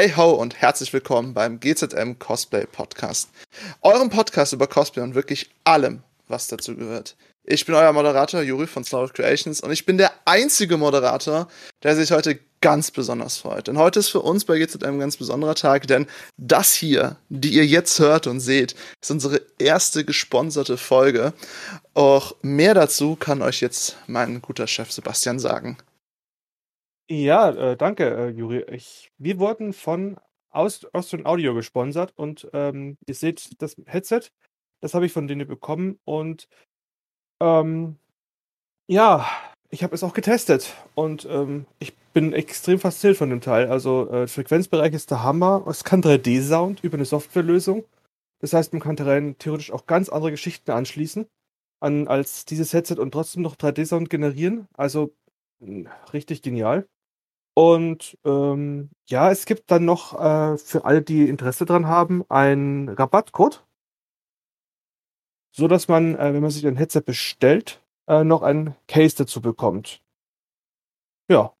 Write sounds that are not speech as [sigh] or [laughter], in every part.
Hey ho und herzlich willkommen beim GZM Cosplay Podcast. Eurem Podcast über Cosplay und wirklich allem, was dazu gehört. Ich bin euer Moderator Juri von Slow Creations und ich bin der einzige Moderator, der sich heute ganz besonders freut. Denn heute ist für uns bei GZM ein ganz besonderer Tag, denn das hier, die ihr jetzt hört und seht, ist unsere erste gesponserte Folge. Auch mehr dazu kann euch jetzt mein guter Chef Sebastian sagen. Ja, äh, danke, äh, Juri. Ich, wir wurden von Aust Austrian Audio gesponsert und ähm, ihr seht das Headset, das habe ich von denen bekommen und ähm, ja, ich habe es auch getestet und ähm, ich bin extrem fasziniert von dem Teil. Also äh, Frequenzbereich ist der Hammer. Es kann 3D-Sound über eine Softwarelösung. Das heißt, man kann daran theoretisch auch ganz andere Geschichten anschließen an, als dieses Headset und trotzdem noch 3D-Sound generieren. Also richtig genial. Und ähm, ja, es gibt dann noch äh, für alle, die Interesse dran haben, einen Rabattcode, so dass man, äh, wenn man sich ein Headset bestellt, äh, noch ein Case dazu bekommt. Ja,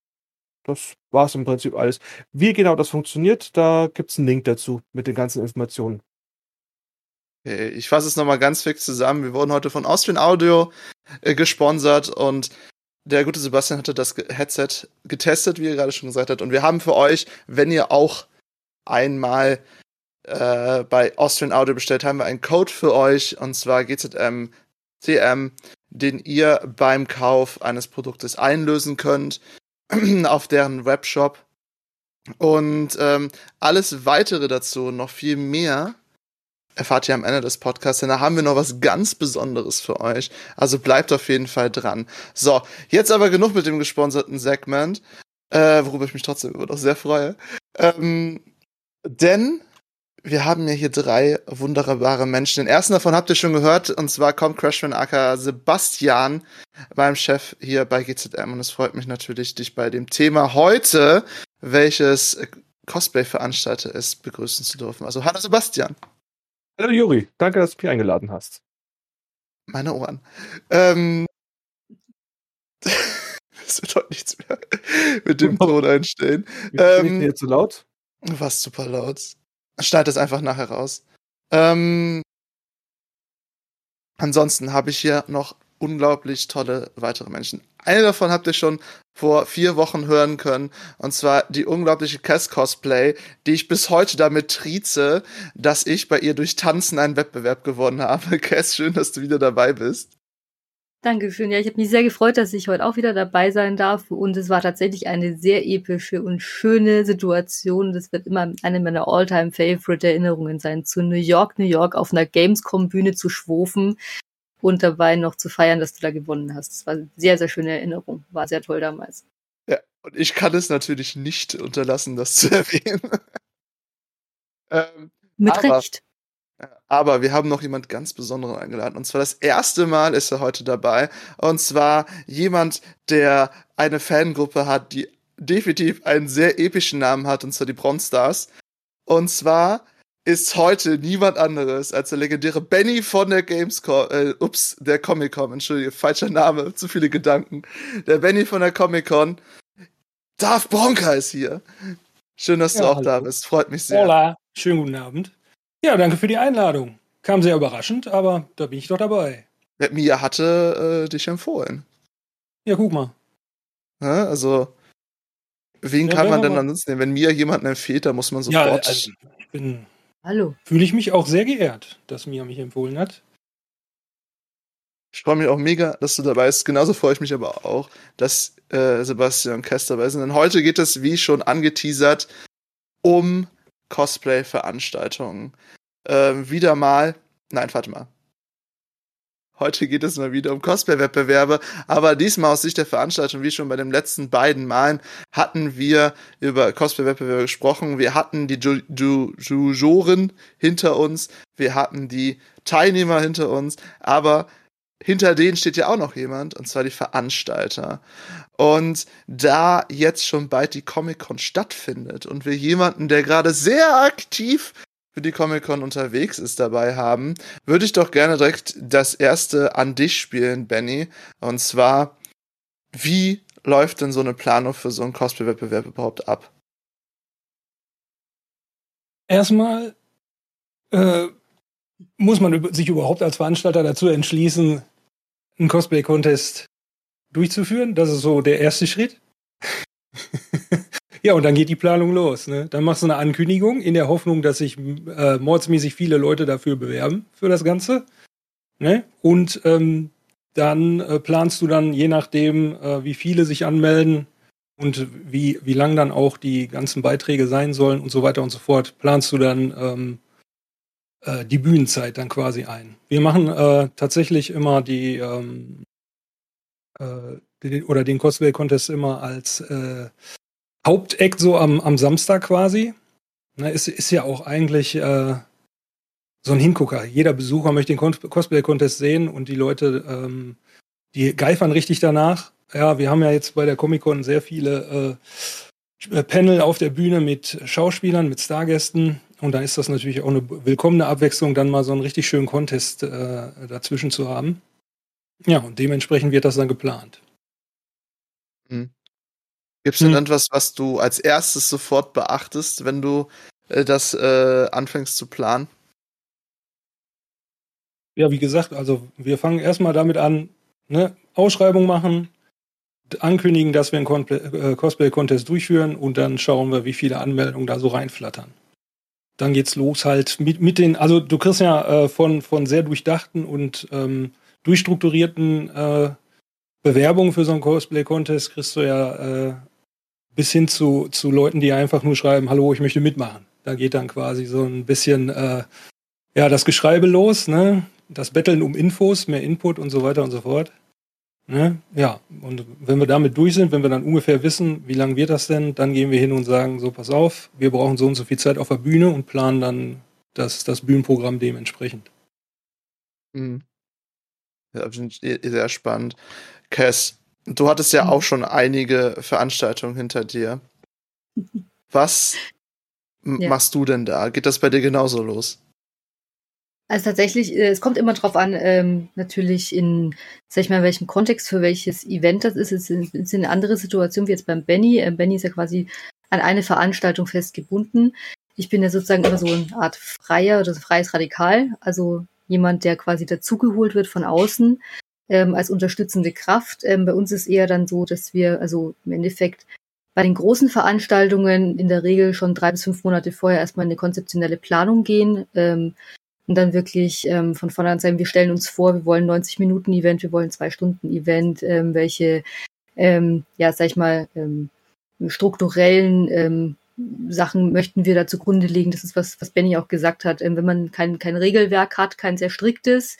das war es im Prinzip alles. Wie genau das funktioniert, da gibt es einen Link dazu mit den ganzen Informationen. Okay, ich fasse es nochmal ganz fix zusammen. Wir wurden heute von Austrian Audio äh, gesponsert und der gute Sebastian hatte das Headset getestet, wie er gerade schon gesagt hat. Und wir haben für euch, wenn ihr auch einmal äh, bei Austrian Audio bestellt, haben wir einen Code für euch. Und zwar GZM CM, den ihr beim Kauf eines Produktes einlösen könnt [clears throat] auf deren Webshop. Und ähm, alles weitere dazu, noch viel mehr, erfahrt ihr am Ende des Podcasts, denn da haben wir noch was ganz Besonderes für euch. Also bleibt auf jeden Fall dran. So, jetzt aber genug mit dem gesponserten Segment, äh, worüber ich mich trotzdem immer noch sehr freue. Ähm, denn wir haben ja hier drei wunderbare Menschen. Den ersten davon habt ihr schon gehört, und zwar kommt Crashman aka Sebastian, meinem Chef hier bei GZM. Und es freut mich natürlich, dich bei dem Thema heute, welches Cosplay-Veranstalter ist, begrüßen zu dürfen. Also hallo Sebastian. Hallo Juri, danke, dass du mich eingeladen hast. Meine Ohren. Ähm, [laughs] es wird heute nichts mehr mit dem Ton einstellen. Ähm, hier zu laut? Du warst super laut. Schneid es einfach nachher raus. Ähm, ansonsten habe ich hier noch unglaublich tolle weitere Menschen. Eine davon habt ihr schon vor vier Wochen hören können. Und zwar die unglaubliche Cass Cosplay, die ich bis heute damit trieze, dass ich bei ihr durch Tanzen einen Wettbewerb gewonnen habe. [laughs] Cass, schön, dass du wieder dabei bist. Dankeschön. Ja, ich habe mich sehr gefreut, dass ich heute auch wieder dabei sein darf. Und es war tatsächlich eine sehr epische und schöne Situation. Das wird immer eine meiner All-Time-Favorite-Erinnerungen sein, zu New York, New York auf einer Gamescom-Bühne zu schwofen und dabei noch zu feiern, dass du da gewonnen hast. Das war eine sehr, sehr schöne Erinnerung. War sehr toll damals. Ja, und ich kann es natürlich nicht unterlassen, das zu [laughs] erwähnen. ähm, Mit aber, Recht. Aber wir haben noch jemand ganz Besonderen eingeladen. Und zwar das erste Mal ist er heute dabei. Und zwar jemand, der eine Fangruppe hat, die definitiv einen sehr epischen Namen hat, und zwar die Bronstars. Und zwar ist heute niemand anderes als der legendäre Benny von der Gamescom, äh, ups, der Comic Con, entschuldige, falscher Name, zu viele Gedanken. Der Benny von der Comic Con. Darth Bronca ist hier. Schön, dass ja, du auch hallo. da bist, freut mich sehr. Hola, schönen guten Abend. Ja, danke für die Einladung. Kam sehr überraschend, aber da bin ich doch dabei. Ja, Mia hatte äh, dich empfohlen. Ja, guck mal. Ja, also, wen ja, kann man denn ansonsten nehmen? Wenn Mia jemanden empfiehlt, dann muss man sofort. Ja, also, ich bin Hallo. Fühle ich mich auch sehr geehrt, dass Mia mich empfohlen hat. Ich freue mich auch mega, dass du dabei bist. Genauso freue ich mich aber auch, dass äh, Sebastian und Kess dabei sind. Denn heute geht es, wie schon angeteasert, um Cosplay-Veranstaltungen. Ähm, wieder mal. Nein, warte mal. Heute geht es mal wieder um Cosplay-Wettbewerbe, aber diesmal aus Sicht der Veranstaltung, wie schon bei den letzten beiden Malen, hatten wir über Cosplay-Wettbewerbe gesprochen. Wir hatten die Ju hinter uns, wir hatten die Teilnehmer hinter uns, aber hinter denen steht ja auch noch jemand, und zwar die Veranstalter. Und da jetzt schon bald die Comic-Con stattfindet und wir jemanden, der gerade sehr aktiv für die Comic-Con unterwegs ist, dabei haben, würde ich doch gerne direkt das erste an dich spielen, Benny. Und zwar, wie läuft denn so eine Planung für so einen Cosplay-Wettbewerb überhaupt ab? Erstmal äh, muss man sich überhaupt als Veranstalter dazu entschließen, einen Cosplay-Contest durchzuführen. Das ist so der erste Schritt. [laughs] ja, und dann geht die Planung los. Ne? Dann machst du eine Ankündigung in der Hoffnung, dass sich äh, mordsmäßig viele Leute dafür bewerben für das Ganze. Ne? Und ähm, dann äh, planst du dann, je nachdem, äh, wie viele sich anmelden und wie, wie lang dann auch die ganzen Beiträge sein sollen und so weiter und so fort, planst du dann ähm, äh, die Bühnenzeit dann quasi ein. Wir machen äh, tatsächlich immer die ähm, äh, den, oder den Cosplay Contest immer als äh, Hauptakt so am, am Samstag quasi. Ne, ist, ist ja auch eigentlich äh, so ein Hingucker. Jeder Besucher möchte den Cosplay Contest sehen und die Leute, ähm, die geifern richtig danach. Ja, wir haben ja jetzt bei der Comic Con sehr viele äh, Panel auf der Bühne mit Schauspielern, mit Stargästen. Und dann ist das natürlich auch eine willkommene Abwechslung, dann mal so einen richtig schönen Contest äh, dazwischen zu haben. Ja, und dementsprechend wird das dann geplant. Mhm. Gibt es denn hm. etwas, was du als erstes sofort beachtest, wenn du äh, das äh, anfängst zu planen? Ja, wie gesagt, also wir fangen erstmal damit an, ne, Ausschreibung machen, ankündigen, dass wir einen äh, Cosplay-Contest durchführen und dann schauen wir, wie viele Anmeldungen da so reinflattern. Dann geht's los halt mit, mit den, also du kriegst ja äh, von, von sehr durchdachten und ähm, durchstrukturierten äh, Bewerbungen für so einen Cosplay-Contest kriegst du ja äh, bis hin zu, zu Leuten, die einfach nur schreiben, hallo, ich möchte mitmachen. Da geht dann quasi so ein bisschen äh, ja, das Geschreibe los, ne? Das Betteln um Infos, mehr Input und so weiter und so fort. Ne? Ja, und wenn wir damit durch sind, wenn wir dann ungefähr wissen, wie lange wird das denn, dann gehen wir hin und sagen, so pass auf, wir brauchen so und so viel Zeit auf der Bühne und planen dann das, das Bühnenprogramm dementsprechend. Mhm. Ja, sehr spannend. Cass, du hattest ja auch schon einige Veranstaltungen hinter dir. [laughs] Was ja. machst du denn da? Geht das bei dir genauso los? Also tatsächlich, äh, es kommt immer drauf an, ähm, natürlich in, sag ich mal, welchem Kontext für welches Event das ist. Es ist, eine andere Situation wie jetzt beim Benny. Äh, Benny ist ja quasi an eine Veranstaltung festgebunden. Ich bin ja sozusagen immer so eine Art Freier oder so freies Radikal. Also jemand, der quasi dazugeholt wird von außen ähm, als unterstützende Kraft. Ähm, bei uns ist eher dann so, dass wir also im Endeffekt bei den großen Veranstaltungen in der Regel schon drei bis fünf Monate vorher erstmal in eine konzeptionelle Planung gehen ähm, und dann wirklich ähm, von vornherein sagen, wir stellen uns vor, wir wollen 90 Minuten Event, wir wollen zwei Stunden Event, ähm, welche, ähm, ja, sag ich mal, ähm, strukturellen ähm, Sachen möchten wir da zugrunde legen. Das ist was, was Benny auch gesagt hat. Ähm, wenn man kein, kein Regelwerk hat, kein sehr striktes,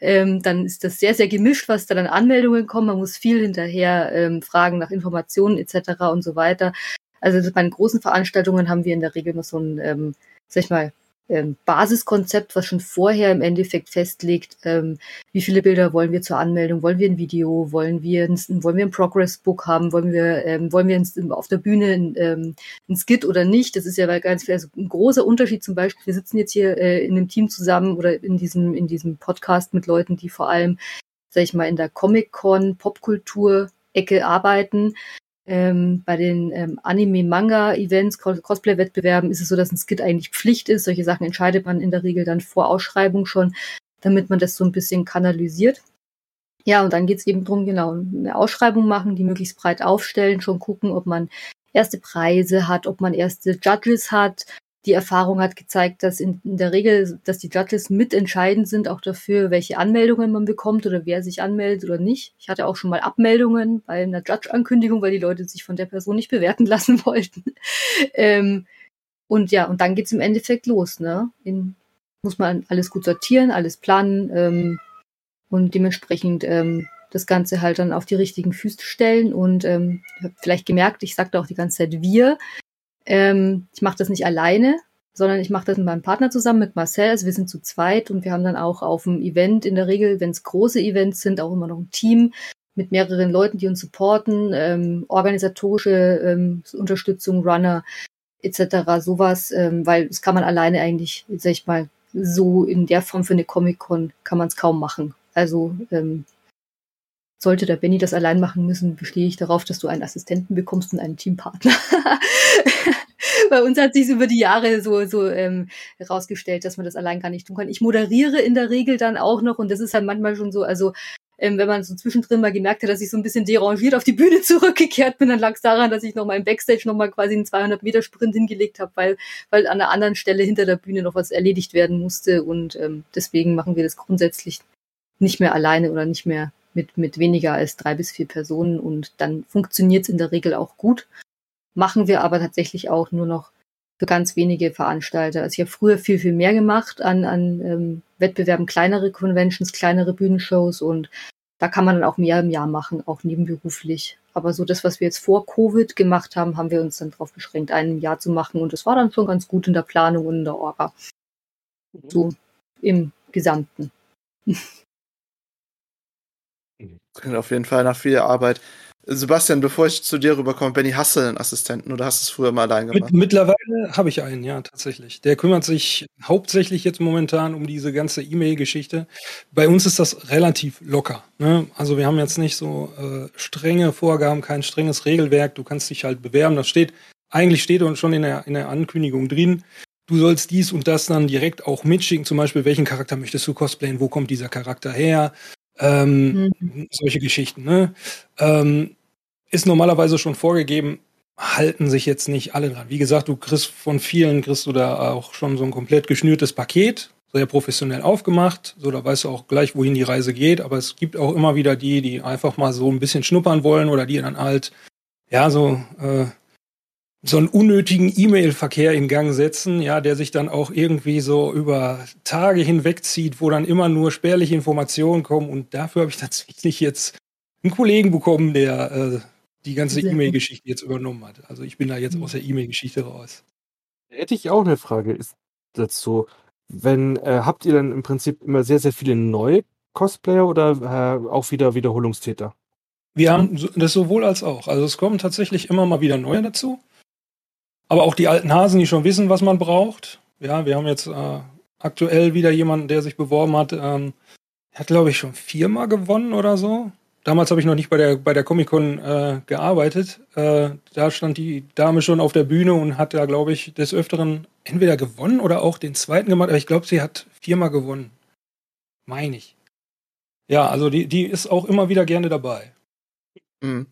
ähm, dann ist das sehr, sehr gemischt, was da dann Anmeldungen kommen. Man muss viel hinterher ähm, fragen nach Informationen etc. und so weiter. Also bei den großen Veranstaltungen haben wir in der Regel noch so ein, ähm, sag ich mal, ähm, Basiskonzept, was schon vorher im Endeffekt festlegt, ähm, wie viele Bilder wollen wir zur Anmeldung, wollen wir ein Video, wollen wir ein, wollen wir ein Progress-Book haben, wollen wir, ähm, wollen wir ein, auf der Bühne ein, ähm, ein Skit oder nicht. Das ist ja ganz also ein großer Unterschied zum Beispiel. Wir sitzen jetzt hier äh, in einem Team zusammen oder in diesem, in diesem Podcast mit Leuten, die vor allem, sag ich mal, in der Comic-Con, Popkultur-Ecke arbeiten. Ähm, bei den ähm, Anime-Manga-Events, Cosplay-Wettbewerben ist es so, dass ein Skit eigentlich Pflicht ist. Solche Sachen entscheidet man in der Regel dann vor Ausschreibung schon, damit man das so ein bisschen kanalisiert. Ja, und dann geht's eben drum, genau, eine Ausschreibung machen, die möglichst breit aufstellen, schon gucken, ob man erste Preise hat, ob man erste Judges hat, die Erfahrung hat gezeigt, dass in, in, der Regel, dass die Judges mitentscheidend sind auch dafür, welche Anmeldungen man bekommt oder wer sich anmeldet oder nicht. Ich hatte auch schon mal Abmeldungen bei einer Judge-Ankündigung, weil die Leute sich von der Person nicht bewerten [laughs] lassen wollten. ähm, und ja, und dann geht's im Endeffekt los. Ne? In, muss man alles gut sortieren, alles planen ähm, und dementsprechend ähm, das Ganze halt dann auf die richtigen Füße stellen. Und ähm, vielleicht gemerkt, ich sagte auch die ganze Zeit wir, ähm, ich mache das nicht alleine, sondern ich mache das mit meinem Partner zusammen, mit Marcel. Also wir sind zu zweit und wir haben dann auch auf dem Event in der Regel, wenn es große Events sind, auch immer noch ein Team mit mehreren Leuten, die uns supporten, ähm, organisatorische ähm, Unterstützung, Runner etc. sowas, ähm, weil das kann man alleine eigentlich, sag ich mal, so in der Form für eine Comic-Con kann man es kaum machen. Also ähm, sollte der Benny das allein machen müssen, bestehe ich darauf, dass du einen Assistenten bekommst und einen Teampartner. [laughs] Bei uns hat sich über die Jahre so, so ähm, herausgestellt, dass man das allein gar nicht tun kann. Ich moderiere in der Regel dann auch noch und das ist halt manchmal schon so, also ähm, wenn man so zwischendrin mal gemerkt hat, dass ich so ein bisschen derangiert auf die Bühne [laughs] zurückgekehrt bin, dann lag es daran, dass ich noch mal im Backstage noch mal quasi einen 200 Meter Sprint hingelegt habe, weil, weil an einer anderen Stelle hinter der Bühne noch was erledigt werden musste und ähm, deswegen machen wir das grundsätzlich nicht mehr alleine oder nicht mehr mit, mit weniger als drei bis vier Personen und dann funktioniert es in der Regel auch gut. Machen wir aber tatsächlich auch nur noch für ganz wenige Veranstalter. Also ich habe früher viel, viel mehr gemacht an, an ähm, Wettbewerben, kleinere Conventions, kleinere Bühnenshows und da kann man dann auch mehr im Jahr machen, auch nebenberuflich. Aber so das, was wir jetzt vor Covid gemacht haben, haben wir uns dann darauf beschränkt, ein Jahr zu machen und das war dann schon ganz gut in der Planung und in der Orga. Mhm. So im Gesamten. Klingt auf jeden Fall nach viel Arbeit. Sebastian, bevor ich zu dir rüberkomme, Benny, hast du einen Assistenten oder hast du es früher mal allein gemacht? mittlerweile habe ich einen, ja, tatsächlich. Der kümmert sich hauptsächlich jetzt momentan um diese ganze E-Mail-Geschichte. Bei uns ist das relativ locker. Ne? Also wir haben jetzt nicht so äh, strenge Vorgaben, kein strenges Regelwerk. Du kannst dich halt bewerben. Das steht, eigentlich steht uns schon in der, in der Ankündigung drin. Du sollst dies und das dann direkt auch mitschicken. Zum Beispiel, welchen Charakter möchtest du cosplayen? Wo kommt dieser Charakter her? Ähm, mhm. Solche Geschichten. Ne? Ähm, ist normalerweise schon vorgegeben, halten sich jetzt nicht alle dran. Wie gesagt, du kriegst von vielen, kriegst du da auch schon so ein komplett geschnürtes Paket, sehr professionell aufgemacht, so da weißt du auch gleich, wohin die Reise geht, aber es gibt auch immer wieder die, die einfach mal so ein bisschen schnuppern wollen oder die dann halt, ja, so, äh, so einen unnötigen E-Mail-Verkehr in Gang setzen, ja, der sich dann auch irgendwie so über Tage hinwegzieht, wo dann immer nur spärliche Informationen kommen und dafür habe ich [laughs] tatsächlich jetzt einen Kollegen bekommen, der äh, die ganze E-Mail-Geschichte jetzt übernommen hat. Also ich bin da jetzt mhm. aus der E-Mail-Geschichte raus. Hätte ich auch eine Frage ist dazu. Wenn, äh, habt ihr dann im Prinzip immer sehr, sehr viele neue Cosplayer oder äh, auch wieder Wiederholungstäter? Wir haben das sowohl als auch. Also es kommen tatsächlich immer mal wieder neue dazu. Aber auch die alten Hasen, die schon wissen, was man braucht. Ja, wir haben jetzt äh, aktuell wieder jemanden, der sich beworben hat. Ähm, hat, glaube ich, schon viermal gewonnen oder so. Damals habe ich noch nicht bei der, bei der Comic-Con äh, gearbeitet. Äh, da stand die Dame schon auf der Bühne und hat da, glaube ich, des Öfteren entweder gewonnen oder auch den zweiten gemacht. Aber ich glaube, sie hat viermal gewonnen. Meine ich. Ja, also die, die ist auch immer wieder gerne dabei. Mhm.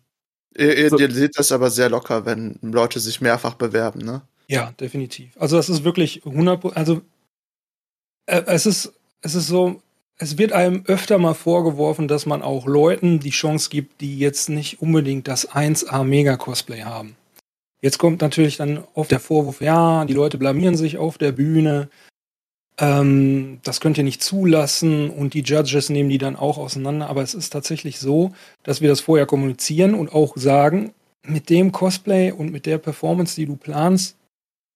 Ihr, ihr, so. ihr seht das aber sehr locker, wenn Leute sich mehrfach bewerben, ne? Ja, definitiv. Also das ist wirklich 100, also äh, es ist, es ist so, es wird einem öfter mal vorgeworfen, dass man auch Leuten die Chance gibt, die jetzt nicht unbedingt das 1A Mega Cosplay haben. Jetzt kommt natürlich dann oft der Vorwurf, ja, die Leute blamieren sich auf der Bühne, ähm, das könnt ihr nicht zulassen und die Judges nehmen die dann auch auseinander. Aber es ist tatsächlich so, dass wir das vorher kommunizieren und auch sagen, mit dem Cosplay und mit der Performance, die du planst,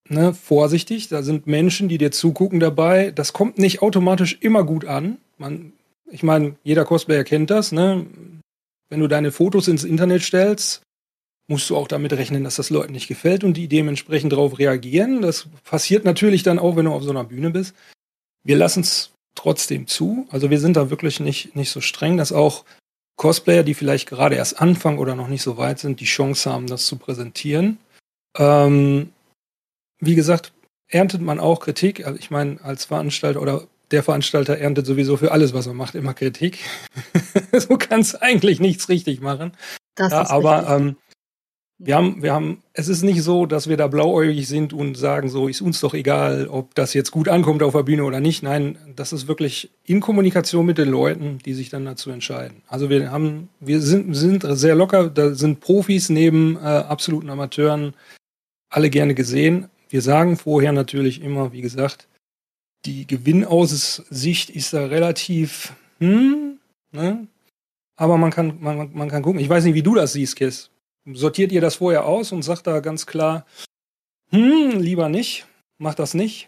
ne, vorsichtig, da sind Menschen, die dir zugucken dabei. Das kommt nicht automatisch immer gut an man, ich meine, jeder Cosplayer kennt das, ne? Wenn du deine Fotos ins Internet stellst, musst du auch damit rechnen, dass das Leuten nicht gefällt und die dementsprechend darauf reagieren. Das passiert natürlich dann auch, wenn du auf so einer Bühne bist. Wir lassen es trotzdem zu. Also wir sind da wirklich nicht, nicht so streng, dass auch Cosplayer, die vielleicht gerade erst anfangen oder noch nicht so weit sind, die Chance haben, das zu präsentieren. Ähm, wie gesagt, erntet man auch Kritik. Also ich meine, als Veranstalter oder der Veranstalter erntet sowieso für alles, was er macht, immer Kritik. [laughs] so kann es eigentlich nichts richtig machen. Das ja, aber ähm, wir haben, wir haben, es ist nicht so, dass wir da blauäugig sind und sagen, so ist uns doch egal, ob das jetzt gut ankommt auf der Bühne oder nicht. Nein, das ist wirklich in Kommunikation mit den Leuten, die sich dann dazu entscheiden. Also wir haben, wir sind, sind sehr locker, da sind Profis neben äh, absoluten Amateuren alle gerne gesehen. Wir sagen vorher natürlich immer, wie gesagt, die Gewinnaussicht ist da relativ, hm, ne? Aber man kann, man, man kann gucken. Ich weiß nicht, wie du das siehst, Kiss. Sortiert ihr das vorher aus und sagt da ganz klar, hm, lieber nicht, mach das nicht?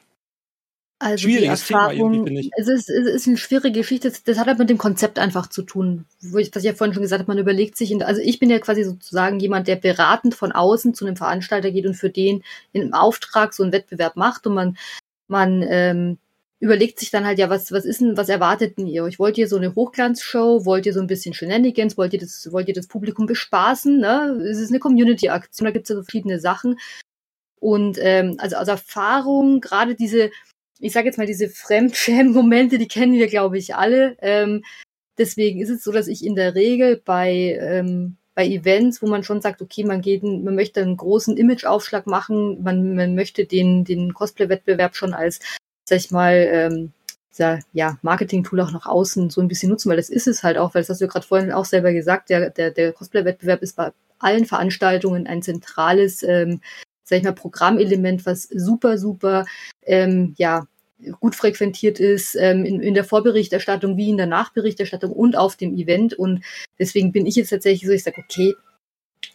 Also Schwieriges die Erfahrung, Thema es ist, es ist eine schwierige Geschichte. Das, das hat halt mit dem Konzept einfach zu tun. Wo ich, was ich ja vorhin schon gesagt habe, man überlegt sich, also ich bin ja quasi sozusagen jemand, der beratend von außen zu einem Veranstalter geht und für den in einem Auftrag so einen Wettbewerb macht und man, man ähm, überlegt sich dann halt, ja, was, was ist denn, was erwartet denn ihr? Ich wollt ihr so eine Hochglanzshow? Wollt ihr so ein bisschen Shenanigans? Wollt ihr das, wollt ihr das Publikum bespaßen? Ne? Es ist eine Community-Aktion, da gibt's ja so verschiedene Sachen. Und ähm, also aus Erfahrung, gerade diese, ich sage jetzt mal, diese Fremdschämen-Momente, die kennen wir, glaube ich, alle. Ähm, deswegen ist es so, dass ich in der Regel bei, ähm, bei Events, wo man schon sagt, okay, man geht, man möchte einen großen Imageaufschlag machen, man, man möchte den, den Cosplay-Wettbewerb schon als sag ich mal, ähm, dieser ja, Marketing-Tool auch nach außen so ein bisschen nutzen, weil das ist es halt auch, weil das hast du ja gerade vorhin auch selber gesagt, der, der, der Cosplay-Wettbewerb ist bei allen Veranstaltungen ein zentrales, ähm, sag ich mal, Programmelement, was super, super, ähm, ja, gut frequentiert ist ähm, in, in der Vorberichterstattung wie in der Nachberichterstattung und auf dem Event. Und deswegen bin ich jetzt tatsächlich so, ich sage, okay,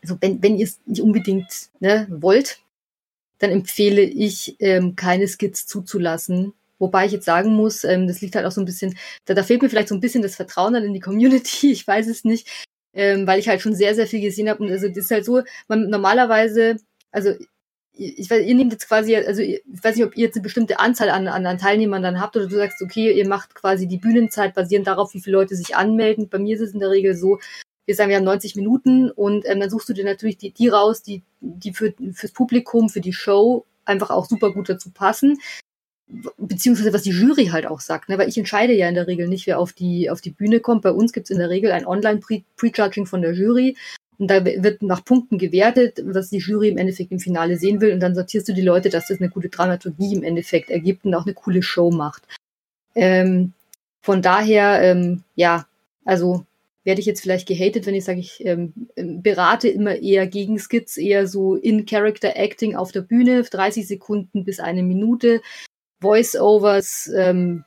also wenn, wenn ihr es nicht unbedingt ne, wollt, dann empfehle ich, ähm, keine Skits zuzulassen. Wobei ich jetzt sagen muss, ähm, das liegt halt auch so ein bisschen, da, da fehlt mir vielleicht so ein bisschen das Vertrauen dann in die Community, [laughs] ich weiß es nicht, ähm, weil ich halt schon sehr, sehr viel gesehen habe. Und also das ist halt so, man normalerweise, also ich weiß, ihr nehmt jetzt quasi, also ich weiß nicht, ob ihr jetzt eine bestimmte Anzahl an, an, an Teilnehmern dann habt oder du sagst, okay, ihr macht quasi die Bühnenzeit basierend darauf, wie viele Leute sich anmelden. Bei mir ist es in der Regel so, wir sagen, wir haben 90 Minuten und ähm, dann suchst du dir natürlich die, die raus, die, die für, fürs Publikum, für die Show einfach auch super gut dazu passen. Beziehungsweise was die Jury halt auch sagt, ne? weil ich entscheide ja in der Regel nicht, wer auf die, auf die Bühne kommt. Bei uns gibt's in der Regel ein Online-Prejudging von der Jury und da wird nach Punkten gewertet, was die Jury im Endeffekt im Finale sehen will. Und dann sortierst du die Leute, dass das eine gute Dramaturgie im Endeffekt ergibt und auch eine coole Show macht. Ähm, von daher, ähm, ja, also werde ich jetzt vielleicht gehatet, wenn ich sage, ich ähm, berate immer eher gegen Skits, eher so In-Character-Acting auf der Bühne, 30 Sekunden bis eine Minute, Voice-Overs, ähm,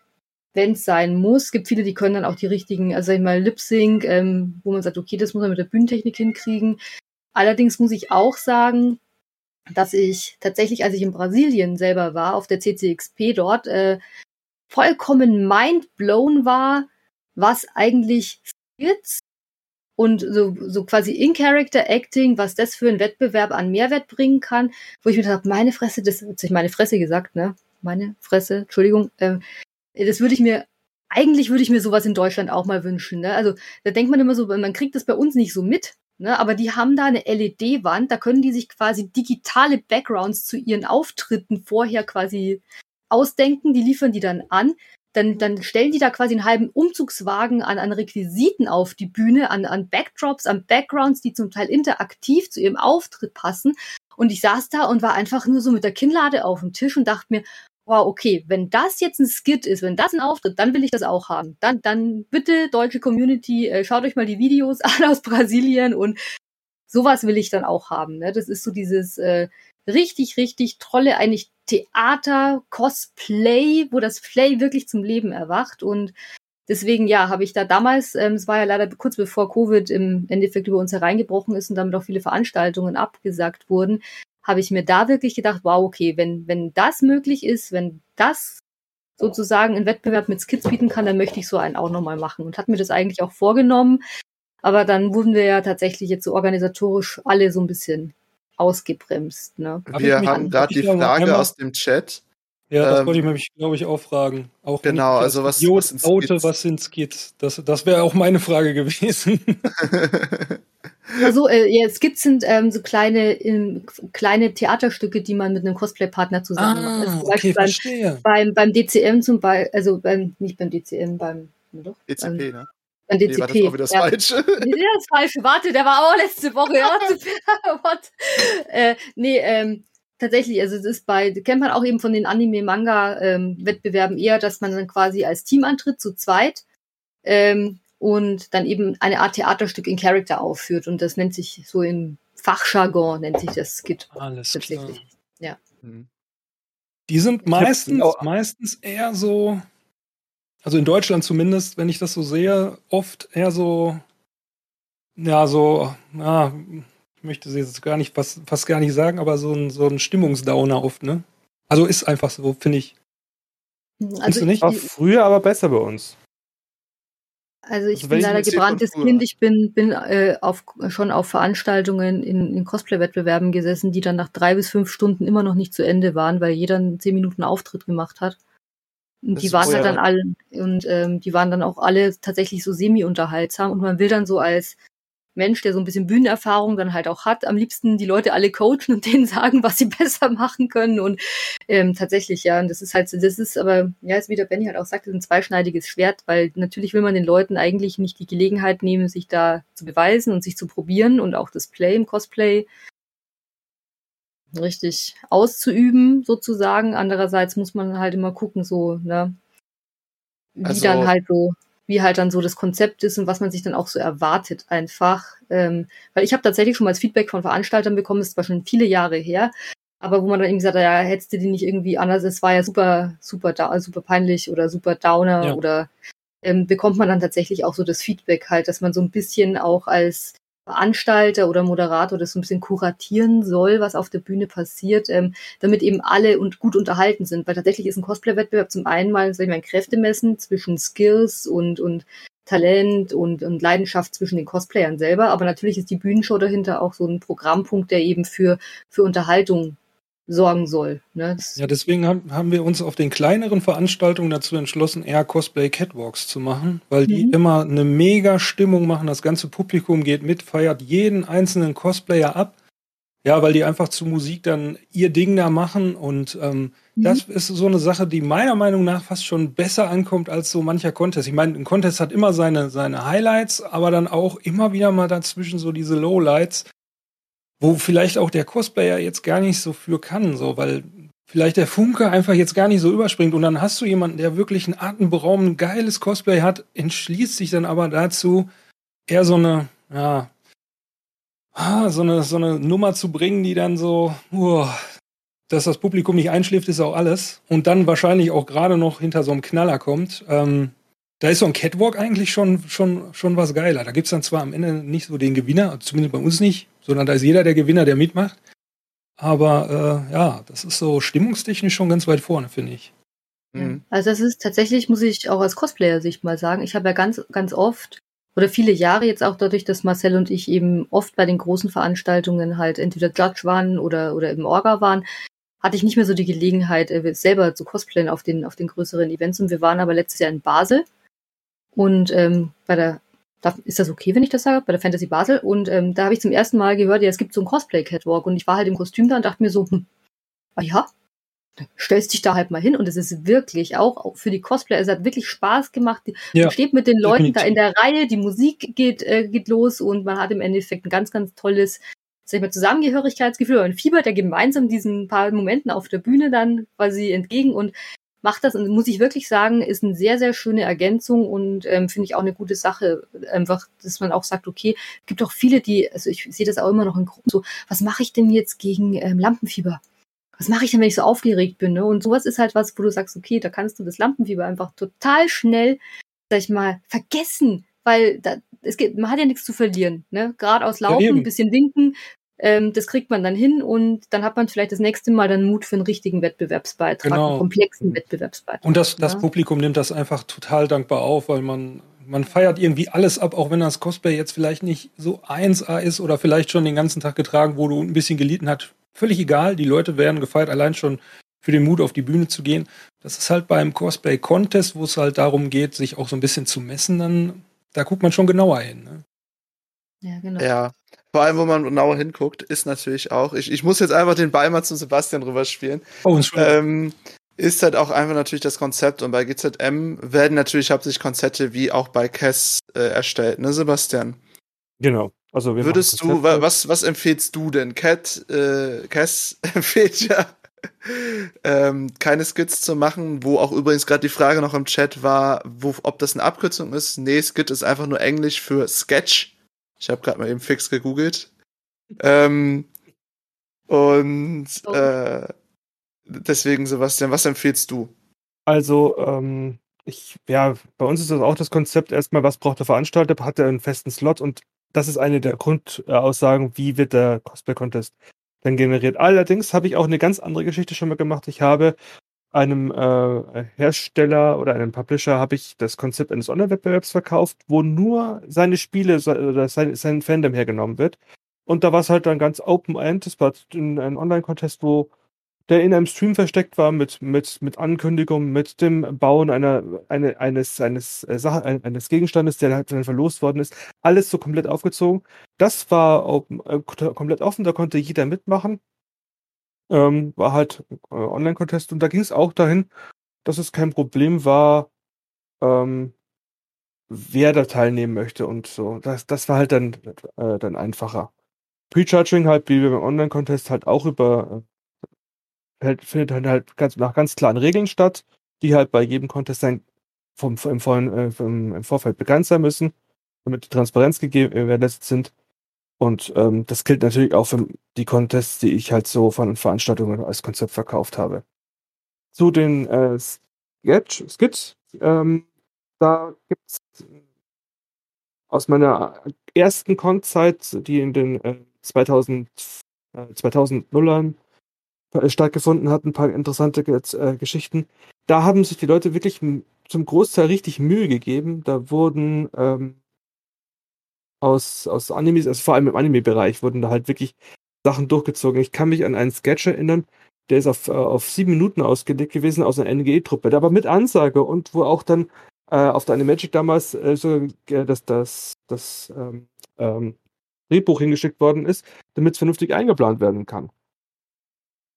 wenn es sein muss. Es gibt viele, die können dann auch die richtigen, also sag ich mal, Lip-Sync, ähm, wo man sagt, okay, das muss man mit der Bühnentechnik hinkriegen. Allerdings muss ich auch sagen, dass ich tatsächlich, als ich in Brasilien selber war, auf der CCXP dort, äh, vollkommen mindblown war, was eigentlich Skits und so, so quasi In-Character-Acting, was das für einen Wettbewerb an Mehrwert bringen kann, wo ich mir dachte, meine Fresse, das hat sich meine Fresse gesagt, ne? Meine Fresse, Entschuldigung, ähm, das würde ich mir, eigentlich würde ich mir sowas in Deutschland auch mal wünschen, ne? Also da denkt man immer so, man kriegt das bei uns nicht so mit, ne? Aber die haben da eine LED-Wand, da können die sich quasi digitale Backgrounds zu ihren Auftritten vorher quasi ausdenken, die liefern die dann an dann, dann stellen die da quasi einen halben Umzugswagen an, an Requisiten auf die Bühne, an, an Backdrops, an Backgrounds, die zum Teil interaktiv zu ihrem Auftritt passen. Und ich saß da und war einfach nur so mit der Kinnlade auf dem Tisch und dachte mir, wow, okay, wenn das jetzt ein Skit ist, wenn das ein Auftritt, dann will ich das auch haben. Dann, dann bitte, deutsche Community, äh, schaut euch mal die Videos [laughs] an aus Brasilien und sowas will ich dann auch haben. Ne? Das ist so dieses äh, richtig, richtig tolle, eigentlich Theater, Cosplay, wo das Play wirklich zum Leben erwacht. Und deswegen, ja, habe ich da damals, ähm, es war ja leider kurz bevor Covid im Endeffekt über uns hereingebrochen ist und damit auch viele Veranstaltungen abgesagt wurden, habe ich mir da wirklich gedacht, wow, okay, wenn, wenn das möglich ist, wenn das sozusagen einen Wettbewerb mit Skits bieten kann, dann möchte ich so einen auch nochmal machen und hat mir das eigentlich auch vorgenommen. Aber dann wurden wir ja tatsächlich jetzt so organisatorisch alle so ein bisschen ausgebremst. Ne? Wir haben gerade die Frage aus dem Chat. Ja, das ähm, wollte ich mich, glaube ich, auch fragen. Auch genau, also was, was sind Skits? was sind Skits? Das, das wäre auch meine Frage gewesen. [laughs] also, äh, ja, Skits sind ähm, so kleine, in, kleine Theaterstücke, die man mit einem Cosplay-Partner zusammen ah, macht. Also zum okay, Beispiel beim, beim, beim, DCM zum Beispiel, also beim, nicht beim DCM, beim, doch, ECP, beim, ne? An DCP. Nee, war das auch wieder das ja. Falsche? Nee, das Falsche. Warte, der war auch letzte Woche. [laughs] Ja, [laughs] What? Äh, nee, ähm, tatsächlich, also es ist bei, kennt man auch eben von den Anime-Manga-Wettbewerben ähm, eher, dass man dann quasi als Team antritt, zu zweit, ähm, und dann eben eine Art Theaterstück in Character aufführt. Und das nennt sich so im Fachjargon, nennt sich das Skit. Alles tatsächlich. Klar. Ja. Mhm. Die sind meistens, meistens eher so also in Deutschland zumindest, wenn ich das so sehe, oft eher so, ja, so, ja, ich möchte sie jetzt gar nicht, fast, fast gar nicht sagen, aber so ein, so ein Stimmungsdowner oft, ne? Also ist einfach so, finde ich. Also nicht? War früher aber besser bei uns. Also ich also bin leider gebranntes Kind. Ich bin, bin äh, auf, schon auf Veranstaltungen in, in Cosplay-Wettbewerben gesessen, die dann nach drei bis fünf Stunden immer noch nicht zu Ende waren, weil jeder einen zehn Minuten Auftritt gemacht hat. Und Das die waren halt dann alle und ähm, die waren dann auch alle tatsächlich so semi-unterhaltsam und man will dann so als Mensch, der so ein bisschen Bühnenerfahrung dann halt auch hat, am liebsten die Leute alle coachen und [laughs] denen sagen, was sie [laughs] besser machen können und ähm, tatsächlich ja, und das ist halt so, das ist aber ja, ist wie der Benny halt auch sagt, das ist ein zweischneidiges Schwert, weil natürlich will man den Leuten eigentlich nicht die Gelegenheit nehmen, sich da zu beweisen und sich zu probieren und auch das Play im Cosplay richtig auszuüben, sozusagen. Andererseits muss man halt immer gucken, so, ne, wie Also- dann halt so, wie halt dann so das Konzept ist und was man sich dann auch so erwartet einfach. Ähm, weil ich habe tatsächlich schon mal das Feedback von Veranstaltern bekommen, das war schon viele Jahre her, aber wo man dann irgendwie gesagt hat, ja, hättest du die nicht irgendwie anders, es war ja super, super, da, super peinlich oder super Downer Ja. oder ähm, bekommt man dann tatsächlich auch so das Feedback halt, dass man so ein bisschen auch als Veranstalter oder Moderator das so ein bisschen kuratieren soll, was auf der Bühne passiert, ähm, damit eben alle und gut unterhalten sind. Weil tatsächlich ist ein Cosplay-Wettbewerb zum einen mal, sag ich mal, ein Kräftemessen zwischen Skills und, und Talent und, und Leidenschaft zwischen den Cosplayern selber. Aber natürlich ist die Bühnenshow dahinter auch so ein Programmpunkt, der eben für, für Unterhaltung sorgen soll. Ne? Ja, deswegen haben, haben wir uns auf den kleineren Veranstaltungen dazu entschlossen, eher Cosplay Catwalks zu machen, weil die Mhm. immer eine mega Stimmung machen. Das ganze Publikum geht mit, feiert jeden einzelnen Cosplayer ab. Ja, weil die einfach zu Musik dann ihr Ding da machen und ähm, Mhm. das ist so eine Sache, die meiner Meinung nach fast schon besser ankommt als so mancher Contest. Ich meine, ein Contest hat immer seine, seine Highlights, aber dann auch immer wieder mal dazwischen so diese Lowlights, wo vielleicht auch der Cosplayer jetzt gar nicht so für kann, so, weil vielleicht der Funke einfach jetzt gar nicht so überspringt und dann hast du jemanden, der wirklich ein atemberaubend geiles Cosplay hat, entschließt sich dann aber dazu, eher so eine, ja, ah, so eine, so eine Nummer zu bringen, die dann so, uah, dass das Publikum nicht einschläft, ist auch alles. Und dann wahrscheinlich auch gerade noch hinter so einem Knaller kommt. Ähm, da ist so ein Catwalk eigentlich schon, schon, schon was geiler. Da gibt's dann zwar am Ende nicht so den Gewinner, zumindest bei uns nicht, sondern da ist jeder der Gewinner, der mitmacht. Aber äh, ja, das ist so stimmungstechnisch schon ganz weit vorne, finde ich. Mhm. Also das ist tatsächlich, muss ich auch als Cosplayer-Sicht mal sagen, ich habe ja ganz, ganz oft oder viele Jahre jetzt auch dadurch, dass Marcel und ich eben oft bei den großen Veranstaltungen halt entweder Judge waren oder, oder im Orga waren, hatte ich nicht mehr so die Gelegenheit, äh, selber zu cosplayen auf den, auf den größeren Events. Und wir waren aber letztes Jahr in Basel und ähm, bei der Darf, ist das okay, wenn ich das sage? Bei der Fantasy Basel. Und ähm, da habe ich zum ersten Mal gehört, ja, es gibt so einen Cosplay-Catwalk. Und ich war halt im Kostüm da und dachte mir so, hm, ah ja, stellst dich da halt mal hin. Und es ist wirklich auch für die Cosplayer, es hat wirklich Spaß gemacht. Ja, man steht mit den Leuten da definitiv. in der Reihe, die Musik geht, äh, geht los und man hat im Endeffekt ein ganz, ganz tolles sag ich mal, Zusammengehörigkeitsgefühl. Man fiebert ja gemeinsam diesen paar Momenten auf der Bühne dann quasi entgegen und macht das und muss ich wirklich sagen, ist eine sehr, sehr schöne Ergänzung und ähm, finde ich auch eine gute Sache. Einfach, dass man auch sagt, okay, gibt auch viele, die, also ich sehe das auch immer noch in Gruppen so, was mache ich denn jetzt gegen ähm, Lampenfieber? Was mache ich denn, wenn ich so aufgeregt bin? Ne? Und sowas ist halt was, wo du sagst, okay, da kannst du das Lampenfieber einfach total schnell, sag ich mal, vergessen, weil da, es geht, man hat ja nichts zu verlieren. Ne? Geradeaus laufen, ein bisschen winken, ähm, das kriegt man dann hin und dann hat man vielleicht das nächste Mal dann Mut für einen richtigen Wettbewerbsbeitrag, Genau. einen komplexen Wettbewerbsbeitrag. Und das, das Ja. Publikum nimmt das einfach total dankbar auf, weil man, man feiert irgendwie alles ab, auch wenn das Cosplay jetzt vielleicht nicht so 1A ist oder vielleicht schon den ganzen Tag getragen wurde und ein bisschen gelitten hat. Völlig egal, die Leute werden gefeiert, allein schon für den Mut auf die Bühne zu gehen. Das ist halt beim Cosplay-Contest, wo es halt darum geht, sich auch so ein bisschen zu messen, dann da guckt man schon genauer hin. Ne? Ja, genau. Ja. Vor allem, wo man genauer hinguckt, ist natürlich auch, ich, ich muss jetzt einfach den Ball mal zum Sebastian rüberspielen. Oh, Entschuldigung. ähm, ist halt auch einfach natürlich das Konzept und bei GZM werden natürlich hauptsächlich Konzepte wie auch bei Cass äh, erstellt, ne, Sebastian? Genau. Also Würdest du, wa- was, was empfehlst du denn? Cat, äh, Cass [laughs] empfiehlt ja, ähm, keine Skits zu machen, wo auch übrigens gerade die Frage noch im Chat war, wo, ob das eine Abkürzung ist. Nee, Skit ist einfach nur Englisch für Sketch. Ich habe gerade mal eben fix gegoogelt. Ähm, und äh, deswegen, Sebastian, was empfiehlst du? Also, ähm, ich, ja, bei uns ist das auch das Konzept erstmal, was braucht der Veranstalter? Hat er einen festen Slot? Und das ist eine der Grundaussagen, wie wird der Cosplay-Contest dann generiert. Allerdings habe ich auch eine ganz andere Geschichte schon mal gemacht. Ich habe einem äh, Hersteller oder einem Publisher habe ich das Konzept eines Online-Wettbewerbs verkauft, wo nur seine Spiele oder sein, sein Fandom hergenommen wird. Und da war es halt dann ganz Open-End. Das war ein, Online-Contest, wo der in einem Stream versteckt war mit, mit, mit Ankündigungen, mit dem Bauen einer, eine, eines, eines, äh, eines Gegenstandes, der halt dann verlost worden ist. Alles so komplett aufgezogen. Das war open, äh, komplett offen, da konnte jeder mitmachen. Ähm, war halt äh, Online-Contest und da ging es auch dahin, dass es kein Problem war, ähm, wer da teilnehmen möchte und so. Das, das war halt dann, äh, dann einfacher. Pre-Charging halt, wie beim Online-Contest, halt auch über, halt, findet halt ganz, nach ganz klaren Regeln statt, die halt bei jedem Contest dann vom, im, im, äh, im Vorfeld bekannt sein müssen, damit die Transparenz gegeben äh, sind. Und ähm, das gilt natürlich auch für die Contests, die ich halt so von Veranstaltungen als Konzept verkauft habe. Zu den äh, Sketch, Skits, ähm, da gibt es aus meiner ersten Con-Zeit, die in den äh, 2000, äh, 2000ern äh, stattgefunden hat, ein paar interessante äh, Geschichten. Da haben sich die Leute wirklich zum Großteil richtig Mühe gegeben. Da wurden ähm, aus, aus Animes, also vor allem im Anime-Bereich, wurden da halt wirklich Sachen durchgezogen. Ich kann mich an einen Sketch erinnern, der ist auf, äh, auf sieben Minuten ausgelegt gewesen aus einer NGE-Truppe, aber mit Ansage und wo auch dann äh, auf der Animagic damals äh, so, äh, dass das, das ähm, ähm, Drehbuch hingeschickt worden ist, damit es vernünftig eingeplant werden kann.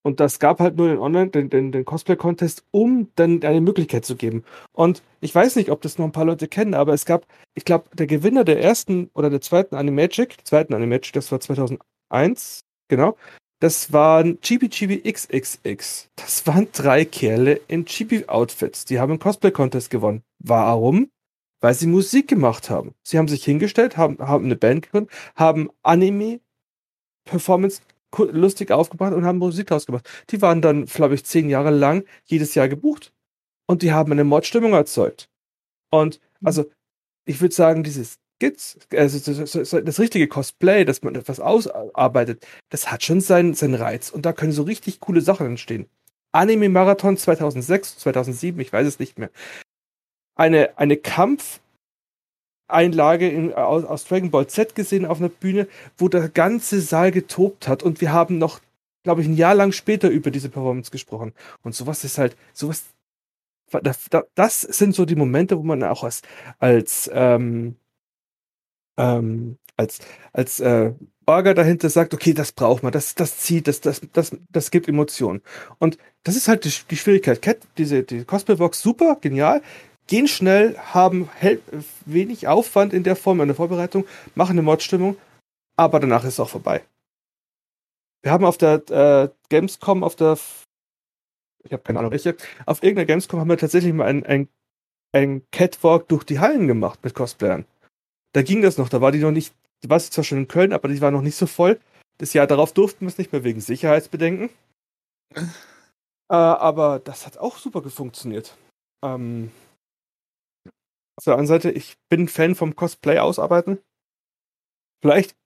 Und das gab halt nur den Online, den, den, den Cosplay-Contest, um dann eine Möglichkeit zu geben. Und ich weiß nicht, ob das noch ein paar Leute kennen, aber es gab, ich glaube, der Gewinner der ersten oder der zweiten Animagic, zweiten Animagic, das war 2001, genau, das waren Chibi Chibi XXX. Das waren drei Kerle in Chibi-Outfits. Die haben einen Cosplay-Contest gewonnen. Warum? Weil sie Musik gemacht haben. Sie haben sich hingestellt, haben, haben eine Band gegründet, haben Anime-Performance lustig aufgebracht und haben Musik draus gemacht. Die waren dann, glaube ich, zehn Jahre lang jedes Jahr gebucht. Und die haben eine Mordstimmung erzeugt. Und also, ich würde sagen, dieses Skits, also das, richtige Cosplay, dass man etwas ausarbeitet, das hat schon seinen, seinen Reiz. Und da können so richtig coole Sachen entstehen. Anime Marathon 2006, 2007, ich weiß es nicht mehr. Eine, eine Kampf, Einlage in, aus, aus, Dragon Ball Z gesehen auf einer Bühne, wo der ganze Saal getobt hat und wir haben noch, glaube ich, ein Jahr lang später über diese Performance gesprochen. Und sowas ist halt, sowas, das sind so die Momente, wo man auch als, als, ähm, ähm, als, als äh, Orga dahinter sagt, okay, das braucht man, das, das zieht, das, das, das, das gibt Emotionen. Und das ist halt die, die Schwierigkeit. Cat, diese, die Cosplay-Box, super, genial gehen schnell, haben wenig Aufwand in der Form, in der Vorbereitung, machen eine Mordstimmung, aber danach ist es auch vorbei. Wir haben auf der äh, Gamescom, auf der, ich habe keine Ahnung welche, auf irgendeiner Gamescom haben wir tatsächlich mal ein, ein, ein Catwalk durch die Hallen gemacht mit Cosplayern. Da ging das noch, da war die noch nicht, die war zwar schon in Köln, aber die war noch nicht so voll. Das Jahr darauf durften wir es nicht mehr wegen Sicherheitsbedenken. äh, aber das hat auch super funktioniert. Ähm, auf der anderen Seite, ich bin Fan vom Cosplay ausarbeiten. Vielleicht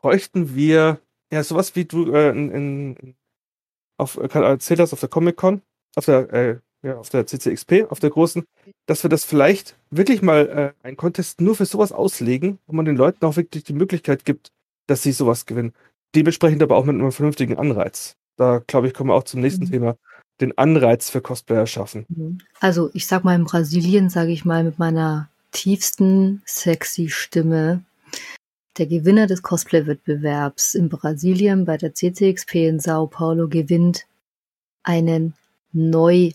bräuchten wir ja sowas wie du äh, in, in, auf äh, erzählt hast auf der Comic Con, auf der äh, ja, auf der CCXP, auf der großen, dass wir das vielleicht wirklich mal äh, einen Contest nur für sowas auslegen, wo man den Leuten auch wirklich die Möglichkeit gibt, dass sie sowas gewinnen. Dementsprechend aber auch mit einem vernünftigen Anreiz. Da glaube ich, kommen wir auch zum nächsten mhm. Thema den Anreiz für Cosplayer schaffen. Mhm. Also ich sag mal in Brasilien, sage ich mal mit meiner tiefsten sexy Stimme, der Gewinner des Cosplay-Wettbewerbs in Brasilien bei der CCXP in Sao Paulo gewinnt einen Neuwagen.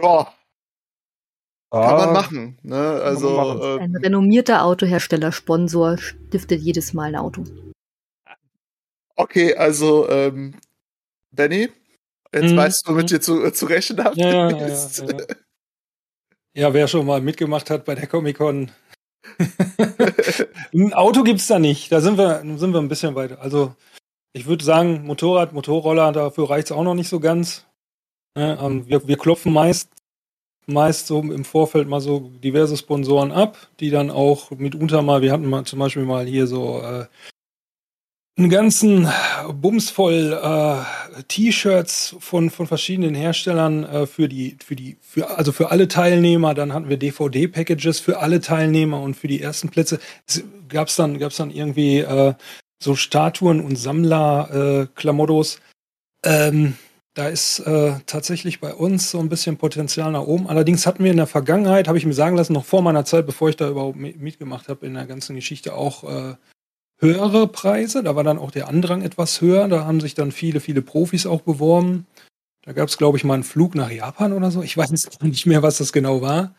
Ja. Kann man ah. machen. Ne? Also, machen. Ein renommierter Autohersteller, Sponsor, stiftet jedes Mal ein Auto. Okay, also ähm, Benny, jetzt mhm. weißt du, womit mhm. ihr zu, zu rechnen habt. Ja, ja, ja, ja, ja, [laughs] wer schon mal mitgemacht hat bei der Comic-Con. [laughs] ein Auto gibt's da nicht. Da sind wir, sind wir ein bisschen weiter. Also, ich würde sagen, Motorrad, Motorroller, dafür reicht's auch noch nicht so ganz. Ja, ähm, wir, wir klopfen meist, meist so im Vorfeld mal so diverse Sponsoren ab, die dann auch mitunter mal, wir hatten mal zum Beispiel mal hier so äh, einen ganzen Bums voll äh, T-Shirts von, von verschiedenen Herstellern äh, für die, für die, für, also für alle Teilnehmer. Dann hatten wir DVD-Packages für alle Teilnehmer und für die ersten Plätze gab es dann, gab's dann irgendwie äh, so Statuen und Sammler-Klamottos. Äh, ähm, da ist äh, tatsächlich bei uns so ein bisschen Potenzial nach oben. Allerdings hatten wir in der Vergangenheit, habe ich mir sagen lassen, noch vor meiner Zeit, bevor ich da überhaupt mitgemacht habe, in der ganzen Geschichte auch äh, höhere Preise. Da war dann auch der Andrang etwas höher. Da haben sich dann viele, viele Profis auch beworben. Da gab es, glaube ich, mal einen Flug nach Japan oder so. Ich [laughs] weiß nicht mehr, was das genau war.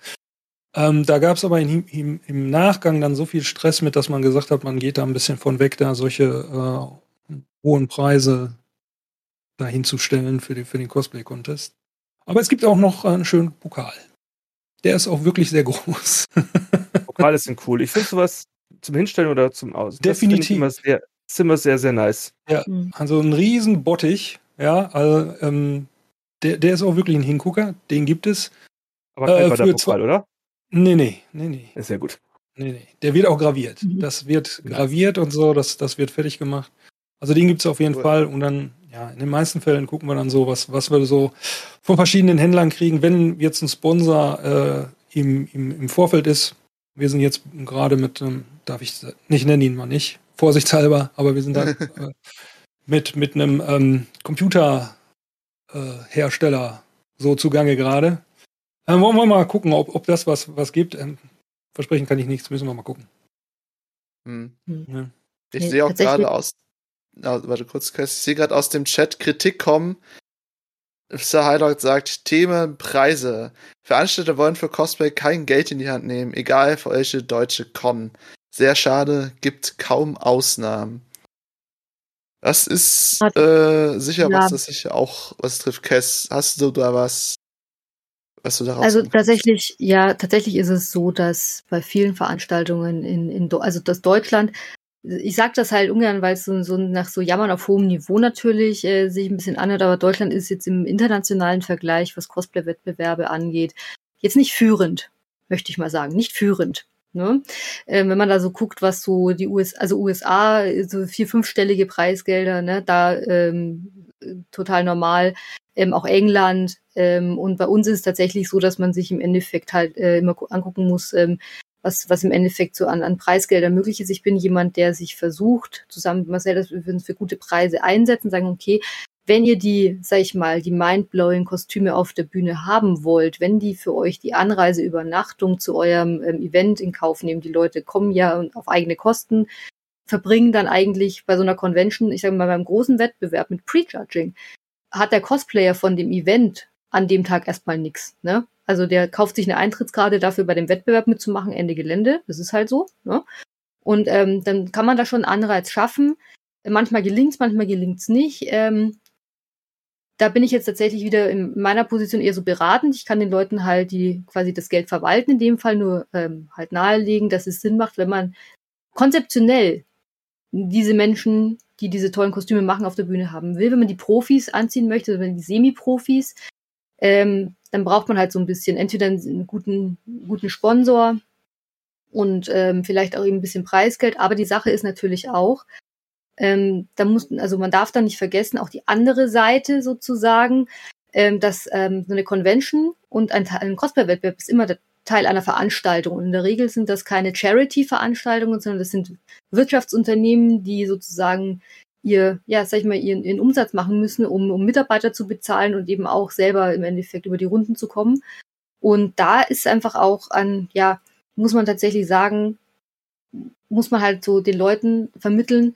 Ähm, da gab es aber in, im, im, Nachgang dann so viel Stress mit, dass man gesagt hat, man geht da ein bisschen von weg, da solche äh, hohen Preise dahinzustellen für, die, für den Cosplay-Contest. Aber es gibt auch noch einen schönen Pokal. Der ist auch wirklich sehr [laughs] groß. Pokale sind cool. Ich finde sowas zum Hinstellen oder zum Aus. Definitiv. Das immer sehr, ist immer sehr, sehr nice. Ja, mhm. also ein riesen Bottich. Ja, also, ähm, der, der ist auch wirklich ein Hingucker. Den gibt es. Aber kein äh, für Pokal, oder? Nee, nee, nee, nee. Ist sehr gut. Nee, nee. Der wird auch graviert. Mhm. Das wird graviert und so, das, das wird fertig gemacht. Also den gibt es auf jeden cool. Fall. Und dann, ja, in den meisten Fällen gucken wir dann so, was, was wir so von verschiedenen Händlern kriegen. Wenn jetzt ein Sponsor äh, im, im, im Vorfeld ist, wir sind jetzt gerade mit, ähm, darf ich nicht nennen ihn mal nicht, vorsichtshalber, aber wir sind da [laughs] äh, mit, mit einem ähm, Computerhersteller äh, so zugange gerade. Ähm, wollen wir mal gucken, ob, ob das was, was gibt. Ähm, versprechen kann ich nichts, müssen wir mal gucken. Hm. Ja. Ich nee, sehe auch gerade aus, also, warte kurz, ich sehe gerade aus dem Chat Kritik kommen. Sir Highlight sagt, Themen, Preise. Veranstalter wollen für Cosplay kein Geld in die Hand nehmen, egal für welche deutsche Con. Sehr schade, gibt kaum Ausnahmen. Das ist äh, sicher ja. was, das sicher auch was trifft. Kess, hast du da was, was du daraus Also tatsächlich, ja, tatsächlich ist es so, dass bei vielen Veranstaltungen in, in also das Deutschland ich sage das halt ungern, weil es so, so nach so Jammern auf hohem Niveau natürlich äh, sich ein bisschen anhört, aber Deutschland ist jetzt im internationalen Vergleich, was Cosplay-Wettbewerbe angeht, jetzt nicht führend, möchte ich mal sagen, nicht führend. Ne? Ähm, wenn man da so guckt, was so die US, also USA, so vier, fünfstellige Preisgelder, ne, da ähm, total normal, ähm, auch England. Ähm, und bei uns ist es tatsächlich so, dass man sich im Endeffekt halt äh, immer angucken muss, ähm, was, was im Endeffekt so an, an Preisgeldern möglich ist. Ich bin jemand, der sich versucht, zusammen mit Marcel, dass wir uns für gute Preise einsetzen, sagen, okay, wenn ihr die, sag ich mal, die mindblowing Kostüme auf der Bühne haben wollt, wenn die für euch die Anreise, Übernachtung zu eurem ähm, Event in Kauf nehmen, die Leute kommen ja auf eigene Kosten, verbringen dann eigentlich bei so einer Convention, ich sage mal beim großen Wettbewerb mit Prejudging, hat der Cosplayer von dem Event an dem Tag erstmal nichts. Ne? Also der kauft sich eine Eintrittskarte dafür, bei dem Wettbewerb mitzumachen, Ende Gelände. Das ist halt so. Ne? Und ähm, dann kann man da schon einen Anreiz schaffen. Manchmal gelingt's, manchmal gelingt's nicht. Ähm, da bin ich jetzt tatsächlich wieder in meiner Position eher so beratend. Ich kann den Leuten halt, die quasi das Geld verwalten, in dem Fall nur ähm, halt nahelegen, dass es Sinn macht, wenn man konzeptionell diese Menschen, die diese tollen Kostüme machen, auf der Bühne haben will. Wenn man die Profis anziehen möchte, wenn die Semi-Profis, ähm, dann braucht man halt so ein bisschen entweder einen guten, guten Sponsor und ähm, vielleicht auch eben ein bisschen Preisgeld. Aber die Sache ist natürlich auch, ähm, da muss, also man darf da nicht vergessen, auch die andere Seite sozusagen, ähm, dass ähm, so eine Convention und ein, ein Cosplay-Wettbewerb ist immer Teil einer Veranstaltung. Und in der Regel sind das keine Charity-Veranstaltungen, sondern das sind Wirtschaftsunternehmen, die sozusagen ihr, ja, sag ich mal, ihren, ihren Umsatz machen müssen, um, um Mitarbeiter zu bezahlen und eben auch selber im Endeffekt über die Runden zu kommen. Und da ist einfach auch an, ja, muss man tatsächlich sagen, muss man halt so den Leuten vermitteln,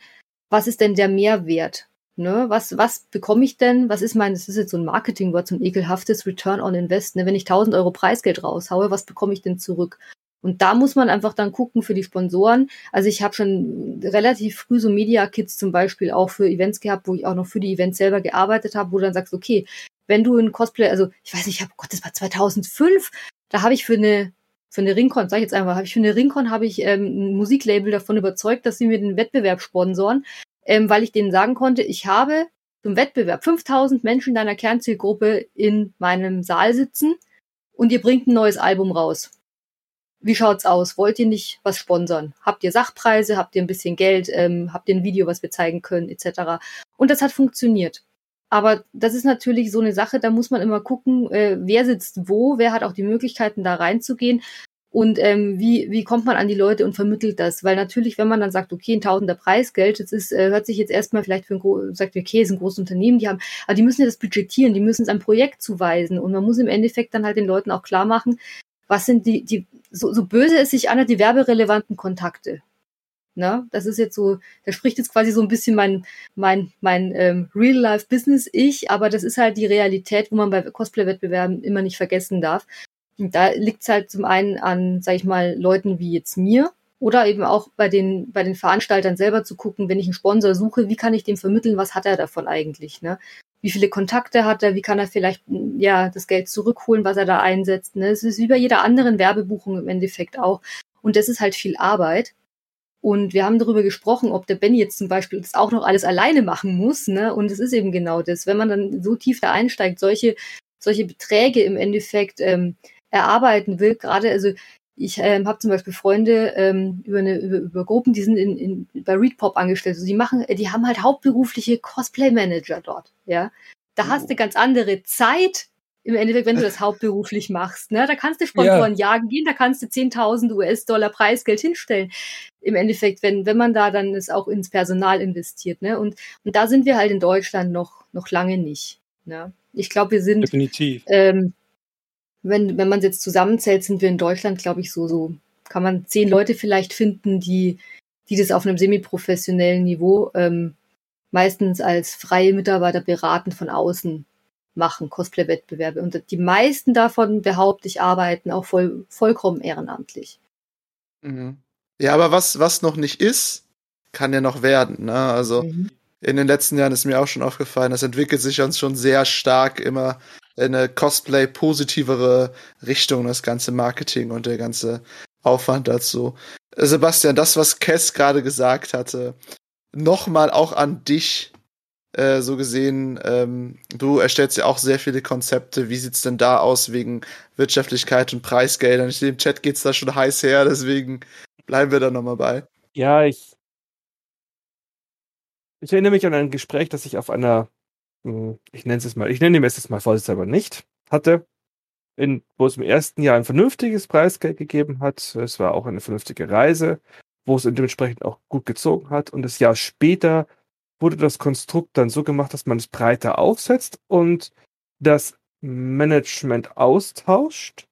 was ist denn der Mehrwert? Ne? Was, was bekomme ich denn? Was ist mein, das ist jetzt so ein Marketingwort, so ein ekelhaftes Return on Invest. Ne? Wenn ich 1000 Euro Preisgeld raushaue, was bekomme ich denn zurück? Und da muss man einfach dann gucken für die Sponsoren. Also ich habe schon relativ früh so Media Kits zum Beispiel auch für Events gehabt, wo ich auch noch für die Events selber gearbeitet habe, wo du dann sagst, okay, wenn du ein Cosplay, also ich weiß nicht, ich hab, Gott, das war 2005, da habe ich für eine für eine Ringcon, sag ich jetzt einfach, habe ich für eine Ringcon habe ich ähm, ein Musiklabel davon überzeugt, dass sie mir den Wettbewerb sponsoren, ähm, weil ich denen sagen konnte, ich habe zum Wettbewerb 5000 Menschen deiner Kernzielgruppe in meinem Saal sitzen und ihr bringt ein neues Album raus. Wie schaut's aus? Wollt ihr nicht was sponsern? Habt ihr Sachpreise? Habt ihr ein bisschen Geld? Ähm, habt ihr ein Video, was wir zeigen können, etc. Und das hat funktioniert. Aber das ist natürlich so eine Sache, da muss man immer gucken, äh, wer sitzt wo, wer hat auch die Möglichkeiten, da reinzugehen. Und ähm, wie, wie kommt man an die Leute und vermittelt das? Weil natürlich, wenn man dann sagt, okay, ein Tausender Preisgeld, das ist, äh, hört sich jetzt erstmal vielleicht für ein, sagt, okay, ist ein großes Unternehmen, die haben, aber die müssen ja das budgetieren, die müssen es einem Projekt zuweisen. Und man muss im Endeffekt dann halt den Leuten auch klar machen, was sind die, die, so, so böse es sich an, die werberelevanten Kontakte. Ne? Das ist jetzt so, da spricht jetzt quasi so ein bisschen mein, mein, mein ähm, Real-Life-Business-Ich, aber das ist halt die Realität, wo man bei Cosplay-Wettbewerben immer nicht vergessen darf. Und da liegt es halt zum einen an, sag ich mal, Leuten wie jetzt mir oder eben auch bei den, bei den Veranstaltern selber zu gucken, wenn ich einen Sponsor suche, wie kann ich dem vermitteln, was hat er davon eigentlich, ne? Wie viele Kontakte hat er, wie kann er vielleicht, ja, das Geld zurückholen, was er da einsetzt, ne? Es ist wie bei jeder anderen Werbebuchung im Endeffekt auch. Und das ist halt viel Arbeit. Und wir haben darüber gesprochen, ob der Benny jetzt zum Beispiel das auch noch alles alleine machen muss. Ne? Und es ist eben genau das. Wenn man dann so tief da einsteigt, solche, solche Beträge im Endeffekt ähm, erarbeiten will, gerade, also ich ähm, habe zum Beispiel Freunde ähm, über, eine, über, über Gruppen, die sind in, in, bei Readpop angestellt. Also die machen, die haben halt hauptberufliche Cosplay-Manager dort. Ja, da oh. hast du ganz andere Zeit, im Endeffekt, wenn du [laughs] das hauptberuflich machst. Ne? Da kannst du Sponsoren ja. jagen gehen, da kannst du 10.000 US-Dollar Preisgeld hinstellen. Im Endeffekt, wenn, wenn man da dann es auch ins Personal investiert. Ne? Und, und da sind wir halt in Deutschland noch, noch lange nicht. Ne? Ich glaube, wir sind. Definitiv. Ähm, wenn, wenn man es jetzt zusammenzählt, sind wir in Deutschland, glaube ich, so, so, kann man zehn Leute vielleicht finden, die, die das auf einem semi-professionellen Niveau ähm, meistens als freie Mitarbeiter beraten von außen machen, Cosplay-Wettbewerbe. Und die meisten davon, behaupte ich, arbeiten auch voll, vollkommen ehrenamtlich. Mhm. Ja, aber was, was noch nicht ist, kann ja noch werden. Ne? Also mhm. in den letzten Jahren ist mir auch schon aufgefallen, das entwickelt sich uns schon sehr stark immer eine Cosplay-positivere Richtung, das ganze Marketing und der ganze Aufwand dazu. Sebastian, das, was Kess gerade gesagt hatte, nochmal auch an dich äh, so gesehen, ähm, du erstellst ja auch sehr viele Konzepte. Wie sieht's denn da aus wegen Wirtschaftlichkeit und Preisgeldern? Ich im Chat geht's da schon heiß her, deswegen bleiben wir da nochmal bei. Ja, ich. Ich erinnere mich an ein Gespräch, das ich auf einer, ich nenne es mal, ich nenne es jetzt mal vorsichtshalber nicht, hatte, in, wo es im ersten Jahr ein vernünftiges Preisgeld gegeben hat. Es war auch eine vernünftige Reise, wo es dementsprechend auch gut gezogen hat. Und das Jahr später wurde das Konstrukt dann so gemacht, dass man es breiter aufsetzt und das Management austauscht,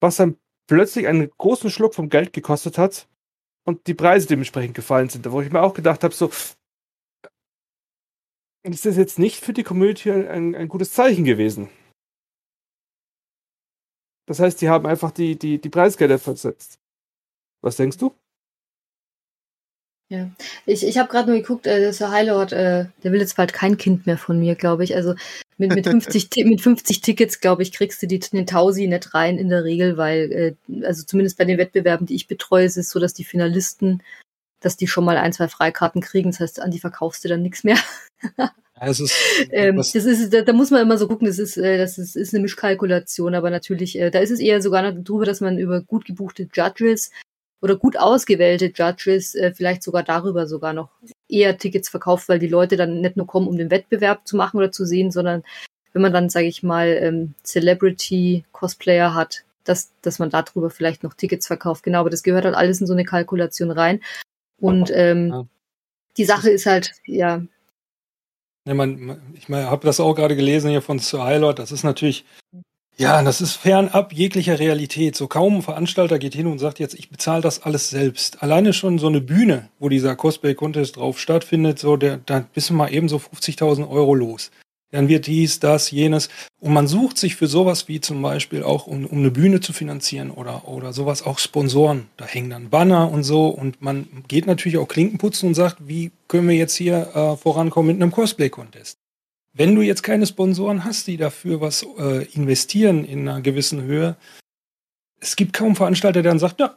was dann plötzlich einen großen Schluck vom Geld gekostet hat und die Preise dementsprechend gefallen sind. Wo ich mir auch gedacht habe, so, ist das jetzt nicht für die Community ein, ein gutes Zeichen gewesen? Das heißt, die haben einfach die, die, die Preisgelder versetzt. Was denkst du? Ja, ich, ich habe gerade nur geguckt, äh, Sir Highlord, äh, der will jetzt bald kein Kind mehr von mir, glaube ich. Also mit, mit, [laughs] 50, mit 50 Tickets, glaube ich, kriegst du die, den Tausi nicht rein in der Regel, weil, äh, also zumindest bei den Wettbewerben, die ich betreue, ist es so, dass die Finalisten, dass die schon mal ein, zwei Freikarten kriegen. Das heißt, an die verkaufst du dann nichts mehr. Es ist, [laughs] ähm, das ist, da, da, muss man immer so gucken, das ist, äh, das ist, ist eine Mischkalkulation, aber natürlich, äh, da ist es eher sogar noch drüber, dass man über gut gebuchte Judges oder gut ausgewählte Judges äh, vielleicht sogar darüber sogar noch eher Tickets verkauft, weil die Leute dann nicht nur kommen, um den Wettbewerb zu machen oder zu sehen, sondern wenn man dann, sage ich mal, ähm, Celebrity-Cosplayer hat, dass, dass man darüber vielleicht noch Tickets verkauft. Genau, aber das gehört halt alles in so eine Kalkulation rein. Und ähm, ja. die Sache ist halt, ja. ja man, ich habe das auch gerade gelesen hier von Sir Hylord. Das ist natürlich ja, das ist fernab jeglicher Realität. So kaum ein Veranstalter geht hin und sagt jetzt, ich bezahle das alles selbst. Alleine schon so eine Bühne, wo dieser Cosplay-Contest drauf stattfindet, so der, da bist du mal eben so 50.000 Euro los. Dann wird dies, das, jenes. Und man sucht sich für sowas wie zum Beispiel auch, um, um eine Bühne zu finanzieren oder, oder sowas auch Sponsoren. Da hängen dann Banner und so. Und man geht natürlich auch Klinken putzen und sagt, wie können wir jetzt hier äh, vorankommen mit einem Cosplay-Contest? Wenn du jetzt keine Sponsoren hast, die dafür was äh, investieren in einer gewissen Höhe, es gibt kaum Veranstalter, der dann sagt, ja,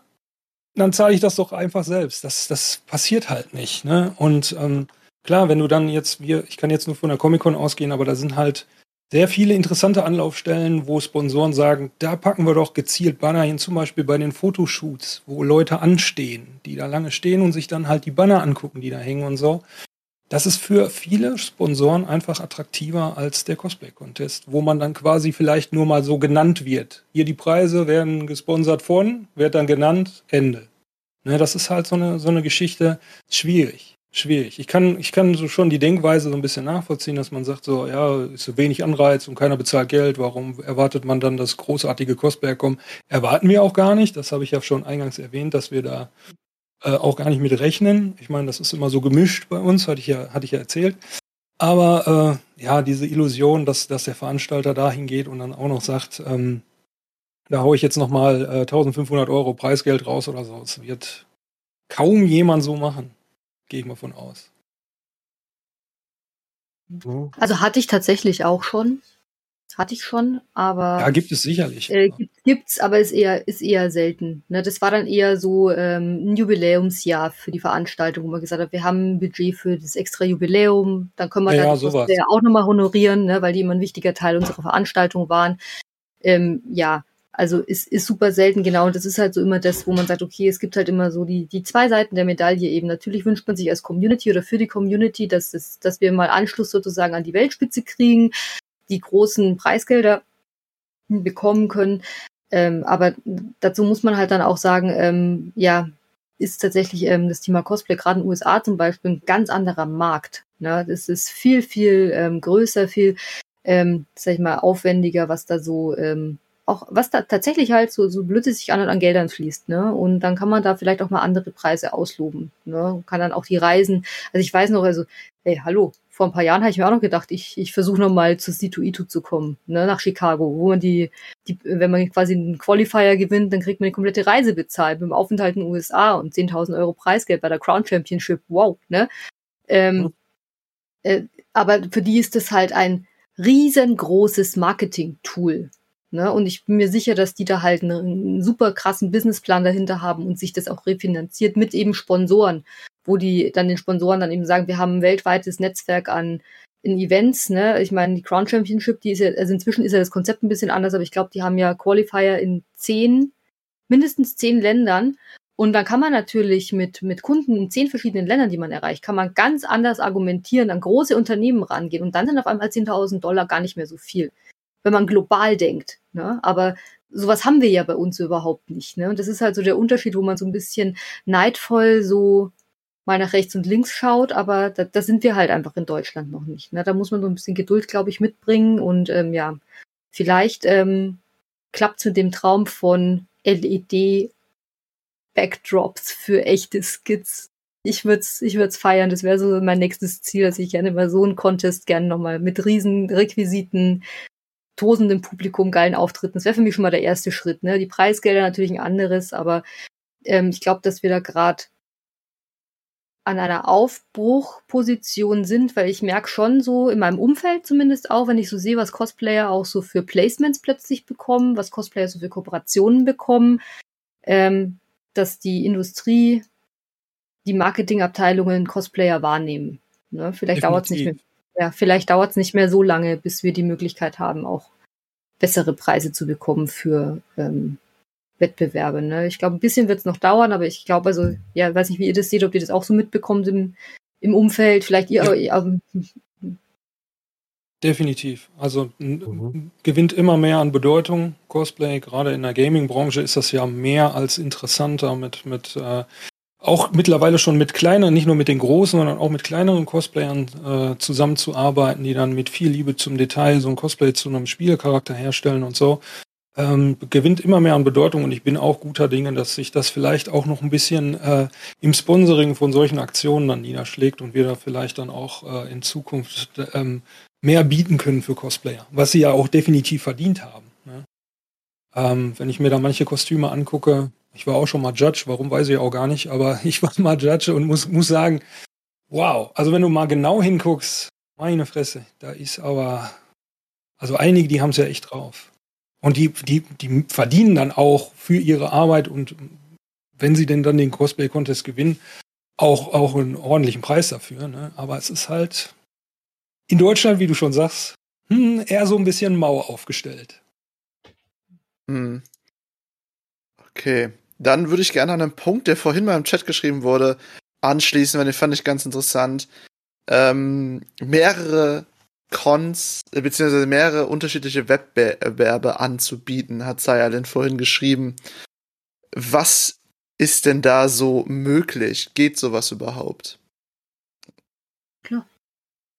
dann zahle ich das doch einfach selbst. Das, das passiert halt nicht. Ne? Und ähm, klar, wenn du dann jetzt, wir, ich kann jetzt nur von der Comic-Con ausgehen, aber da sind halt sehr viele interessante Anlaufstellen, wo Sponsoren sagen, da packen wir doch gezielt Banner hin, zum Beispiel bei den Fotoshoots, wo Leute anstehen, die da lange stehen und sich dann halt die Banner angucken, die da hängen und so. das ist für viele Sponsoren einfach attraktiver als der Cosplay-Contest, wo man dann quasi vielleicht nur mal so genannt wird. Hier die Preise werden gesponsert von, wird dann genannt, Ende. Ne, das ist halt so eine, so eine Geschichte, schwierig. Schwierig. Ich kann, ich kann so schon die Denkweise so ein bisschen nachvollziehen, dass man sagt, so, ja, ist so wenig Anreiz und keiner bezahlt Geld. Warum erwartet man dann das großartige Cosplay kommen? Erwarten wir auch gar nicht. Das habe ich ja schon eingangs erwähnt, dass wir da äh, auch gar nicht mit rechnen. Ich meine, das ist immer so gemischt bei uns, hatte ich ja, hatte ich ja erzählt. Aber äh, ja, diese Illusion, dass, dass der Veranstalter dahin geht und dann auch noch sagt, ähm, da haue ich jetzt nochmal äh, 1500 Euro Preisgeld raus oder so. Das wird kaum jemand so machen. Gehe ich mal von aus. Also hatte ich tatsächlich auch schon. Hatte ich schon, aber. Ja, gibt es sicherlich. Äh, gibt, gibt's, aber ist eher, ist eher selten. Ne, das war dann eher so ähm, ein Jubiläumsjahr für die Veranstaltung, wo man gesagt hat, wir haben ein Budget für das extra Jubiläum, dann können wir Ja, das sowas. auch nochmal honorieren, ne, weil die immer ein wichtiger Teil unserer Veranstaltung waren. Ähm, ja, also ist, ist super selten, genau. Und das ist halt so immer das, wo man sagt, okay, es gibt halt immer so die, die zwei Seiten der Medaille eben. Natürlich wünscht man sich als Community oder für die Community, dass, das, dass wir mal Anschluss sozusagen an die Weltspitze kriegen, die großen Preisgelder bekommen können. Ähm, aber dazu muss man halt dann auch sagen, ähm, ja, ist tatsächlich ähm, das Thema Cosplay gerade in den USA zum Beispiel ein ganz anderer Markt. Ne? Das ist viel, viel ähm, größer, viel, ähm, sag ich mal, aufwendiger, was da so ähm, auch, was da tatsächlich halt so, so blöd es sich an, an Geldern fließt, ne? Und dann kann man da vielleicht auch mal andere Preise ausloben, ne? Kann dann auch die Reisen, also ich weiß noch, also, hey, hallo, vor ein paar Jahren habe ich mir auch noch gedacht, ich, ich versuche noch mal zu C2E2 zu kommen, ne, nach Chicago, wo man die, die, wenn man quasi einen Qualifier gewinnt, dann kriegt man die komplette Reise bezahlt, mit dem Aufenthalt in den USA und 10.000 Euro Preisgeld bei der Crown Championship, wow, ne? Ähm, äh, aber für die ist das halt ein riesengroßes Marketing-Tool. Ne? Und ich bin mir sicher, dass die da halt einen, einen super krassen Businessplan dahinter haben und sich das auch refinanziert mit eben Sponsoren, wo die dann den Sponsoren dann eben sagen, wir haben ein weltweites Netzwerk an in Events, ne? Ich meine, die Crown Championship, die ist ja, also inzwischen ist ja das Konzept ein bisschen anders, aber ich glaube, die haben ja Qualifier in zehn, mindestens zehn Ländern. Und dann kann man natürlich mit, mit Kunden in zehn verschiedenen Ländern, die man erreicht, kann man ganz anders argumentieren, an große Unternehmen rangehen. Und dann sind auf einmal 10.000 Dollar gar nicht mehr so viel, wenn man global denkt. Ne? Aber sowas haben wir ja bei uns überhaupt nicht. Ne? Und das ist halt so der Unterschied, wo man so ein bisschen neidvoll so mal nach rechts und links schaut, aber da, da sind wir halt einfach in Deutschland noch nicht. Ne? Da muss man so ein bisschen Geduld, glaube ich, mitbringen und ähm, ja, vielleicht ähm, klappt es mit dem Traum von LED Backdrops für echte Skits. Ich würde es ich würd's feiern, das wäre so mein nächstes Ziel, dass ich gerne mal so einen Contest gerne nochmal mit riesen Requisiten, tosendem Publikum, geilen Auftritten. Das wäre für mich schon mal der erste Schritt. Ne? Die Preisgelder natürlich ein anderes, aber ähm, ich glaube, dass wir da gerade an einer Aufbruchposition sind, weil ich merke schon so in meinem Umfeld zumindest auch, wenn ich so sehe, was Cosplayer auch so für Placements plötzlich bekommen, was Cosplayer so für Kooperationen bekommen, ähm, dass die Industrie, die Marketingabteilungen Cosplayer wahrnehmen. Ne? Vielleicht dauert es nicht mehr. Ja, vielleicht dauert es nicht mehr so lange, bis wir die Möglichkeit haben, auch bessere Preise zu bekommen für ähm, Wettbewerbe. Ne? Ich glaube, ein bisschen wird es noch dauern, aber ich glaube, also, ja, weiß nicht, wie ihr das seht, ob ihr das auch so mitbekommt im, im Umfeld. Vielleicht ihr, Ja. ja. Definitiv. Also n- gewinnt immer mehr an Bedeutung. Cosplay, gerade in der Gaming-Branche ist das ja mehr als interessanter mit, mit äh, auch mittlerweile schon mit kleineren, nicht nur mit den großen, sondern auch mit kleineren Cosplayern äh, zusammenzuarbeiten, die dann mit viel Liebe zum Detail so ein Cosplay zu einem Spielcharakter herstellen und so. Ähm, gewinnt immer mehr an Bedeutung und ich bin auch guter Dinge, dass sich das vielleicht auch noch ein bisschen äh, im Sponsoring von solchen Aktionen dann niederschlägt und wir da vielleicht dann auch äh, in Zukunft ähm, mehr bieten können für Cosplayer, was sie ja auch definitiv verdient haben. Ähm, wenn ich mir da manche Kostüme angucke, ich war auch schon mal Judge, warum weiß ich auch gar nicht, aber [laughs] ich war mal Judge und muss, muss sagen, wow, also wenn du mal genau hinguckst, meine Fresse, da ist aber, also einige, die haben es ja echt drauf. Und die, die, die verdienen dann auch für ihre Arbeit und wenn sie denn dann den Cosplay-Contest gewinnen, auch, auch einen ordentlichen Preis dafür. Ne? Aber es ist halt in Deutschland, wie du schon sagst, hm, eher so ein bisschen mau aufgestellt. Hm. Okay. Dann würde ich gerne an einen Punkt, der vorhin mal im Chat geschrieben wurde, anschließen, weil den fand ich ganz interessant. ähm, mehrere Cons, äh, beziehungsweise mehrere unterschiedliche Wettbewerbe anzubieten, hat Sayalin vorhin geschrieben. Was ist denn da so möglich? Geht sowas überhaupt? Klar.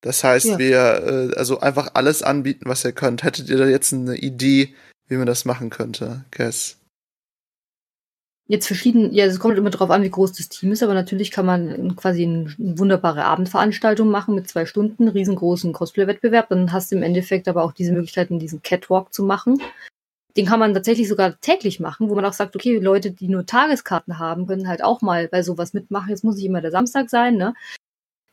Das heißt, Ja. wir äh, also einfach alles anbieten, was ihr könnt. Hättet ihr da jetzt eine Idee, wie man das machen könnte, Cass? Jetzt verschieden, ja, es kommt immer drauf an, wie groß das Team ist, aber natürlich kann man quasi eine wunderbare Abendveranstaltung machen mit zwei Stunden, riesengroßen Cosplay-Wettbewerb. Dann hast du im Endeffekt aber auch diese Möglichkeiten, diesen Catwalk zu machen. Den kann man tatsächlich sogar täglich machen, wo man auch sagt, okay, Leute, die nur Tageskarten haben, können halt auch mal bei sowas mitmachen. Jetzt muss nicht immer der Samstag sein, ne?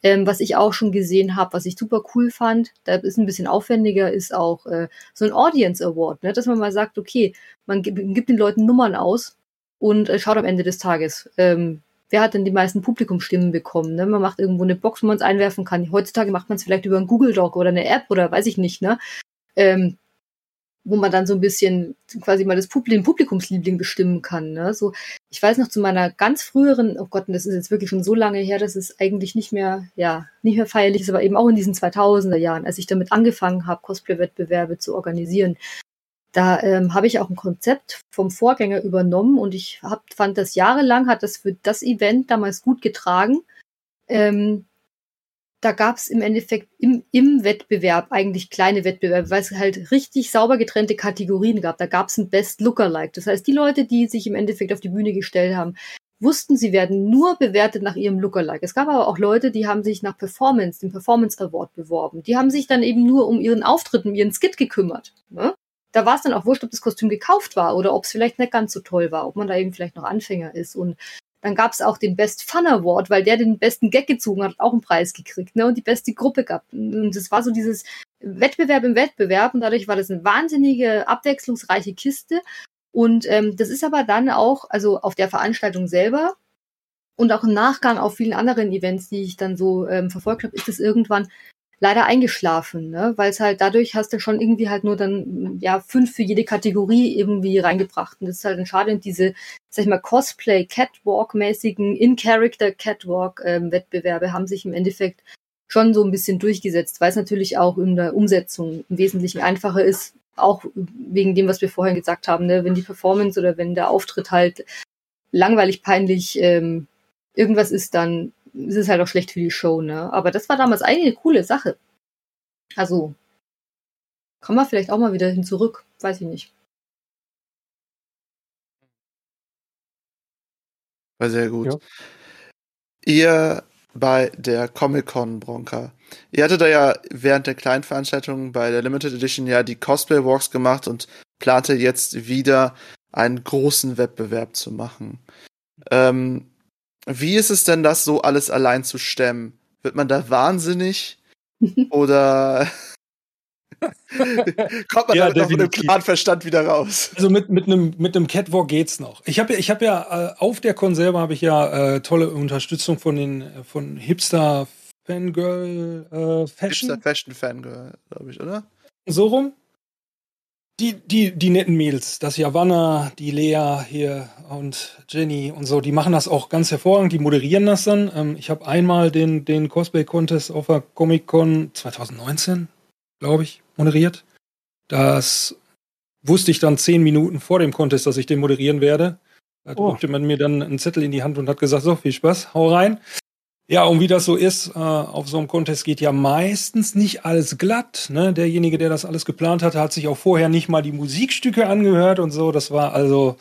Ähm, was ich auch schon gesehen habe, was ich super cool fand, da ist ein bisschen aufwendiger, ist auch äh, so ein Audience Award, ne? dass man mal sagt, okay, man gibt, den Leuten Nummern aus und äh, schaut am Ende des Tages, ähm, wer hat denn die meisten Publikumsstimmen bekommen. Ne? Man macht irgendwo eine Box, wo man es einwerfen kann. Heutzutage macht man es vielleicht über einen Google Doc oder eine App oder weiß ich nicht, ne? Ähm, wo man dann so ein bisschen quasi mal das Publikum, Publikumsliebling bestimmen kann. Ne? So, ich weiß noch zu meiner ganz früheren, oh Gott, das ist jetzt wirklich schon so lange her, dass es eigentlich nicht mehr, ja, nicht mehr feierlich ist, aber eben auch in diesen 2000er Jahren, als ich damit angefangen habe, Cosplay-Wettbewerbe zu organisieren, da ähm, habe ich auch ein Konzept vom Vorgänger übernommen und ich hab, fand das jahrelang, hat das für das Event damals gut getragen. Ähm, da gab es im Endeffekt im, im Wettbewerb eigentlich kleine Wettbewerbe, weil es halt richtig sauber getrennte Kategorien gab. Da gab es ein Best Lookalike. Das heißt, die Leute, die sich im Endeffekt auf die Bühne gestellt haben, wussten, sie werden nur bewertet nach ihrem Lookalike. Es gab aber auch Leute, die haben sich nach Performance, dem Performance Award beworben. Die haben sich dann eben nur um ihren Auftritt, um ihren Skit gekümmert. Ne? Da war es dann auch wurscht, ob das Kostüm gekauft war oder ob es vielleicht nicht ganz so toll war, ob man da eben vielleicht noch Anfänger ist. Und dann gab es auch den Best Fun Award, weil der den besten Gag gezogen hat, auch einen Preis gekriegt. Ne? Und die beste Gruppe gab. Und das war so dieses Wettbewerb im Wettbewerb. Und dadurch war das eine wahnsinnige, abwechslungsreiche Kiste. Und ähm, das ist aber dann auch, also auf der Veranstaltung selber und auch im Nachgang auf vielen anderen Events, die ich dann so ähm, verfolgt habe, ist es irgendwann leider eingeschlafen, ne? weil es halt dadurch hast du schon irgendwie halt nur dann ja fünf für jede Kategorie irgendwie reingebracht und das ist halt ein Schade und diese sag ich mal Cosplay Catwalk mäßigen in Character Catwalk Wettbewerbe haben sich im Endeffekt schon so ein bisschen durchgesetzt, weil es natürlich auch in der Umsetzung im Wesentlichen einfacher ist, auch wegen dem, was wir vorhin gesagt haben, ne? wenn die Performance oder wenn der Auftritt halt langweilig, peinlich ähm, irgendwas ist, dann ist es halt auch schlecht für die Show, ne? Aber das war damals eigentlich eine coole Sache. Also, kann man vielleicht auch mal wieder hin zurück, weiß ich nicht. War sehr gut. Ja. Ihr bei der Comic-Con, Bronca, ihr hattet da ja während der kleinen Veranstaltung bei der Limited Edition ja die Cosplay Walks gemacht und plante jetzt wieder einen großen Wettbewerb zu machen. Ähm, wie ist es denn, das so alles allein zu stemmen? Wird man da wahnsinnig? Oder [laughs] kommt man Ja, damit mit dem klaren Verstand wieder raus? Also mit, mit einem mit einem Catwalk geht's noch. Ich habe ja, ich habe ja äh, auf der Con selber habe ich ja äh, tolle Unterstützung von den von Hipster Fangirl äh, Fashion Hipster Fashion Fangirl, glaube ich, oder? so rum. Die, die, die netten Mädels, das Javanna, die Lea hier und Jenny und so, die machen das auch ganz hervorragend, die moderieren das dann. Ähm, ich habe einmal den, den Cosplay-Contest auf der Comic-Con 2019, glaube ich, moderiert. Das wusste ich dann zehn Minuten vor dem Contest, dass ich den moderieren werde. Da Oh. drückte man mir dann einen Zettel in die Hand und hat gesagt, so, viel Spaß, hau rein. Ja, und wie das so ist, äh, auf so einem Contest geht ja meistens nicht alles glatt. Ne? Derjenige, der das alles geplant hatte, hat sich auch vorher nicht mal die Musikstücke angehört und so. Das war also,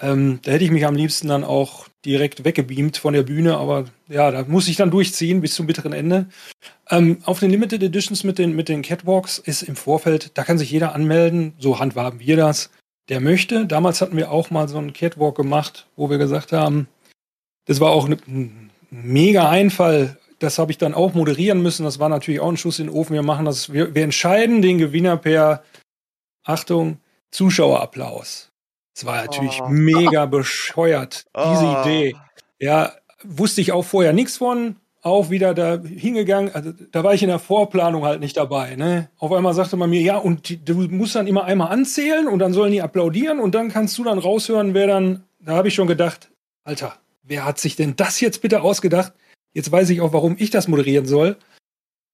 ähm, da hätte ich mich am liebsten dann auch direkt weggebeamt von der Bühne, aber ja, da muss ich dann durchziehen bis zum bitteren Ende. Ähm, auf den Limited Editions mit den, mit den Catwalks ist im Vorfeld, da kann sich jeder anmelden, so handhaben wir das, der möchte. Damals hatten wir auch mal so einen Catwalk gemacht, wo wir gesagt haben, das war auch ne- ein mega Einfall. Das habe ich dann auch moderieren müssen. Das war natürlich auch ein Schuss in den Ofen. Wir machen das, wir, wir entscheiden den Gewinner per, Achtung, Zuschauerapplaus. Das war natürlich Oh. mega bescheuert, diese Oh. Idee. Ja, wusste ich auch vorher nichts von. Auch wieder da hingegangen, also da war ich in der Vorplanung halt nicht dabei. Ne? Auf einmal sagte man mir, ja, und du musst dann immer einmal anzählen und dann sollen die applaudieren und dann kannst du dann raushören, wer dann. Da habe ich schon gedacht, Alter, wer hat sich denn das jetzt bitte ausgedacht? Jetzt weiß ich auch, warum ich das moderieren soll.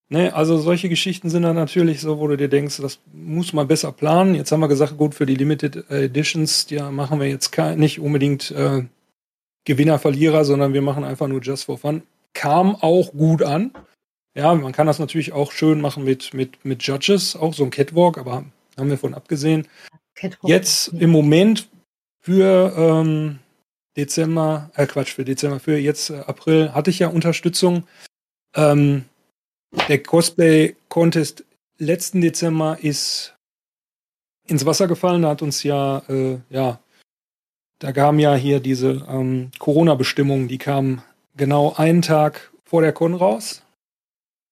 Ne, also solche Geschichten sind dann natürlich so, wo du dir denkst, das muss man besser planen. Jetzt haben wir gesagt, gut, für die Limited Editions, ja, machen wir jetzt nicht unbedingt äh, Gewinner, Verlierer, sondern wir machen einfach nur Just for Fun. Kam auch gut an. Ja, man kann das natürlich auch schön machen mit, mit, mit Judges, auch so ein Catwalk, aber haben wir von abgesehen. Catwalk. Jetzt im Moment für ähm, Dezember, äh Quatsch, für Dezember, für jetzt äh, April hatte ich ja Unterstützung. Ähm, der Cosplay-Contest letzten Dezember ist ins Wasser gefallen. Da hat uns ja, äh, ja, da kam ja hier diese ähm, Corona-Bestimmungen, die kamen genau einen Tag vor der Con raus.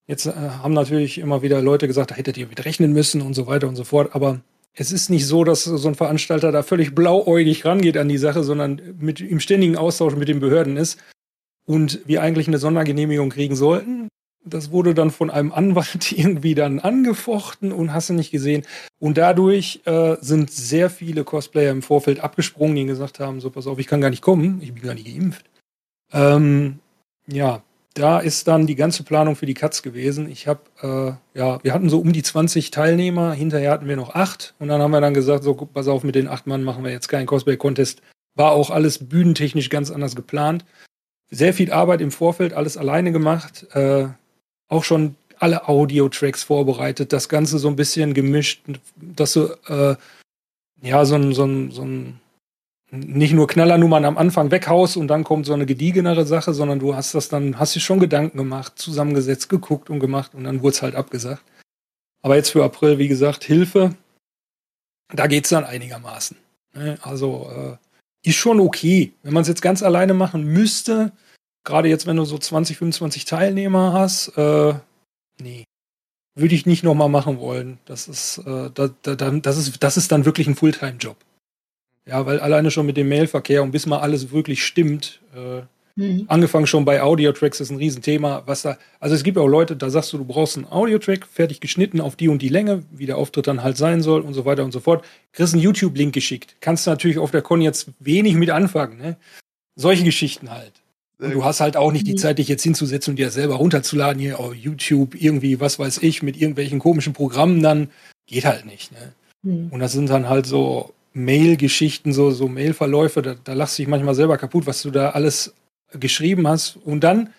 Jetzt äh, haben natürlich immer wieder Leute gesagt, da hättet ihr mit rechnen müssen und so weiter und so fort. Aber es ist nicht so, dass so ein Veranstalter da völlig blauäugig rangeht an die Sache, sondern mit im ständigen Austausch mit den Behörden ist und wir eigentlich eine Sondergenehmigung kriegen sollten. Das wurde dann von einem Anwalt [laughs] irgendwie dann angefochten und hast du nicht gesehen. Und dadurch äh, sind sehr viele Cosplayer im Vorfeld abgesprungen, die gesagt haben, so pass auf, ich kann gar nicht kommen, ich bin gar nicht geimpft. Ähm, ja, da ist dann die ganze Planung für die Katz gewesen. Ich habe, äh, ja, wir hatten so um die 20 Teilnehmer, hinterher hatten wir noch acht und dann haben wir dann gesagt, so pass auf, mit den acht Mann machen wir jetzt keinen Cosplay-Contest. War auch alles bühnentechnisch ganz anders geplant. Sehr viel Arbeit im Vorfeld, alles alleine gemacht. Äh, auch schon alle Audio-Tracks vorbereitet, das Ganze so ein bisschen gemischt, dass du äh, ja so ein, so ein, so ein nicht nur Knallernummern am Anfang weghaust und dann kommt so eine gediegenere Sache, sondern du hast das dann, hast dir schon Gedanken gemacht, zusammengesetzt, geguckt und gemacht und dann wurde es halt abgesagt. Aber jetzt für April, wie gesagt, Hilfe, da geht's dann einigermaßen. Ne? Also äh, ist schon okay. Wenn man es jetzt ganz alleine machen müsste, Gerade jetzt, wenn du so 20, 25 Teilnehmer hast, äh, nee. Würde ich nicht nochmal machen wollen. Das ist, äh, da, da, das ist, das ist dann wirklich ein Fulltime-Job. Ja, weil alleine schon mit dem Mailverkehr und bis mal alles wirklich stimmt, äh, mhm. angefangen schon bei Audio-Tracks ist ein Riesenthema, was da, also es gibt auch Leute, da sagst du, du brauchst einen Audio-Track, fertig geschnitten auf die und die Länge, wie der Auftritt dann halt sein soll und so weiter und so fort. Kriegst einen YouTube-Link geschickt. Kannst du natürlich auf der Con jetzt wenig mit anfangen, ne? Solche Geschichten halt. Und du hast halt auch nicht die mhm. Zeit, dich jetzt hinzusetzen und dir selber runterzuladen, hier auf YouTube, irgendwie, was weiß ich, mit irgendwelchen komischen Programmen, dann geht halt nicht. Ne? Mhm. Und das sind dann halt so Mail-Geschichten, so, so Mail-Verläufe, da, da lachst du dich manchmal selber kaputt, was du da alles geschrieben hast. Und dann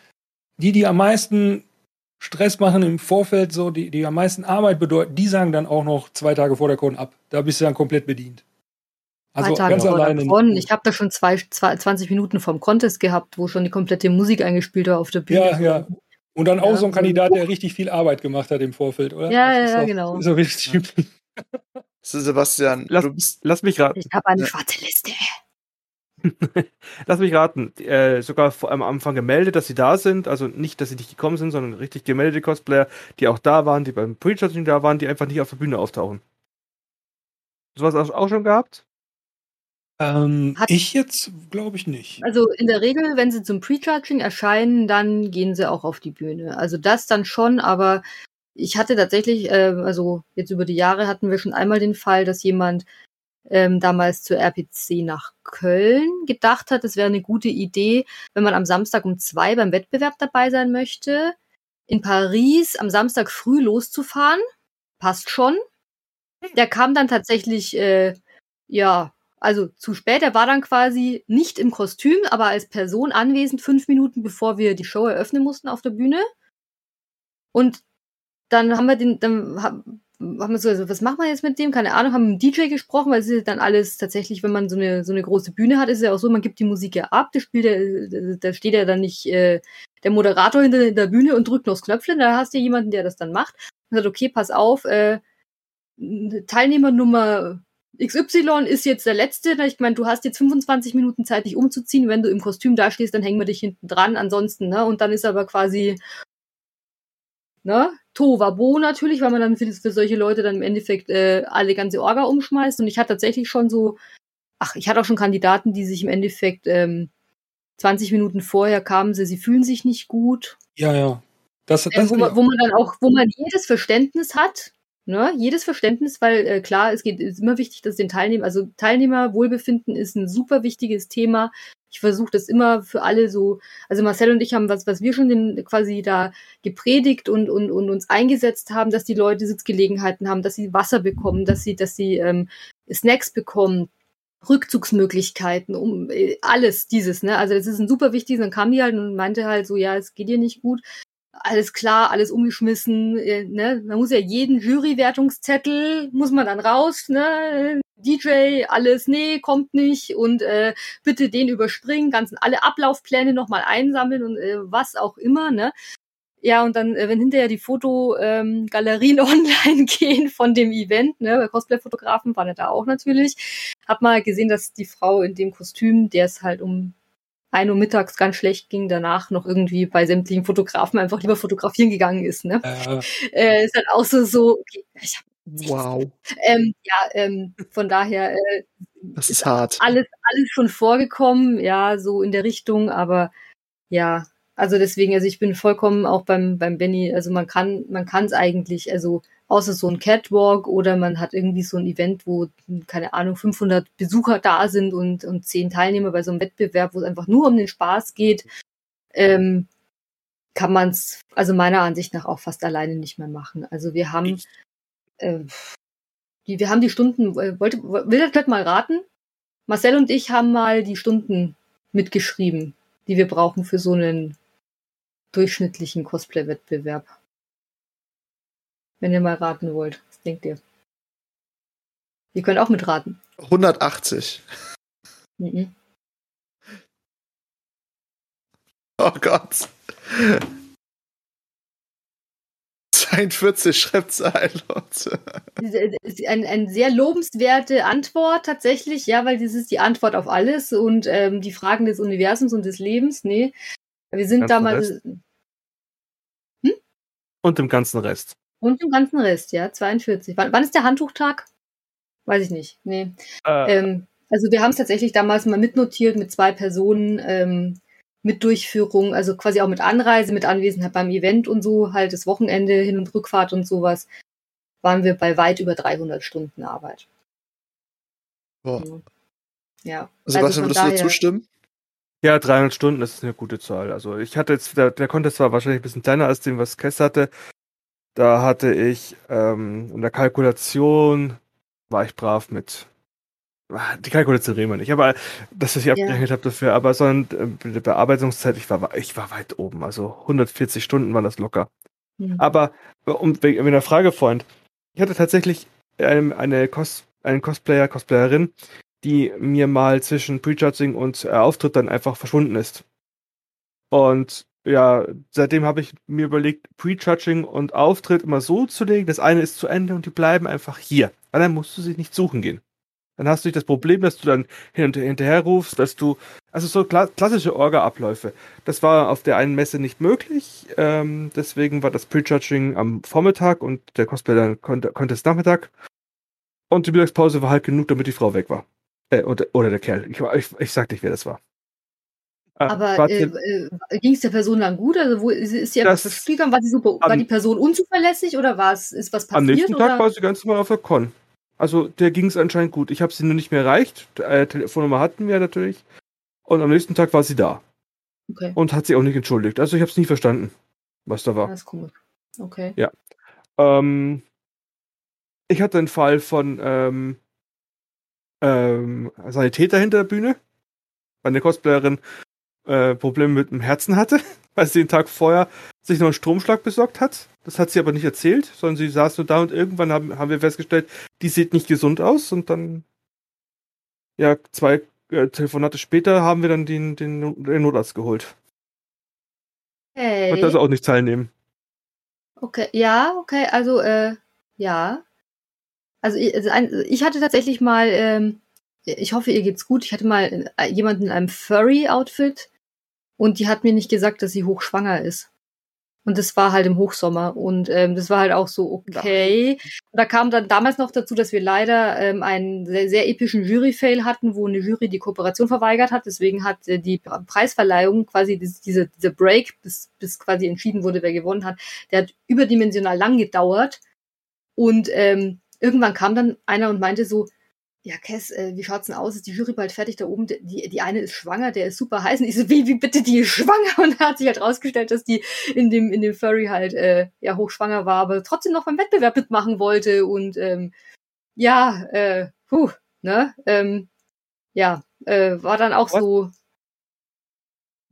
die, die am meisten Stress machen im Vorfeld, so, die, die am meisten Arbeit bedeuten, die sagen dann auch noch zwei Tage vor der Con ab. Da bist du dann komplett bedient. Also ganz alleine. Davon. Ich habe da schon zwei, zwei, 20 Minuten vom Contest gehabt, wo schon die komplette Musik eingespielt war auf der Bühne. Ja, ja. Und dann auch ja. so ein Kandidat, der richtig viel Arbeit gemacht hat im Vorfeld, oder? Ja, ja, ja, genau. So richtig. So, Sebastian, lass, bist, lass mich raten. Ich habe eine schwarze Liste. [laughs] lass mich raten. Äh, sogar vor, am Anfang gemeldet, dass sie da sind. Also nicht, dass sie nicht gekommen sind, sondern richtig gemeldete Cosplayer, die auch da waren, die beim Pre-Judging da waren, die einfach nicht auf der Bühne auftauchen. Sowas auch schon gehabt? Ähm, ich jetzt glaube ich nicht. Also in der Regel, wenn sie zum Pre-Charging erscheinen, dann gehen sie auch auf die Bühne. Also das dann schon, aber ich hatte tatsächlich, äh, also jetzt über die Jahre hatten wir schon einmal den Fall, dass jemand ähm, damals zur RPC nach Köln gedacht hat, es wäre eine gute Idee, wenn man am Samstag um zwei beim Wettbewerb dabei sein möchte, in Paris am Samstag früh loszufahren. Passt schon. Der kam dann tatsächlich, äh, ja, also zu spät. Er war dann quasi nicht im Kostüm, aber als Person anwesend, fünf Minuten bevor wir die Show eröffnen mussten auf der Bühne. Und dann haben wir den, dann haben, wir so, also was machen wir jetzt mit dem? Keine Ahnung, haben mit dem DJ gesprochen, weil es ist dann alles tatsächlich, wenn man so eine, so eine große Bühne hat, ist es ja auch so, man gibt die Musik ja ab, das spielt ja, da steht ja dann nicht äh, der Moderator hinter der Bühne und drückt noch das Knöpfchen, da hast du jemanden, der das dann macht und sagt, okay, pass auf, äh, Teilnehmer Nummer XY ist jetzt der letzte. Ich meine, du hast jetzt 25 Minuten Zeit, dich umzuziehen. Wenn du im Kostüm dastehst, dann hängen wir dich hinten dran. Ansonsten, ne? Und dann ist aber quasi, ne? Tovabo natürlich, weil man dann für, für solche Leute dann im Endeffekt äh, alle ganze Orga umschmeißt. Und ich hatte tatsächlich schon so, ach, ich hatte auch schon Kandidaten, die sich im Endeffekt ähm, 20 Minuten vorher kamen, sie, sie fühlen sich nicht gut. Ja, ja. Das, das, äh, wo, man, wo man dann auch, wo man jedes Verständnis hat, Ne, jedes Verständnis, weil äh, klar, es geht ist immer wichtig, dass den Teilnehmer, also Teilnehmerwohlbefinden ist ein super wichtiges Thema. Ich versuche das immer für alle so, also Marcel und ich haben was, was wir schon den, quasi da gepredigt und, und, und uns eingesetzt haben, dass die Leute Sitzgelegenheiten haben, dass sie Wasser bekommen, dass sie, dass sie ähm, Snacks bekommen, Rückzugsmöglichkeiten, um äh, alles dieses, ne? Also das ist ein super wichtig. Dann kam die halt und meinte halt so, ja, es geht dir nicht gut. Alles klar, alles umgeschmissen, äh, ne? Man muss ja jeden Jurywertungszettel muss man dann raus, ne? DJ, alles, nee, kommt nicht und äh, bitte den überspringen, ganzen alle Ablaufpläne nochmal einsammeln und äh, was auch immer, ne? Ja, und dann, äh, wenn hinterher die Fotogalerien ähm, [laughs] online gehen von dem Event, ne, Cosplay-Fotografen waren ja da auch natürlich, hab mal gesehen, dass die Frau in dem Kostüm, der es halt um ein Uhr mittags ganz schlecht ging, danach noch irgendwie bei sämtlichen Fotografen einfach lieber fotografieren gegangen ist, ne? Äh. Äh, ist halt auch so, so, okay, ich hab Wow. Ähm, ja, ähm, von daher äh, das ist hart. Alles, alles schon vorgekommen, ja, so in der Richtung, aber ja, also deswegen, also ich bin vollkommen auch beim, beim Benny, also man kann, man kann es eigentlich, also außer so ein Catwalk oder man hat irgendwie so ein Event, wo, keine Ahnung, 500 Besucher da sind und, und 10 Teilnehmer bei so einem Wettbewerb, wo es einfach nur um den Spaß geht, ähm, kann man es, also meiner Ansicht nach auch fast alleine nicht mehr machen. Also wir haben, äh, die, wir haben die Stunden, äh, wollte, will das vielleicht mal raten? Marcel und ich haben mal die Stunden mitgeschrieben, die wir brauchen für so einen durchschnittlichen Cosplay-Wettbewerb. Wenn ihr mal raten wollt, was denkt ihr? Ihr könnt auch mitraten. 180. Mhm. Oh Gott. 42 Schreibzeilen, Leute. Ein, ein sehr lobenswerte Antwort tatsächlich, ja, weil das ist die Antwort auf alles und ähm, die Fragen des Universums und des Lebens. Nee, wir sind damals. Hm? Und im ganzen Rest. Und im ganzen Rest, ja, 42. Wann, wann ist der Handtuchtag? Weiß ich nicht. Nee. Äh. Ähm, also wir haben es tatsächlich damals mal mitnotiert mit zwei Personen ähm, mit Durchführung, also quasi auch mit Anreise, mit Anwesenheit beim Event und so, halt das Wochenende, Hin- und Rückfahrt und sowas, waren wir bei weit über 300 Stunden Arbeit. Boah. Ja. Sebastian, also würdest daher, du zustimmen? Ja, 300 Stunden, das ist eine gute Zahl. Also ich hatte jetzt, der, der Contest war wahrscheinlich ein bisschen kleiner als dem, was Kess hatte. Da hatte ich ähm, in der Kalkulation, war ich brav mit, ah, die Kalkulation reden wir nicht, aber dass ich abgerechnet ja. habe dafür, aber sondern äh, die Bearbeitungszeit, ich war, ich war weit oben, also 140 Stunden waren das locker. Mhm. Aber um, wegen einer Frage, Freund, ich hatte tatsächlich eine, eine Cos, einen Cosplayer, Cosplayerin, die mir mal zwischen Prejudging und äh, Auftritt dann einfach verschwunden ist. Und ja, seitdem habe ich mir überlegt, Prejudging und Auftritt immer so zu legen, das eine ist zu Ende und die bleiben einfach hier. Weil dann musst du sie nicht suchen gehen. Dann hast du nicht das Problem, dass du dann hin und hinterher rufst, dass du, also so kla klassische Orga-Abläufe. Das war auf der einen Messe nicht möglich, ähm, deswegen war das Prejudging am Vormittag und der Cosplay dann konnte, konnte es Nachmittag. Und die Mittagspause war halt genug, damit die Frau weg war. Äh, oder, oder der Kerl. Ich, ich, ich sag nicht, wer das war. Äh, Aber äh, äh, ging es der Person dann gut? Also wo ist, ist sie einfach verspielt War, super, war die Person unzuverlässig oder war es, ist was passiert? Am nächsten oder? Tag war sie ganz normal auf der Con. Also der ging es anscheinend gut. Ich habe sie nur nicht mehr erreicht. Äh, Telefonnummer hatten wir natürlich. Und am nächsten Tag war sie da. Okay. Und hat sie auch nicht entschuldigt. Also ich habe es nie verstanden, was da war. Das ist komisch. Okay. Ja. Ähm, ich hatte einen Fall von ähm, ähm, Sanitäter hinter der Bühne. Eine Cosplayerin äh, Probleme mit dem Herzen hatte, [laughs] weil sie den Tag vorher sich noch einen Stromschlag besorgt hat. Das hat sie aber nicht erzählt, sondern sie saß nur da und irgendwann haben, haben wir festgestellt, die sieht nicht gesund aus und dann, ja, zwei äh, Telefonate später haben wir dann den, den, den Notarzt geholt. Hey. Konnte also auch nicht teilnehmen. Okay, ja, okay, also, äh, ja. Also ich, also ich hatte tatsächlich mal, ähm, ich hoffe, ihr geht's gut. Ich hatte mal äh, jemanden in einem Furry-Outfit und die hat mir nicht gesagt, dass sie hochschwanger ist. Und das war halt im Hochsommer. Und ähm, das war halt auch so, okay. Und da kam dann damals noch dazu, dass wir leider ähm, einen sehr, sehr epischen Jury-Fail hatten, wo eine Jury die Kooperation verweigert hat. Deswegen hat äh, die Preisverleihung quasi diese, diese Break, bis, bis quasi entschieden wurde, wer gewonnen hat, der hat überdimensional lang gedauert. Und ähm, irgendwann kam dann einer und meinte so, ja, Cass, äh, wie schaut's denn aus? Ist die Jury bald fertig da oben? Die, die eine ist schwanger, der ist super heiß. Und ich so, wie, wie bitte, die ist schwanger? [laughs] Und da hat sich halt rausgestellt, dass die in dem, in dem Furry halt, äh, ja, hochschwanger war, aber trotzdem noch beim Wettbewerb mitmachen wollte. Und, ähm, ja, äh, puh, ne, ähm, ja, äh, war dann auch Was? so.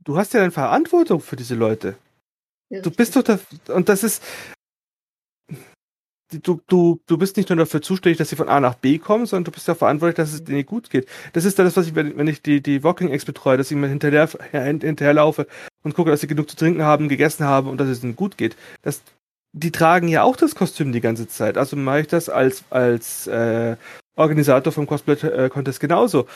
Du hast ja eine Verantwortung für diese Leute. Du bist doch da, und das ist, du, du, du bist nicht nur dafür zuständig, dass sie von A nach B kommen, sondern du bist ja verantwortlich, dass es denen gut geht. Das ist das, was ich, wenn wenn ich die, die Walking Eggs betreue, dass ich mir hinterher, hinterherlaufe und gucke, dass sie genug zu trinken haben, gegessen haben und dass es ihnen gut geht. Das, die tragen ja auch das Kostüm die ganze Zeit. Also mache ich das als, als äh, Organisator vom Cosplay-Contest genauso.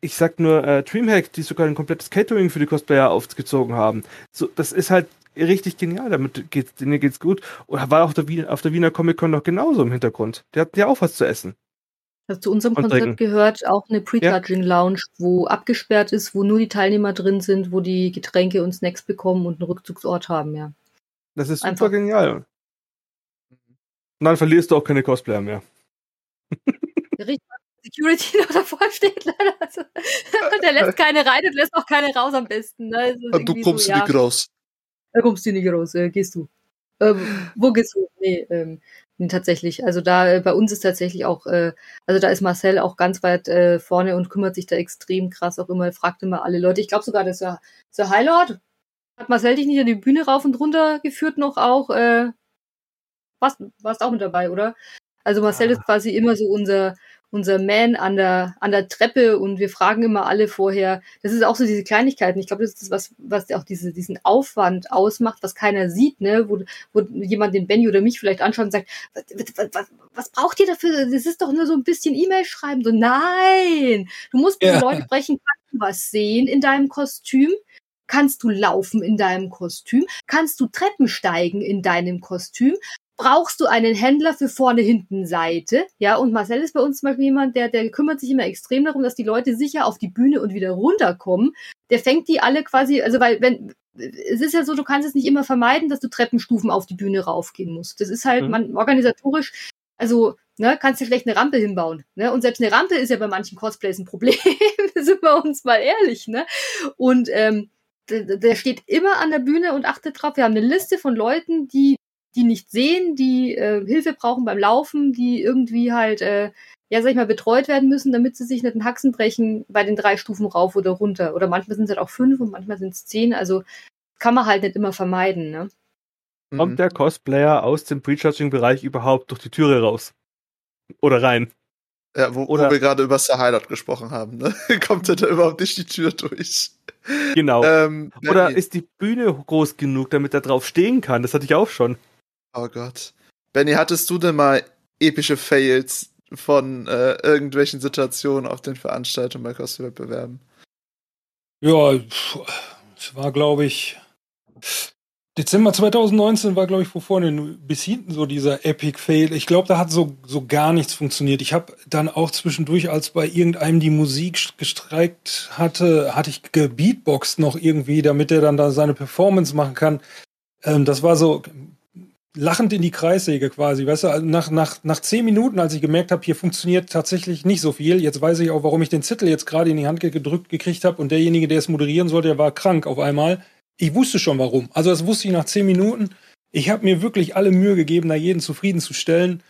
Ich sag nur äh, Dreamhack, die sogar ein komplettes Catering für die Cosplayer aufgezogen haben. So, das ist halt richtig genial, damit geht's, denen geht's gut. Oder war auch der Wien, auf der Wiener Comic Con noch genauso im Hintergrund. Die hatten ja auch was zu essen. Also zu unserem Konzept trinken. gehört auch eine Pre-Charging Lounge, wo abgesperrt ist, wo nur die Teilnehmer drin sind, wo die Getränke und Snacks bekommen und einen Rückzugsort haben, ja. Das ist super Einfach. genial. Und dann verlierst du auch keine Cosplayer mehr. [laughs] Der Richter Security noch davor steht leider. Also, [laughs] der lässt keine rein und lässt auch keine raus am besten. Ne? Ist Du kommst so, so, ja, nicht raus. Da kommst du nicht raus, äh, gehst du. Ähm, wo gehst du? Nee, ähm, nee, tatsächlich. Also da äh, bei uns ist tatsächlich auch, äh, also da ist Marcel auch ganz weit äh, vorne und kümmert sich da extrem krass auch immer, fragt immer alle Leute. Ich glaube sogar, dass Sir, Sir Highlord hat Marcel dich nicht an die Bühne rauf und runter geführt noch auch. Äh, warst, warst auch mit dabei, oder? Also Marcel Ah. ist quasi immer so unser unser Man an der, an der Treppe und wir fragen immer alle vorher. Das ist auch so diese Kleinigkeiten. Ich glaube, das ist das, was, was auch diese, diesen Aufwand ausmacht, was keiner sieht, ne? Wo, wo jemand den Benny oder mich vielleicht anschaut und sagt, was, was, was, was braucht ihr dafür? Das ist doch nur so ein bisschen E-Mail schreiben. So, nein! Du musst mit Ja. den Leuten sprechen, kannst du was sehen in deinem Kostüm? Kannst du laufen in deinem Kostüm? Kannst du Treppen steigen in deinem Kostüm? Brauchst du einen Händler für vorne, hinten, Seite. Ja, und Marcel ist bei uns zum Beispiel jemand, der, der kümmert sich immer extrem darum, dass die Leute sicher auf die Bühne und wieder runterkommen. Der fängt die alle quasi, also weil, wenn, es ist ja so, du kannst es nicht immer vermeiden, dass du Treppenstufen auf die Bühne raufgehen musst. Das ist halt, Mhm. man, organisatorisch, also, ne, kannst du vielleicht eine Rampe hinbauen, ne? Und selbst eine Rampe ist ja bei manchen Cosplays ein Problem, [laughs] sind wir uns mal ehrlich, ne? Und, ähm, der, der steht immer an der Bühne und achtet drauf. Wir haben eine Liste von Leuten, die die nicht sehen, die äh, Hilfe brauchen beim Laufen, die irgendwie halt, äh, ja, sag ich mal, betreut werden müssen, damit sie sich nicht einen Haxen brechen bei den drei Stufen rauf oder runter. Oder manchmal sind es halt auch fünf und manchmal sind es zehn. Also kann man halt nicht immer vermeiden, ne? Kommt Mhm. der Cosplayer aus dem Prejudging-Bereich überhaupt durch die Türe raus? Oder rein? Ja, wo, Oder- wo wir gerade über Sir Highlight gesprochen haben, ne? [laughs] Kommt er da überhaupt nicht die Tür durch? Genau. Ähm, Oder Benny- ist die Bühne groß genug, damit er drauf stehen kann? Das hatte ich auch schon. Oh Gott. Benny, hattest du denn mal epische Fails von äh, irgendwelchen Situationen auf den Veranstaltungen bei Cosplay-Wettbewerben? Ja, es war, glaube ich, Dezember 2019 war, glaube ich, von vorne bis hinten so dieser Epic Fail. Ich glaube, da hat so, so gar nichts funktioniert. Ich habe dann auch zwischendurch, als bei irgendeinem die Musik st- gestreikt hatte, hatte ich gebeatboxt noch irgendwie, damit er dann da seine Performance machen kann. Ähm, das war so lachend in die Kreissäge quasi. Weißt du, also nach, nach, nach zehn Minuten, als ich gemerkt habe, hier funktioniert tatsächlich nicht so viel. Jetzt weiß ich auch, warum ich den Zettel jetzt gerade in die Hand ge- gedrückt gekriegt habe und derjenige, der es moderieren sollte, der war krank auf einmal. Ich wusste schon warum. Also das wusste ich nach zehn Minuten. Ich habe mir wirklich alle Mühe gegeben, da jeden zufriedenzustellen.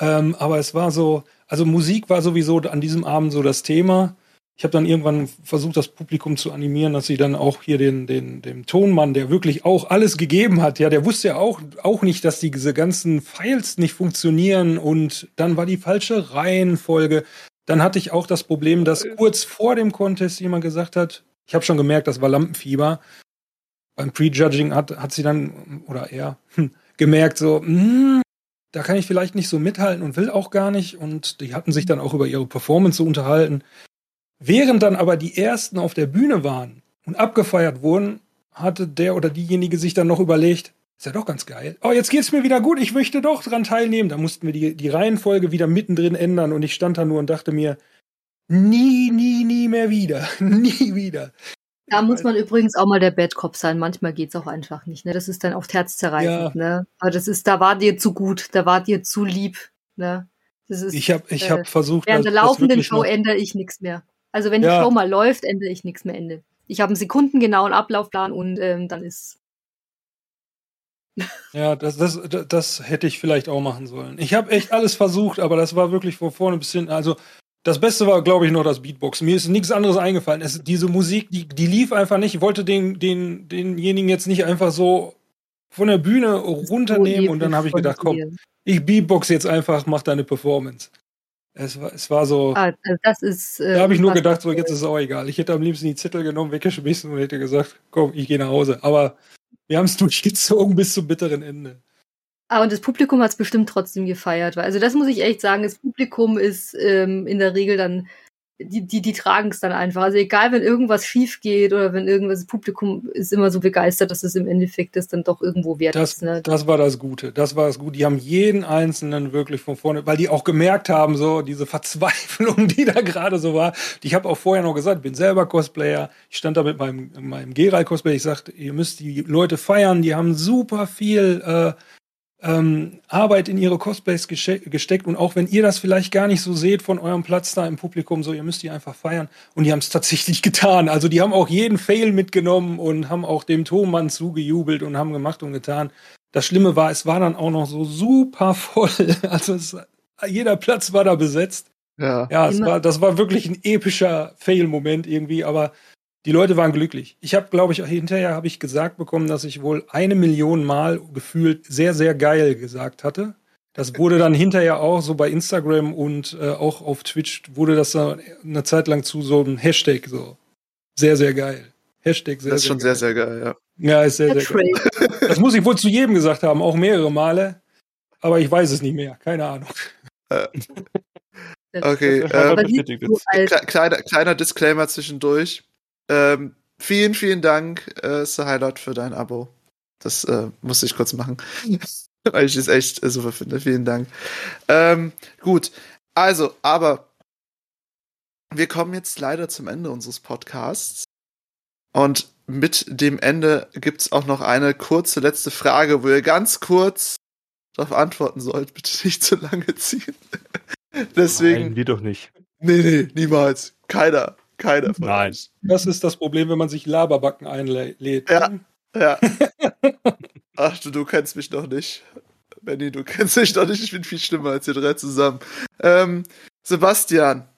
Ähm, aber es war so, also Musik war sowieso an diesem Abend so das Thema. Ich habe dann irgendwann versucht, das Publikum zu animieren, dass sie dann auch hier den, den, dem Tonmann, der wirklich auch alles gegeben hat, ja, der wusste ja auch, auch nicht, dass diese ganzen Files nicht funktionieren und dann war die falsche Reihenfolge. Dann hatte ich auch das Problem, dass kurz vor dem Contest jemand gesagt hat, ich habe schon gemerkt, das war Lampenfieber. Beim Prejudging hat, hat sie dann, oder er, hm, gemerkt, so, hm, da kann ich vielleicht nicht so mithalten und will auch gar nicht. Und die hatten sich dann auch über ihre Performance so unterhalten. Während dann aber die ersten auf der Bühne waren und abgefeiert wurden, hatte der oder diejenige sich dann noch überlegt, ist ja doch ganz geil. Oh, jetzt geht's mir wieder gut, ich möchte doch dran teilnehmen. Da mussten wir die, die Reihenfolge wieder mittendrin ändern und ich stand da nur und dachte mir, nie, nie, nie mehr wieder. [laughs] nie wieder. Da muss man übrigens auch mal der Bad Cop sein. Manchmal geht's auch einfach nicht. Ne? Das ist dann oft herzzerreißend. Ne? Aber das ist, da war dir zu gut, da war dir zu lieb. Ne? Das ist, Ich habe ich äh, hab versucht, während der laufenden Show ändere ich nichts mehr. Also wenn die Ja. Show mal läuft, ändere ich nichts mehr Ende. Ich habe einen sekundengenauen Ablaufplan und ähm, dann ist Ja, das, das, das, hätte ich vielleicht auch machen sollen. Ich habe echt alles versucht, aber das war wirklich von vorne bis hinten. Also, das Beste war, glaube ich, noch das Beatbox. Mir ist nichts anderes eingefallen. Es, diese Musik, die, die lief einfach nicht. Ich wollte den, den, denjenigen jetzt nicht einfach so von der Bühne runternehmen und dann habe ich gedacht, komm, ich Beatbox jetzt einfach, mach deine Performance. Es war, es war so, Ah, also das ist. Äh, da habe ich nur gedacht, so jetzt ist es auch egal. Ich hätte am liebsten die Zettel genommen, weggeschmissen und hätte gesagt, komm, ich gehe nach Hause. Aber wir haben es [laughs] durchgezogen bis zum bitteren Ende. Ah, und das Publikum hat es bestimmt trotzdem gefeiert. Also das muss ich echt sagen, das Publikum ist ähm, in der Regel dann, die, die, die tragen es dann einfach. Also egal, wenn irgendwas schief geht oder wenn irgendwas, das Publikum ist immer so begeistert, dass es im Endeffekt das dann doch irgendwo wert Das, ist. Ne? das war das Gute. Das war das Gute. Die haben jeden Einzelnen wirklich von vorne, weil die auch gemerkt haben, so diese Verzweiflung, [laughs] die da gerade so war. Ich habe auch vorher noch gesagt, ich bin selber Cosplayer. Ich stand da mit meinem, meinem Geralt-Cosplay. Ich sagte, ihr müsst die Leute feiern. Die haben super viel äh, ähm, Arbeit in ihre Cosplays gesteckt. Und auch wenn ihr das vielleicht gar nicht so seht von eurem Platz da im Publikum, so ihr müsst die einfach feiern. Und die haben es tatsächlich [laughs] getan. Also die haben auch jeden Fail mitgenommen und haben auch dem Thomann zugejubelt und haben gemacht und getan. Das Schlimme war, es war dann auch noch so super voll. [laughs] Also es, jeder Platz war da besetzt. Ja. Ja, war, das war wirklich ein epischer Fail-Moment irgendwie, aber die Leute waren glücklich. Ich habe, glaube ich, hinterher habe ich gesagt bekommen, dass ich wohl eine Million Mal gefühlt sehr, sehr geil gesagt hatte. Das wurde dann hinterher auch so bei Instagram und äh, auch auf Twitch wurde das dann eine Zeit lang zu so einem Hashtag so. Sehr, sehr geil. Hashtag sehr, Das ist schon sehr, geil. sehr geil, ja. Ja, ist sehr, sehr geil. Das muss ich wohl zu jedem gesagt haben, auch mehrere Male. Aber ich weiß es nicht mehr. Keine Ahnung. Okay, ähm, du, als, Kle kleiner, kleiner Disclaimer zwischendurch. Ähm, vielen, vielen Dank, äh, Sir Highlight, für dein Abo. Das äh, musste ich kurz machen. [laughs] Weil ich es echt äh, super finde. Vielen Dank. Ähm, gut, also, aber wir kommen jetzt leider zum Ende unseres Podcasts. Und mit dem Ende gibt es auch noch eine kurze letzte Frage, wo ihr ganz kurz darauf antworten sollt. Bitte nicht zu lange [laughs] ziehen. Deswegen. Nein, die doch nicht. Nee, nee, niemals. Keiner. Keiner von Nein. uns. Das ist das Problem, wenn man sich Laberbacken einlädt. Ja. Ja. [laughs] Ach du, du kennst mich noch nicht. Benny, du kennst mich noch nicht. Ich bin viel schlimmer als ihr drei zusammen. Ähm, Sebastian,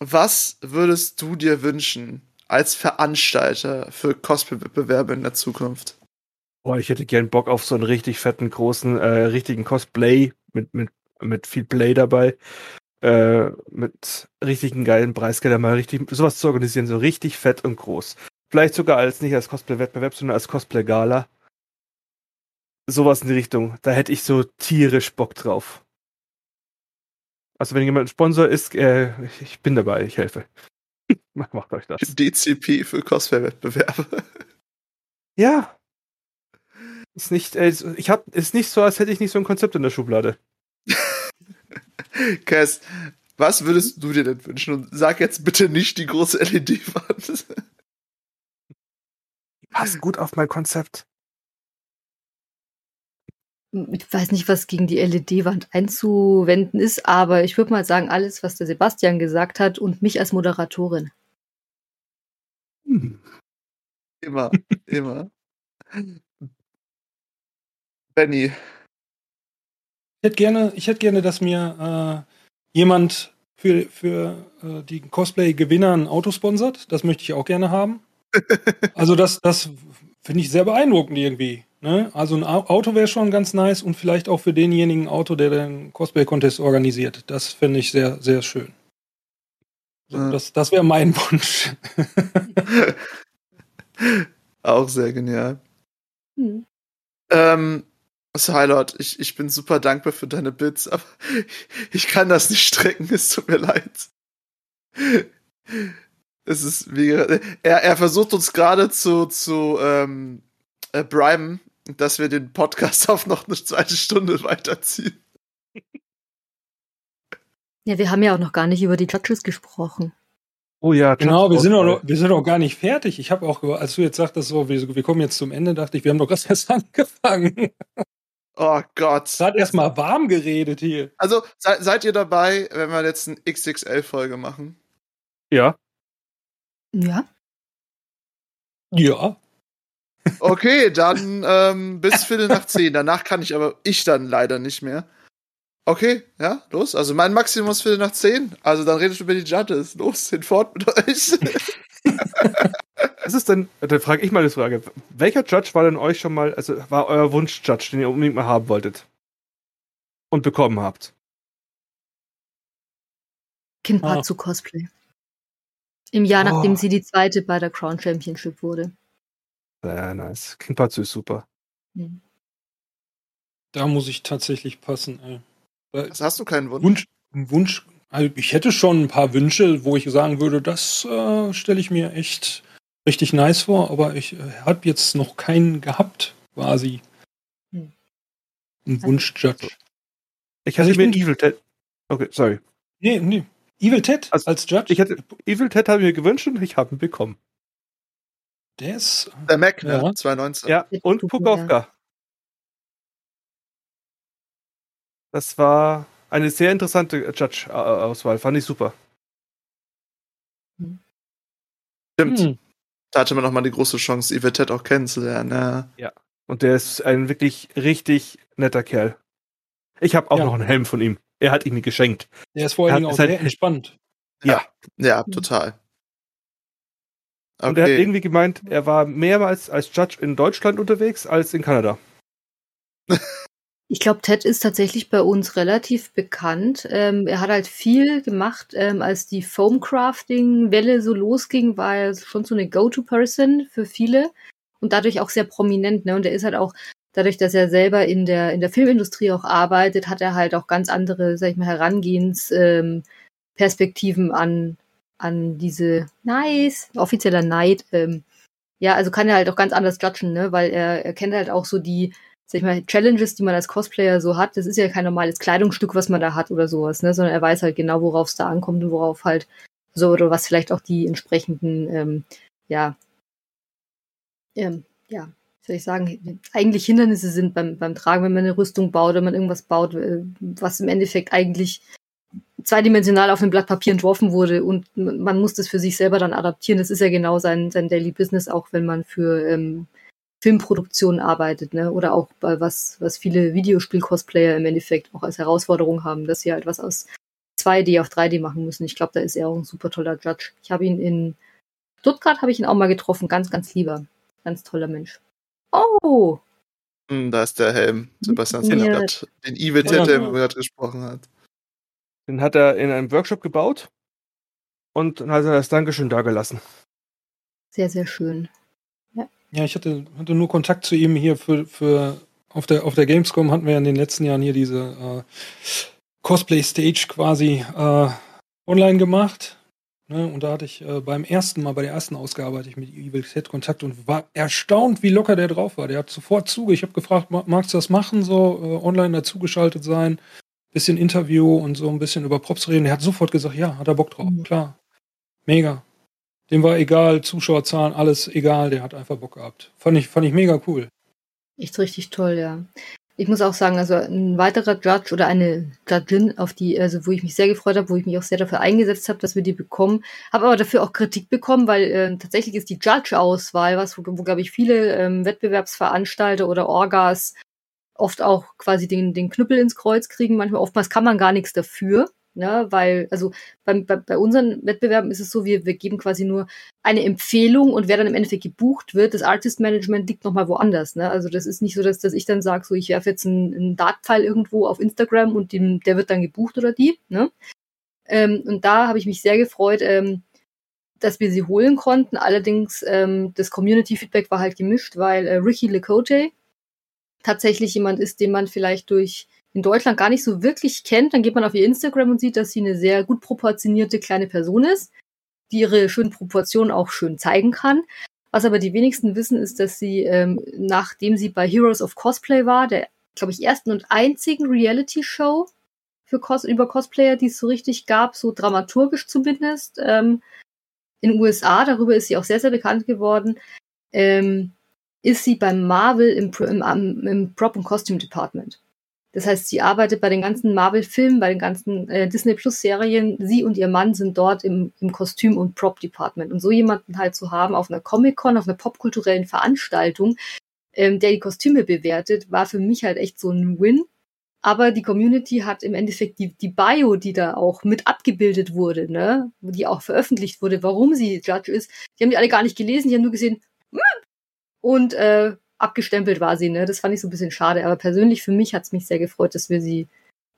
was würdest du dir wünschen als Veranstalter für Cosplay-Wettbewerbe in der Zukunft? Boah, ich hätte gern Bock auf so einen richtig fetten, großen, äh, richtigen Cosplay mit, mit, mit viel Play dabei. Äh, mit richtigen geilen Preisgeldern mal richtig, sowas zu organisieren, so richtig fett und groß. Vielleicht sogar als nicht als Cosplay-Wettbewerb, sondern als Cosplay-Gala. Sowas in die Richtung. Da hätte ich so tierisch Bock drauf. Also wenn jemand ein Sponsor ist, äh, ich bin dabei, ich helfe. [laughs] Macht euch das. DCP für Cosplay-Wettbewerbe. [laughs] Ja. Ist nicht, äh, ich hab, ist nicht so, als hätte ich nicht so ein Konzept in der Schublade. Cass, was würdest du dir denn wünschen? Und sag jetzt bitte nicht die große LED-Wand. Passt gut auf mein Konzept. ich weiß nicht, was gegen die LED-Wand einzuwenden ist, aber ich würde mal sagen, alles, was der Sebastian gesagt hat und mich als Moderatorin. Hm. Immer, immer. Benny, hätte gerne, ich hätte gerne, dass mir äh, jemand für, für äh, die Cosplay-Gewinner ein Auto sponsert. Das möchte ich auch gerne haben. [laughs] Also das, das finde ich sehr beeindruckend irgendwie. Ne? Also ein Au- Auto wäre schon ganz nice und vielleicht auch für denjenigen Auto, der den Cosplay-Contest organisiert. Das finde ich sehr, sehr schön. So, Ja. Das, das wäre mein [laughs] Wunsch. [laughs] auch sehr genial. Hm. Ähm, Highlord, ich, ich bin super dankbar für deine Bits, [laughs] aber ich kann das nicht strecken, es tut mir leid. Es ist wie er, er versucht uns gerade zu, zu ähm, äh, briben, dass wir den Podcast [laughs] auf noch eine zweite Stunde weiterziehen. Ja, wir haben ja auch noch gar nicht über die Judges gesprochen. Oh ja, Genau, wir sind, noch, wir sind auch gar nicht fertig. Ich habe auch, als du jetzt sagtest, so, wir, wir kommen jetzt zum Ende, dachte ich, wir haben doch gerade [laughs] erst angefangen. Oh Gott. Gerade erstmal warm geredet hier. Also, se seid ihr dabei, wenn wir jetzt eine XXL-Folge machen? Ja. Ja. Ja. Okay, dann ähm, bis Viertel nach zehn. Danach kann ich aber ich dann leider nicht mehr. Okay, ja, los. Also mein Maximum ist Viertel nach zehn. Also dann redet über die Judges. Los, [laughs] hinfort mit euch. [laughs] Ist denn, dann frage ich mal eine Frage. Welcher Judge war denn euch schon mal, also war euer Wunsch-Judge, den ihr unbedingt mal haben wolltet? Und bekommen habt? Kinpatsu Cosplay. Im Jahr, nachdem Oh. sie die zweite bei der Crown Championship wurde. Sehr nice. Kinpatsu ist super. Hm. Da muss ich tatsächlich passen, ey. Was hast du keinen Wunsch? Wunsch, Wunsch, also ich hätte schon ein paar Wünsche, wo ich sagen würde, das äh, stelle ich mir echt richtig nice vor, aber ich äh, habe jetzt noch keinen gehabt, quasi. Hm. Ein Wunsch-Judge. Ich Also hatte ich mir Evil Ted. Okay, sorry. Nee, nee. Evil Ted Also, als Judge? Ich hatte Evil Ted habe ich mir gewünscht und ich habe ihn bekommen. der ist. Der Mac, ne? Ja. 2019. Ja, und Pukowka. Das war eine sehr interessante Judge-Auswahl. Fand ich super. Stimmt. Hm. Da hatte man noch mal die große Chance, Ted auch kennenzulernen. Ja. Und der ist ein wirklich richtig netter Kerl. Ich habe auch Ja. noch einen Helm von ihm. Er hat ihn mir geschenkt. Der ist vor allen Dingen auch ist halt- sehr entspannt. Ja, Mhm. total. Und er hat Okay. irgendwie gemeint, er war mehrmals als Judge in Deutschland unterwegs als in Kanada. [laughs] Ich glaube, Ted ist tatsächlich bei uns relativ bekannt. Ähm, er hat halt viel gemacht, ähm, als die Foamcrafting-Welle so losging, war er schon so eine Go-To-Person für viele und dadurch auch sehr prominent. Ne? Und er ist halt auch, dadurch, dass er selber in der, in der Filmindustrie auch arbeitet, hat er halt auch ganz andere, sag ich mal, Herangehensperspektiven ähm, an, an diese nice, offizieller Neid. Ähm, ja, also kann er halt auch ganz anders judgen, ne? weil er, er kennt halt auch so die, sag ich mal, Challenges, die man als Cosplayer so hat, das ist ja kein normales Kleidungsstück, was man da hat oder sowas, ne? Sondern er weiß halt genau, worauf es da ankommt und worauf halt so, oder was vielleicht auch die entsprechenden, ähm, ja, ähm, ja, soll ich sagen, eigentlich Hindernisse sind beim, beim Tragen, wenn man eine Rüstung baut, wenn man irgendwas baut, äh, was im Endeffekt eigentlich zweidimensional auf einem Blatt Papier entworfen wurde und man muss das für sich selber dann adaptieren. Das ist ja genau sein, sein Daily Business, auch wenn man für ähm, Filmproduktion arbeitet, ne? Oder auch bei was, was viele Videospiel-Cosplayer im Endeffekt auch als Herausforderung haben, dass sie halt was aus 2D auf 3D machen müssen. Ich glaube, da ist er auch ein super toller Judge. Ich habe ihn in Stuttgart habe ich ihn auch mal getroffen, ganz, ganz lieber. Ganz toller Mensch. Oh! Hm, da ist der Helm. Sebastian Ja. Senath, den Evil Ted, Ja. der gerade gesprochen hat. Den hat er in einem Workshop gebaut und dann hat er das Dankeschön dagelassen. Sehr, sehr schön. Ja, ich hatte, hatte nur Kontakt zu ihm hier für, für auf der auf der Gamescom hatten wir ja in den letzten Jahren hier diese äh, Cosplay Stage quasi äh, online gemacht. Ne? Und da hatte ich äh, beim ersten Mal, bei der ersten Ausgabe, hatte ich mit Evil Ted Kontakt und war erstaunt, wie locker der drauf war. Der hat sofort zuge. Ich habe gefragt, "Ma- magst du das machen, so äh, online dazugeschaltet sein, bisschen Interview und so ein bisschen über Props reden. Der hat sofort gesagt, ja, hat er Bock drauf, Mhm. klar. Mega. Dem war egal, Zuschauerzahlen, alles egal, der hat einfach Bock gehabt. Fand ich, fand ich mega cool. Echt richtig toll, ja. Ich muss auch sagen, also ein weiterer Judge oder eine Judgin, auf die, also wo ich mich sehr gefreut habe, wo ich mich auch sehr dafür eingesetzt habe, dass wir die bekommen, habe aber dafür auch Kritik bekommen, weil äh, tatsächlich ist die Judge-Auswahl was, wo, wo glaube ich viele ähm, Wettbewerbsveranstalter oder Orgas oft auch quasi den, den Knüppel ins Kreuz kriegen. Manchmal, oftmals kann man gar nichts dafür, ne, weil, also bei, bei, bei unseren Wettbewerben ist es so, wir, wir geben quasi nur eine Empfehlung und wer dann im Endeffekt gebucht wird, das Artist Management liegt nochmal woanders. Ne? Also das ist nicht so, dass, dass ich dann sage, so ich werfe jetzt einen, einen Dartpfeil irgendwo auf Instagram und dem, der wird dann gebucht oder die. Ne? Ähm, und da habe ich mich sehr gefreut, ähm, dass wir sie holen konnten. Allerdings ähm, das Community-Feedback war halt gemischt, weil äh, Ricky Lecote tatsächlich jemand ist, den man vielleicht durch in Deutschland gar nicht so wirklich kennt. Dann geht man auf ihr Instagram und sieht, dass sie eine sehr gut proportionierte kleine Person ist die ihre schönen Proportionen auch schön zeigen kann. Was aber die wenigsten wissen, ist, dass sie, ähm, nachdem sie bei Heroes of Cosplay war, der, glaube ich, ersten und einzigen Reality-Show für Cos über Cosplayer, die es so richtig gab, so dramaturgisch zumindest, ähm, in den USA, darüber ist sie auch sehr, sehr bekannt geworden, ähm, ist sie beim Marvel im, im, im Prop- und Costume Department. Das heißt, sie arbeitet bei den ganzen Marvel-Filmen, bei den ganzen äh, Disney Plus-Serien. Sie und ihr Mann sind dort im, im Kostüm- und Prop-Department. Und so jemanden halt zu haben auf einer Comic-Con, auf einer popkulturellen Veranstaltung, ähm, der die Kostüme bewertet, war für mich halt echt so ein Win. Aber die Community hat im Endeffekt die, die Bio, die da auch mit abgebildet wurde, ne, die auch veröffentlicht wurde, warum sie Judge ist, die haben die alle gar nicht gelesen, die haben nur gesehen, hm, und äh, abgestempelt war sie, ne? Das fand ich so ein bisschen schade. Aber persönlich für mich hat es mich sehr gefreut, dass wir sie,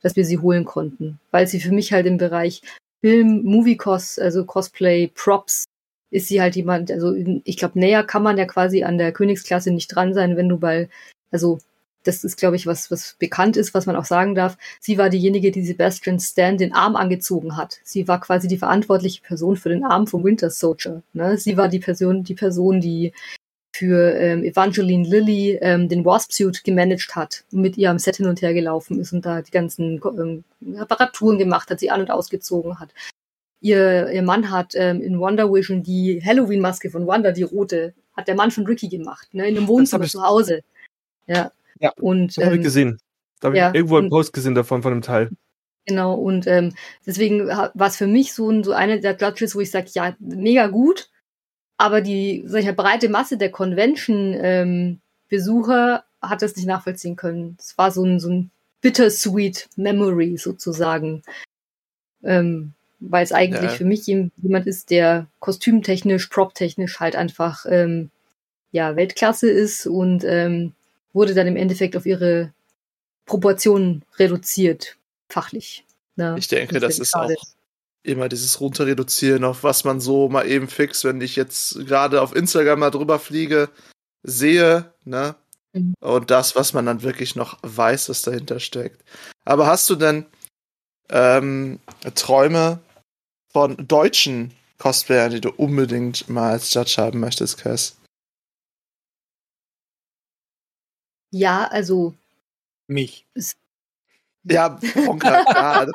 dass wir sie holen konnten. Weil sie für mich halt im Bereich Film, Movie Cos, also Cosplay, Props, ist sie halt jemand, also ich glaube, näher kann man ja quasi an der Königsklasse nicht dran sein, wenn du bei, also das ist, glaube ich, was, was bekannt ist, was man auch sagen darf. Sie war diejenige, die Sebastian Stan den Arm angezogen hat. Sie war quasi die verantwortliche Person für den Arm vom Winter Soldier. Ne? Sie war die Person, die Person, die für ähm, Evangeline Lilly ähm, den Wasp-Suit gemanagt hat und mit ihr am Set hin und her gelaufen ist und da die ganzen ähm, Reparaturen gemacht hat, sie an- und ausgezogen hat. Ihr, ihr Mann hat ähm, in Wonder Vision die Halloween-Maske von Wanda, die rote, hat der Mann von Ricky gemacht, ne, in einem Wohnzimmer ich- zu Hause. Ja. Ja, Und Das habe ich ähm, gesehen. Da habe ich ja, irgendwo einen Post gesehen davon, von dem Teil. Genau, und ähm, deswegen war es für mich so, ein, so eine der Judges, wo ich sage, ja, mega gut, aber die sag ich mal, breite Masse der Convention-Besucher hat das nicht nachvollziehen können. Es war so ein, so ein bittersweet Memory sozusagen, ähm, weil es eigentlich Ja. für mich jem- jemand ist, der kostümtechnisch, proptechnisch halt einfach ähm, ja Weltklasse ist und ähm, wurde dann im Endeffekt auf ihre Proportionen reduziert, fachlich. Ne? Ich denke, das sehr ist schade. auch immer dieses Runterreduzieren auf was man so mal eben fix, wenn ich jetzt gerade auf Instagram mal drüber fliege, sehe, ne? Mhm. Und das, was man dann wirklich noch weiß, was dahinter steckt. Aber hast du denn ähm, Träume von deutschen Cosplayern, die du unbedingt mal als Judge haben möchtest, Cass? Ja, also Mich. Ja, Bronca, ja.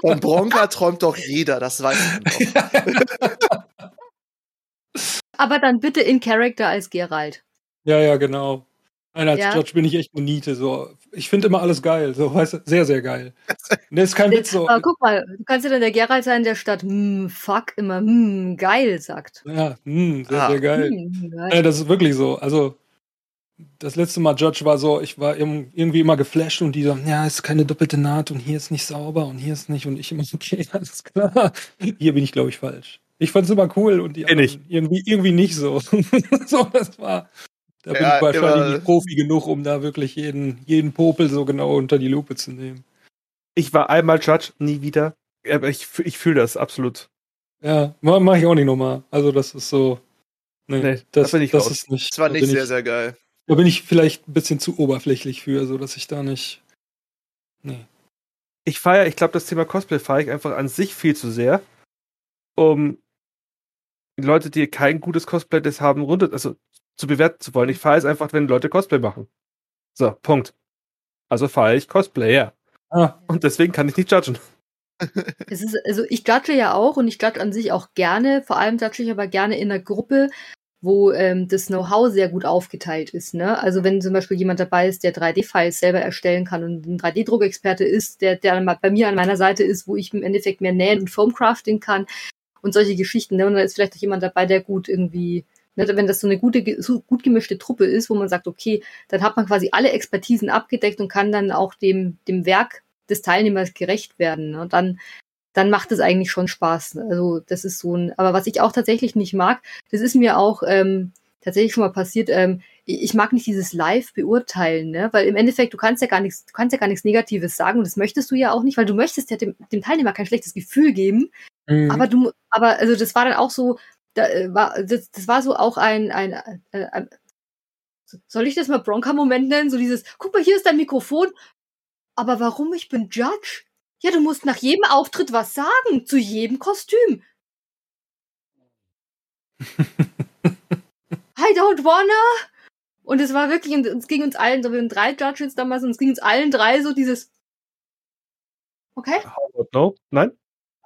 Von Bronca träumt doch jeder, das weiß doch. [laughs] aber dann bitte in Character als Geralt. Ja, ja, genau. Nein, als Ja. Judge bin ich echt eine Niete. So. Ich finde immer alles geil. So, weißt du, sehr, sehr geil. Das ist kein Witz so. Aber guck mal, du kannst ja dann der Geralt sein, der statt hm, fuck immer hm, geil sagt. Ja, mh, sehr, Ah. sehr geil. Hm, geil. Ja, das ist wirklich so. Also, das letzte Mal Judge war so, ich war irg- irgendwie immer geflasht und die so, ja, ist keine doppelte Naht und hier ist nicht sauber und hier ist nicht und ich immer, [laughs] okay, alles klar. Hier bin ich, glaube ich, falsch. Ich fand's immer cool und die anderen irgendwie, irgendwie nicht so. [laughs] so, das war, da bin Ja, ich wahrscheinlich nicht Profi genug, um da wirklich jeden, jeden Popel so genau unter die Lupe zu nehmen. Ich war einmal Judge, nie wieder. Aber ich, ich fühle das absolut. Ja, ma- mach ich auch nicht nochmal. Also, das ist so, nee, Nee, das, da bin ich das raus. ist nicht. Das war nicht bin sehr, ich, sehr geil. Da bin ich vielleicht ein bisschen zu oberflächlich für, so dass ich da nicht. Nee. Ich feiere, ich glaube, das Thema Cosplay feiere ich einfach an sich viel zu sehr, um Leute, die kein gutes Cosplay das haben, runter, also zu bewerten zu wollen. Ich feiere es einfach, wenn Leute Cosplay machen. So, Punkt. Also feiere ich Cosplay, ja. Ah, Und deswegen kann ich nicht judgen. Es ist, also ich judge ja auch und ich judge an sich auch gerne, vor allem judge ich aber gerne in einer Gruppe, wo ähm, das Know-how sehr gut aufgeteilt ist. Ne? Also wenn zum Beispiel jemand dabei ist, der 3D-Files selber erstellen kann und ein 3D-Druckexperte ist, der, der bei mir an meiner Seite ist, wo ich im Endeffekt mehr nähen und Foamcrafting kann und solche Geschichten. Ne? Und da ist vielleicht auch jemand dabei, der gut irgendwie, ne? wenn das so eine gute, so gut gemischte Truppe ist, wo man sagt, okay, dann hat man quasi alle Expertisen abgedeckt und kann dann auch dem, dem Werk des Teilnehmers gerecht werden. Ne? Und dann, dann macht es eigentlich schon Spaß. Also das ist so ein, aber was ich auch tatsächlich nicht mag, das ist mir auch ähm, tatsächlich schon mal passiert, ähm, ich mag nicht dieses Live beurteilen, ne? Weil im Endeffekt, du kannst ja gar nichts, du kannst ja gar nichts Negatives sagen und das möchtest du ja auch nicht, weil du möchtest ja dem, dem Teilnehmer kein schlechtes Gefühl geben. mhm. Aber du, aber also das war dann auch so, da, äh, war, das, das war so auch ein, ein, äh, ein soll ich das mal Bronca-Moment nennen? So dieses, guck mal, hier ist dein Mikrofon. Aber warum ich bin Judge? Ja, du musst nach jedem Auftritt was sagen, zu jedem Kostüm. [laughs] I don't wanna. Und es war wirklich, und es ging uns allen, so wir waren drei Judges damals, und es ging uns allen drei so dieses, okay, How about no? Nein?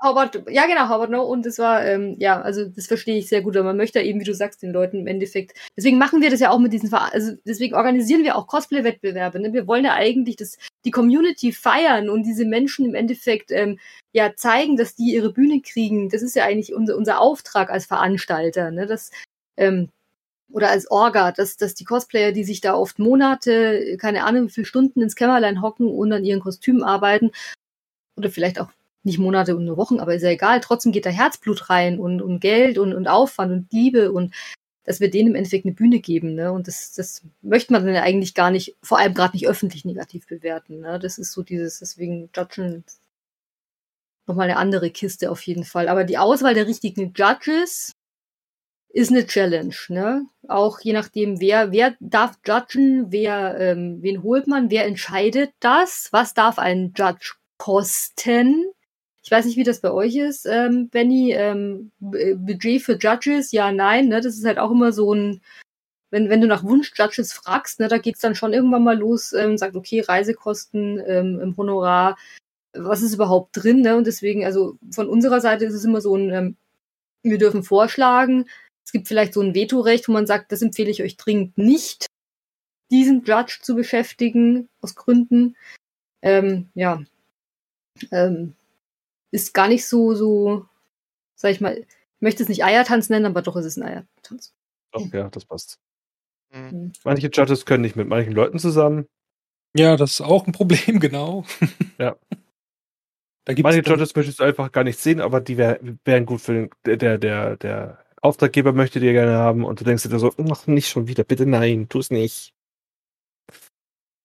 Howard, ja genau, Howard No. Und das war, ähm, ja, also das verstehe ich sehr gut. Aber man möchte eben, wie du sagst, den Leuten im Endeffekt. Deswegen machen wir das ja auch mit diesen, also deswegen organisieren wir auch Cosplay-Wettbewerbe. Ne? Wir wollen ja eigentlich das, die Community feiern und diese Menschen im Endeffekt ähm, ja zeigen, dass die ihre Bühne kriegen. Das ist ja eigentlich unser, unser Auftrag als Veranstalter. Ne? Das, ähm, oder als Orga, dass, dass die Cosplayer, die sich da oft Monate, keine Ahnung, wie viele Stunden ins Kämmerlein hocken und an ihren Kostümen arbeiten, oder vielleicht auch nicht Monate und nur Wochen, aber ist ja egal, trotzdem geht da Herzblut rein und, und Geld und, und Aufwand und Liebe und dass wir denen im Endeffekt eine Bühne geben, ne? Und das, das möchte man dann eigentlich gar nicht, vor allem gerade nicht öffentlich negativ bewerten. Ne? Das ist so dieses, deswegen Judgen nochmal eine andere Kiste auf jeden Fall. Aber die Auswahl der richtigen Judges ist eine Challenge, ne? Auch je nachdem, wer, wer darf judgen, wer, ähm, wen holt man, wer entscheidet das, was darf ein Judge kosten? Ich weiß nicht, wie das bei euch ist, ähm, Benny. Ähm, Budget für Judges, ja, nein, ne? Das ist halt auch immer so ein, wenn, wenn du nach Wunsch Judges fragst, ne, da geht's dann schon irgendwann mal los, ähm, sagt, okay, Reisekosten ähm, im Honorar, was ist überhaupt drin, ne? Und deswegen, also von unserer Seite ist es immer so ein, ähm, wir dürfen vorschlagen, es gibt vielleicht so ein Vetorecht, wo man sagt, das empfehle ich euch dringend nicht, diesen Judge zu beschäftigen, aus Gründen. Ähm, ja, ähm, ist gar nicht so, so, sag ich mal, ich möchte es nicht Eiertanz nennen, aber doch ist es ein Eiertanz. Doch, ja, das passt. Mhm. Manche Judges können nicht mit manchen Leuten zusammen. Ja, das ist auch ein Problem, [laughs] genau. Ja. Da Manche Judges möchtest du einfach gar nicht sehen, aber die wär, wären gut für den, der, der, der Auftraggeber möchte dir gerne haben und du denkst dir so, mach nicht schon wieder, bitte nein, tu es nicht.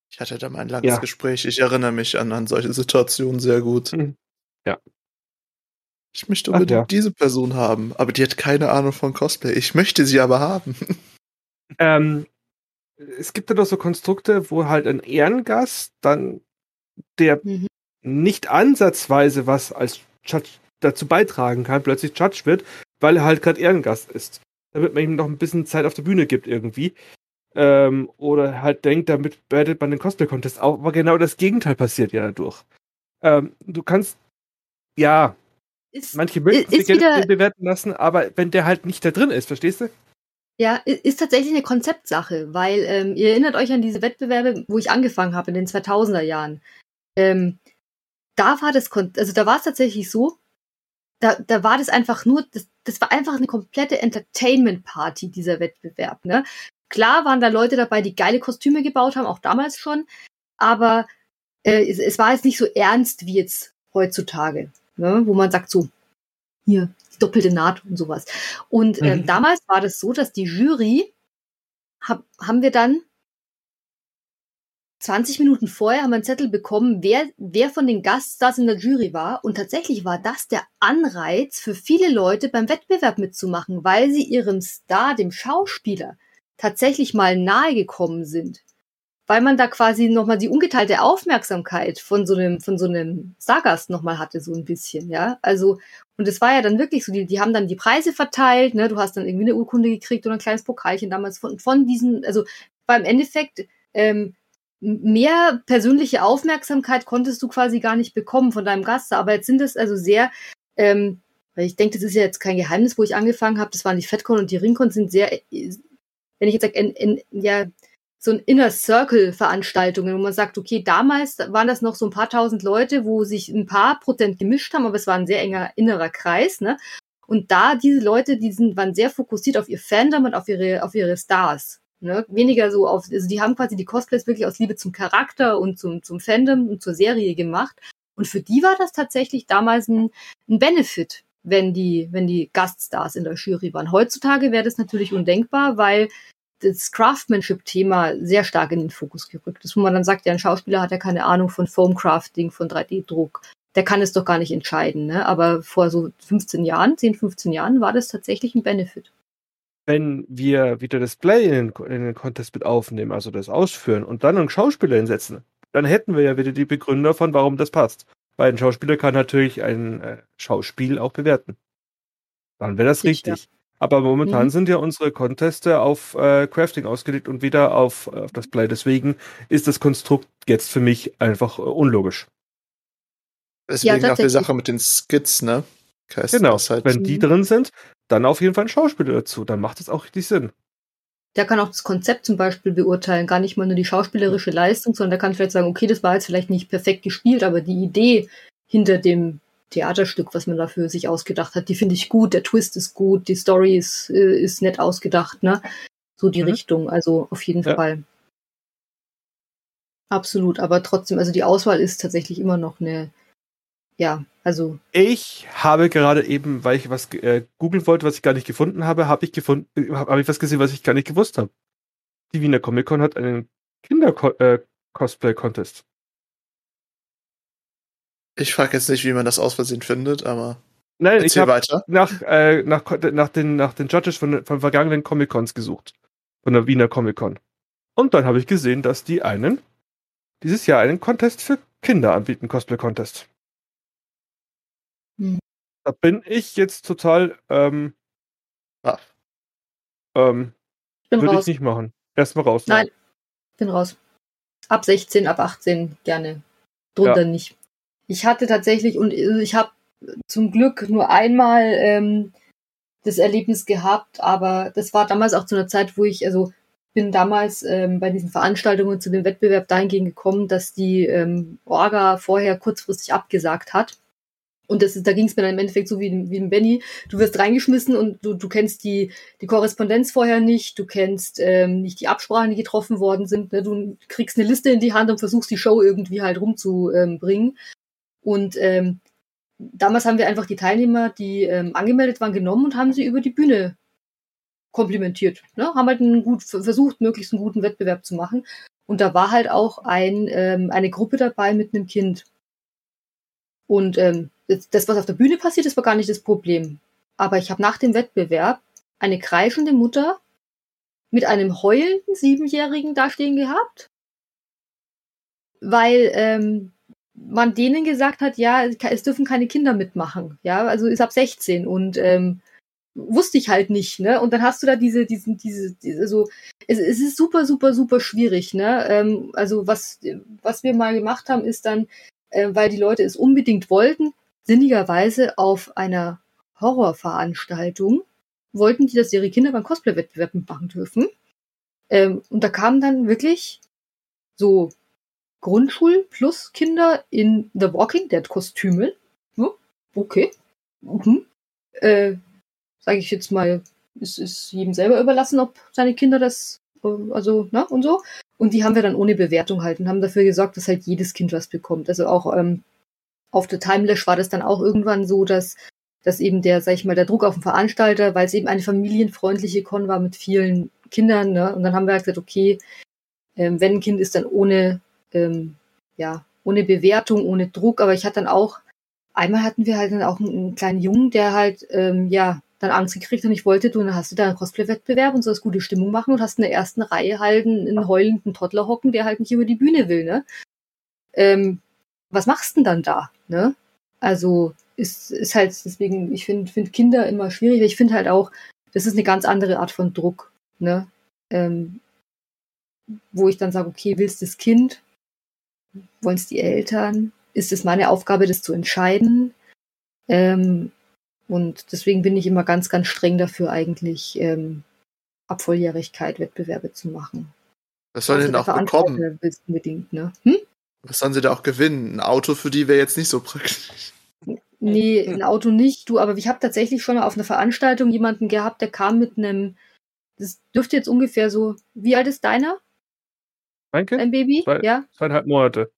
Ich hatte da mal ein langes ja. Gespräch. Ich erinnere mich an, an solche Situationen sehr gut. Hm. Ja. Ich möchte unbedingt Ach, ja. diese Person haben, aber die hat keine Ahnung von Cosplay. Ich möchte sie aber haben. [laughs] Ähm, es gibt ja doch so Konstrukte, wo halt ein Ehrengast dann, der mhm. nicht ansatzweise was als Judge dazu beitragen kann, plötzlich Judge wird, weil er halt gerade Ehrengast ist. Damit man ihm noch ein bisschen Zeit auf der Bühne gibt irgendwie. Ähm, oder halt denkt, damit wertet man den Cosplay-Contest auf. Aber genau das Gegenteil passiert ja dadurch. Ähm, du kannst, ja, ist, manche möchten sich gerne bewerten lassen, aber wenn der halt nicht da drin ist, verstehst du? Ja, ist tatsächlich eine Konzeptsache, weil ähm, ihr erinnert euch an diese Wettbewerbe, wo ich angefangen habe in den 2000er Jahren. Ähm, da war das, also da war es tatsächlich so, da, da war das einfach nur, das, das war einfach eine komplette Entertainment-Party, dieser Wettbewerb. Ne? Klar waren da Leute dabei, die geile Kostüme gebaut haben, auch damals schon, aber äh, es, es war jetzt nicht so ernst wie jetzt heutzutage, ne? wo man sagt so, hier, die doppelte Naht und sowas. Und ähm, mhm. damals war das so, dass die Jury, hab, haben wir dann 20 Minuten vorher haben wir einen Zettel bekommen, wer, wer von den Gaststars in der Jury war. Und tatsächlich war das der Anreiz für viele Leute beim Wettbewerb mitzumachen, weil sie ihrem Star, dem Schauspieler, tatsächlich mal nahe gekommen sind. Weil man da quasi nochmal die ungeteilte Aufmerksamkeit von so einem, von so einem Stargast nochmal hatte, so ein bisschen, ja. Also, und es war ja dann wirklich so, die, die haben dann die Preise verteilt, ne, du hast dann irgendwie eine Urkunde gekriegt oder ein kleines Pokalchen damals von, von diesen, also, war im Endeffekt, ähm, mehr persönliche Aufmerksamkeit konntest du quasi gar nicht bekommen von deinem Gast. Aber jetzt sind es also sehr, ähm, ich denke, das ist ja jetzt kein Geheimnis, wo ich angefangen habe. Das waren die FedCon und die Ringcon sind sehr, wenn ich jetzt sage, ja, so ein Inner Circle Veranstaltungen, wo man sagt, okay, damals waren das noch so ein paar tausend Leute, wo sich ein paar Prozent gemischt haben, aber es war ein sehr enger innerer Kreis, ne? Und da diese Leute, die sind, waren sehr fokussiert auf ihr Fandom und auf ihre, auf ihre Stars. Ne? Weniger so auf, also die haben quasi die Cosplays wirklich aus Liebe zum Charakter und zum, zum Fandom und zur Serie gemacht. Und für die war das tatsächlich damals ein, ein Benefit, wenn die, wenn die Gaststars in der Jury waren. Heutzutage wäre das natürlich undenkbar, weil das Craftsmanship-Thema sehr stark in den Fokus gerückt ist, wo man dann sagt, ja, ein Schauspieler hat ja keine Ahnung von Foamcrafting, von 3D-Druck. Der kann es doch gar nicht entscheiden, ne? Aber vor so 15 Jahren, 10, 15 Jahren war das tatsächlich ein Benefit wenn wir wieder das Play in den, in den Contest mit aufnehmen, also das ausführen und dann einen Schauspieler hinsetzen, dann hätten wir ja wieder die Begründer von, warum das passt. Weil ein Schauspieler kann natürlich ein äh, Schauspiel auch bewerten. Dann wäre das richtig. richtig. Aber momentan mhm. sind ja unsere Conteste auf äh, Crafting ausgelegt und wieder auf, auf das Play. Deswegen ist das Konstrukt jetzt für mich einfach äh, unlogisch. Deswegen auch die. Sache mit den Skits, ne? Heißt Genau. halt- Wenn die drin sind, dann auf jeden Fall ein Schauspieler dazu. Dann macht es auch richtig Sinn. Der kann auch das Konzept zum Beispiel beurteilen, gar nicht mal nur die schauspielerische Leistung, sondern der kann vielleicht sagen, okay, das war jetzt vielleicht nicht perfekt gespielt, aber die Idee hinter dem Theaterstück, was man dafür sich ausgedacht hat, die finde ich gut, der Twist ist gut, die Story ist, äh, ist nett ausgedacht, ne? So die Mhm. Richtung, also auf jeden Ja. Fall. Absolut, aber trotzdem, also die Auswahl ist tatsächlich immer noch eine, ja, also Ich habe gerade eben, weil ich was äh, googeln wollte, was ich gar nicht gefunden habe, habe ich gefunden, äh, habe hab ich was gesehen, was ich gar nicht gewusst habe. Die Wiener Comic Con hat einen Kinder-Cosplay-Contest. Ich frage jetzt nicht, wie man das aus Versehen findet, aber Nein, ich habe weiter. nach, äh, nach, nach, den, nach den Judges von, von vergangenen Comic Cons gesucht. Von der Wiener Comic Con. Und dann habe ich gesehen, dass die einen, dieses Jahr einen Contest für Kinder anbieten, Cosplay-Contest. Hm. Da bin ich jetzt total, ähm, Ah, ähm, ich bin würde ich raus. nicht machen. Erstmal raus. Nein, bin raus. Ab 16, ab 18 gerne. Drunter Ja. nicht. Ich hatte tatsächlich, und äh, ich habe zum Glück nur einmal ähm, das Erlebnis gehabt, aber das war damals auch zu einer Zeit, wo ich, also bin damals ähm, bei diesen Veranstaltungen zu dem Wettbewerb dahingehend gekommen, dass die ähm, Orga vorher kurzfristig abgesagt hat. Und das ist, da ging es mir dann im Endeffekt so wie, wie dem Benny. Du wirst reingeschmissen und du, du kennst die, die Korrespondenz vorher nicht, du kennst ähm, nicht die Absprachen, die getroffen worden sind. Ne? Du kriegst eine Liste in die Hand und versuchst die Show irgendwie halt rumzubringen. Und ähm, damals haben wir einfach die Teilnehmer, die ähm, angemeldet waren, genommen und haben sie über die Bühne komplimentiert. Ne? Haben halt einen gut versucht, möglichst einen guten Wettbewerb zu machen. Und da war halt auch ein, ähm, eine Gruppe dabei mit einem Kind. Und ähm, das, was auf der Bühne passiert, das war gar nicht das Problem. Aber ich habe nach dem Wettbewerb eine kreischende Mutter mit einem heulenden Siebenjährigen dastehen gehabt, weil ähm, man denen gesagt hat, ja, es dürfen keine Kinder mitmachen, ja, also ist ab 16 und ähm, wusste ich halt nicht, ne? Und dann hast du da diese, diesen, diese, diese so, es, es ist super, super, super schwierig, ne? Ähm, also was, was wir mal gemacht haben, ist dann, äh, weil die Leute es unbedingt wollten, sinnigerweise auf einer Horrorveranstaltung wollten die, dass ihre Kinder beim Cosplay-Wettbewerb mitmachen dürfen. Ähm, und da kamen dann wirklich so Grundschul plus Kinder in The Walking Dead Kostümen. Ja, okay. Mhm. Äh, Sage ich jetzt mal, es ist jedem selber überlassen, ob seine Kinder das, äh, also, ne, und so. Und die haben wir dann ohne Bewertung halt und haben dafür gesorgt, dass halt jedes Kind was bekommt. Also auch ähm, auf der Timelash war das dann auch irgendwann so, dass, dass eben der, sag ich mal, der Druck auf den Veranstalter, weil es eben eine familienfreundliche Con war mit vielen Kindern, ne? Und dann haben wir halt gesagt, okay, ähm, wenn ein Kind ist, dann ohne, ähm, ja, ohne Bewertung, ohne Druck. Aber ich hatte dann auch, einmal hatten wir halt dann auch einen, einen kleinen Jungen, der halt, ähm, ja, dann Angst gekriegt und ich wollte, du, dann hast du da einen Cosplay-Wettbewerb und sollst gute Stimmung machen und hast in der ersten Reihe halt einen, einen heulenden Toddler hocken, der halt nicht über die Bühne will, ne? Ähm, was machst du denn dann da, ne? Also, ist, ist halt, deswegen, ich finde find Kinder immer schwierig. Ich finde halt auch, das ist eine ganz andere Art von Druck, ne? Ähm, wo ich dann sage, okay, willst das Kind? Wollen es die Eltern? Ist es meine Aufgabe, das zu entscheiden? Ähm, und deswegen bin ich immer ganz, ganz streng dafür, eigentlich ähm, ab Volljährigkeit Wettbewerbe zu machen. Was sollen die denn Also auch bekommen? Unbedingt, ne? Hm? Was sollen sie da auch gewinnen? Ein Auto für die wäre jetzt nicht so praktisch. Nee, ein Auto nicht, du, aber ich habe tatsächlich schon mal auf einer Veranstaltung jemanden gehabt, der kam mit einem, das dürfte jetzt ungefähr so, wie alt ist deiner, Mein Kind? dein Baby? Zwei- Ja, Zweieinhalb Monate.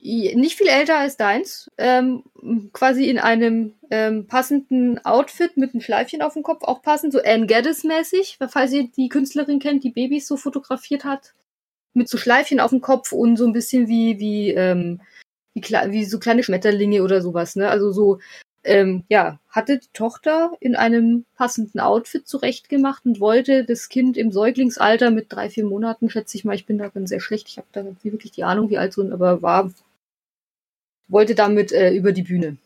Nicht viel älter als deins, ähm, quasi in einem ähm, passenden Outfit mit einem Schleifchen auf dem Kopf, auch passend, so Anne Geddes-mäßig, falls ihr die Künstlerin kennt, die Babys so fotografiert hat, mit so Schleifchen auf dem Kopf und so ein bisschen wie, wie, ähm, wie, wie so kleine Schmetterlinge oder sowas, ne? Also so, ähm, ja, hatte die Tochter in einem passenden Outfit zurechtgemacht und wollte das Kind im Säuglingsalter mit drei, vier Monaten, schätze ich mal, ich bin darin sehr schlecht, ich habe da nicht wirklich die Ahnung, wie alt so, aber war, wollte damit äh, über die Bühne.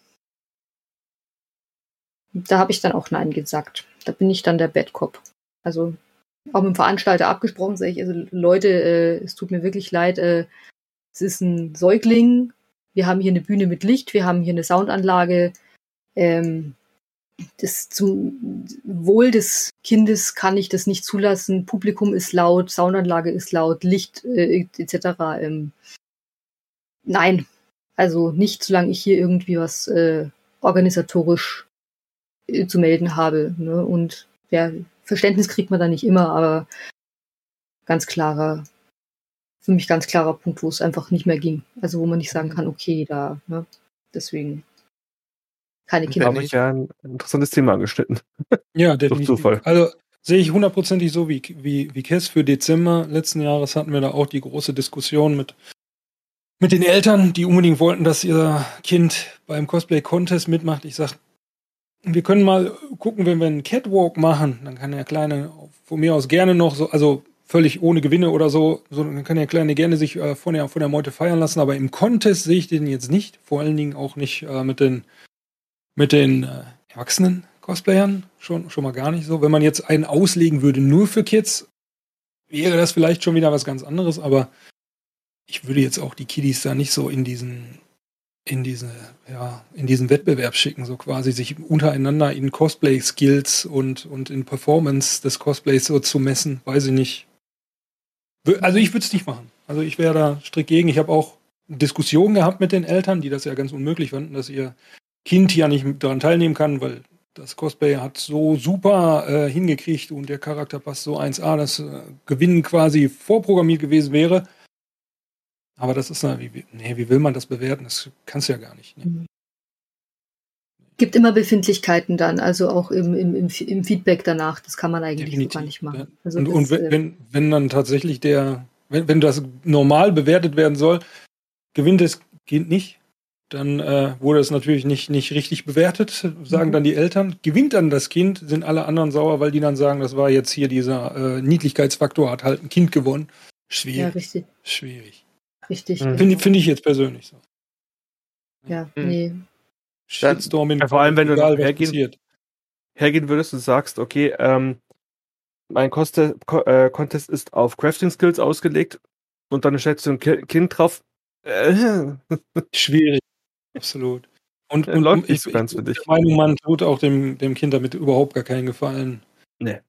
Da habe ich dann auch Nein gesagt. Da bin ich dann der Bad Cop. Also auch mit dem Veranstalter abgesprochen, sage ich, also Leute, äh, es tut mir wirklich leid, äh, es ist ein Säugling, wir haben hier eine Bühne mit Licht, wir haben hier eine Soundanlage. Ähm, das zum Wohl des Kindes kann ich das nicht zulassen. Publikum ist laut, Soundanlage ist laut, Licht äh, etc. Ähm, nein, also nicht, solange ich hier irgendwie was äh, organisatorisch äh, zu melden habe. Ne? Und ja, Verständnis kriegt man da nicht immer, aber ganz klarer, für mich ganz klarer Punkt, wo es einfach nicht mehr ging. Also wo man nicht sagen kann, okay, da, ne? Deswegen keine Kinder. Habe ich ja ein interessantes Thema angeschnitten. [laughs] Ja, definitiv. Durch Zufall. Also sehe ich hundertprozentig so wie, wie, wie Kess für Dezember letzten Jahres hatten wir da auch die große Diskussion mit, mit den Eltern, die unbedingt wollten, dass ihr Kind beim Cosplay-Contest mitmacht. Ich sag, wir können mal gucken, wenn wir einen Catwalk machen, dann kann der Kleine von mir aus gerne noch so, also völlig ohne Gewinne oder so, so dann kann der Kleine gerne sich äh, von, der, von der Meute feiern lassen, aber im Contest sehe ich den jetzt nicht, vor allen Dingen auch nicht äh, mit den, mit den äh, erwachsenen Cosplayern, schon, schon mal gar nicht so. Wenn man jetzt einen auslegen würde nur für Kids, wäre das vielleicht schon wieder was ganz anderes, aber ich würde jetzt auch die Kiddies da nicht so in diesen in diese, ja, in diesen Wettbewerb schicken, so quasi sich untereinander in Cosplay-Skills und, und in Performance des Cosplays so zu messen, weiß ich nicht. Also ich würde es nicht machen. Also ich wäre da strikt gegen. Ich habe auch Diskussionen gehabt mit den Eltern, die das ja ganz unmöglich fanden, dass ihr Kind ja nicht daran teilnehmen kann, weil das Cosplay hat so super äh, hingekriegt und der Charakter passt so 1A, dass äh, Gewinnen quasi vorprogrammiert gewesen wäre. Aber das ist, na, wie, nee, wie will man das bewerten? Das kannst du ja gar nicht. Ne? Gibt immer Befindlichkeiten dann, also auch im, im, im, im Feedback danach. Das kann man eigentlich Definitiv, so gar nicht machen. Ja. Also und, das, und wenn, äh, wenn, wenn dann tatsächlich der, wenn, wenn das normal bewertet werden soll, gewinnt das Kind nicht, dann äh, wurde es natürlich nicht, nicht richtig bewertet, sagen Mhm. dann die Eltern. Gewinnt dann das Kind, sind alle anderen sauer, weil die dann sagen, das war jetzt hier dieser äh, Niedlichkeitsfaktor, hat halt ein Kind gewonnen. ja, Schwierig. richtig, Schwierig. richtig. Mhm. Finde finde ich jetzt persönlich so. Ja, Mhm. nee. Shitstorm in Ja, vor allem, wenn du egal, was hergehen- passiert. hergehen würdest und sagst, okay, ähm, mein Coste, Co äh, Contest ist auf Crafting Skills ausgelegt und dann stellst du ein Ki Kind drauf. Äh, Schwierig. Absolut. Und, und läuft ich, nicht so ganz ich für bin dich. der Meinung, man tut auch dem, dem Kind damit überhaupt gar keinen Gefallen. nee.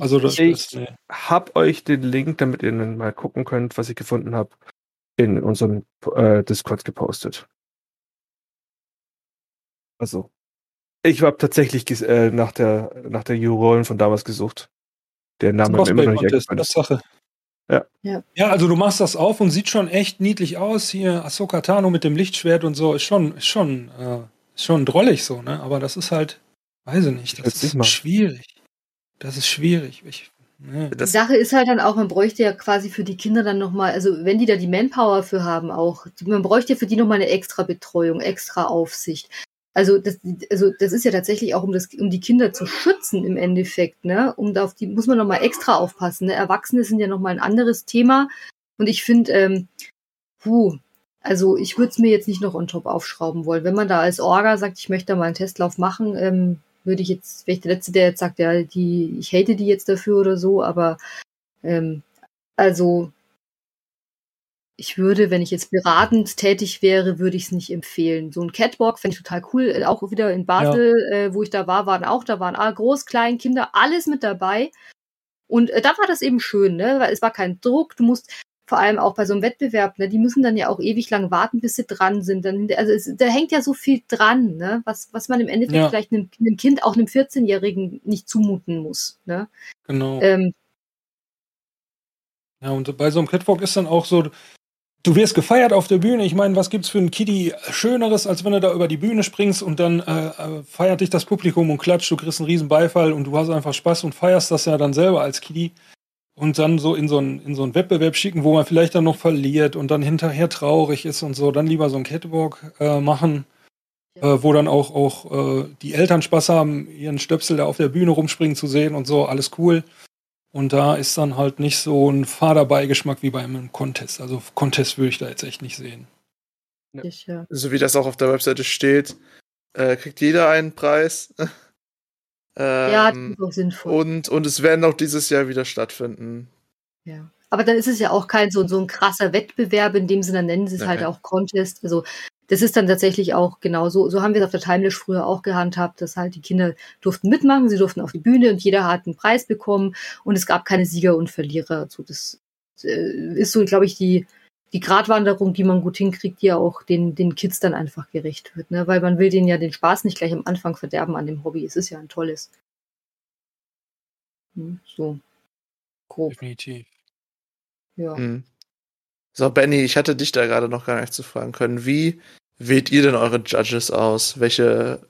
Also das, Ich- das nee. hab euch den Link, damit ihr dann mal gucken könnt, was ich gefunden habe, in unserem äh, Discord gepostet. Also, ich habe tatsächlich äh, nach der nach der Jurollen von damals gesucht. Der Name ist immer noch nicht eingefallen. das ist Sache. Ja. Ja. Ja, also du machst das auf und sieht schon echt niedlich aus. Hier Ahsoka Tano mit dem Lichtschwert und so ist schon, ist schon, äh, ist schon drollig so, ne? Aber das ist halt, weiß ich nicht, Ich das nicht ist schwierig. Das ist schwierig. Ich, ne. Die Sache ist halt dann auch, man bräuchte ja quasi für die Kinder dann nochmal, also wenn die da die Manpower für haben auch, man bräuchte ja für die nochmal eine extra Betreuung, extra Aufsicht. Also das, also das ist ja tatsächlich auch, um, das, um die Kinder zu schützen im Endeffekt, ne? Um da auf die muss man nochmal extra aufpassen. Ne? Erwachsene sind ja nochmal ein anderes Thema. Und ich finde, ähm, puh, also ich würde es mir jetzt nicht noch on top aufschrauben wollen. Wenn man da als Orga sagt, ich möchte da mal einen Testlauf machen, ähm, würde ich jetzt, wäre ich der Letzte, der jetzt sagt, ja, die, ich hate die jetzt dafür oder so, aber ähm, also ich würde, wenn ich jetzt beratend tätig wäre, würde ich es nicht empfehlen. So ein Catwalk fände ich total cool. Äh, Auch wieder in Basel, äh, wo ich da war, waren auch, da waren alle groß, klein, Kinder, alles mit dabei. Und äh, da war das eben schön, ne? Weil es war kein Druck. Du musst vor allem auch bei so einem Wettbewerb, ne, die müssen dann ja auch ewig lang warten, bis sie dran sind. Dann, also es, da hängt ja so viel dran, ne? Was, was man im Endeffekt Ja. vielleicht einem, einem Kind, auch einem 14-Jährigen, nicht zumuten muss. Ne? Genau. Ähm, Ja, und bei so einem Catwalk ist dann auch so, du wirst gefeiert auf der Bühne. Ich meine, was gibt's für ein Kiddie Schöneres, als wenn du da über die Bühne springst und dann äh, äh, feiert dich das Publikum und klatscht, du kriegst einen riesen Beifall und du hast einfach Spaß und feierst das ja dann selber als Kiddie. Und dann so in so einen, in so einen Wettbewerb schicken, wo man vielleicht dann noch verliert und dann hinterher traurig ist und so, dann lieber so einen Catwalk äh, machen, Ja. äh, wo dann auch, auch äh, die Eltern Spaß haben, ihren Stöpsel da auf der Bühne rumspringen zu sehen und so, alles cool. Und da ist dann halt nicht so ein Faderbeigeschmack wie bei einem Contest. Also Contest würde ich da jetzt echt nicht sehen. ich, ja. so wie das auch auf der Webseite steht, äh, kriegt jeder einen Preis. [laughs] ja, das ähm, ist auch sinnvoll. und, und es werden auch dieses Jahr wieder stattfinden. Ja. Aber dann ist es ja auch kein so, so ein krasser Wettbewerb, in dem Sinne dann nennen sie es Nein, halt auch Contest. Also das ist dann tatsächlich auch genau so. So haben wir es auf der Timelash früher auch gehandhabt, dass halt die Kinder durften mitmachen, sie durften auf die Bühne und jeder hat einen Preis bekommen und es gab keine Sieger und Verlierer. So, das äh, ist so, glaube ich, die, die Gratwanderung, die man gut hinkriegt, die ja auch den, den Kids dann einfach gerecht wird. Ne? Weil man will denen ja den Spaß nicht gleich am Anfang verderben an dem Hobby. Es ist ja ein tolles. Hm, So, grob, Definitiv. ja. Mhm. So, Benny, ich hatte dich da gerade noch gar nicht zu fragen können. Wie wählt ihr denn eure Judges aus? Welche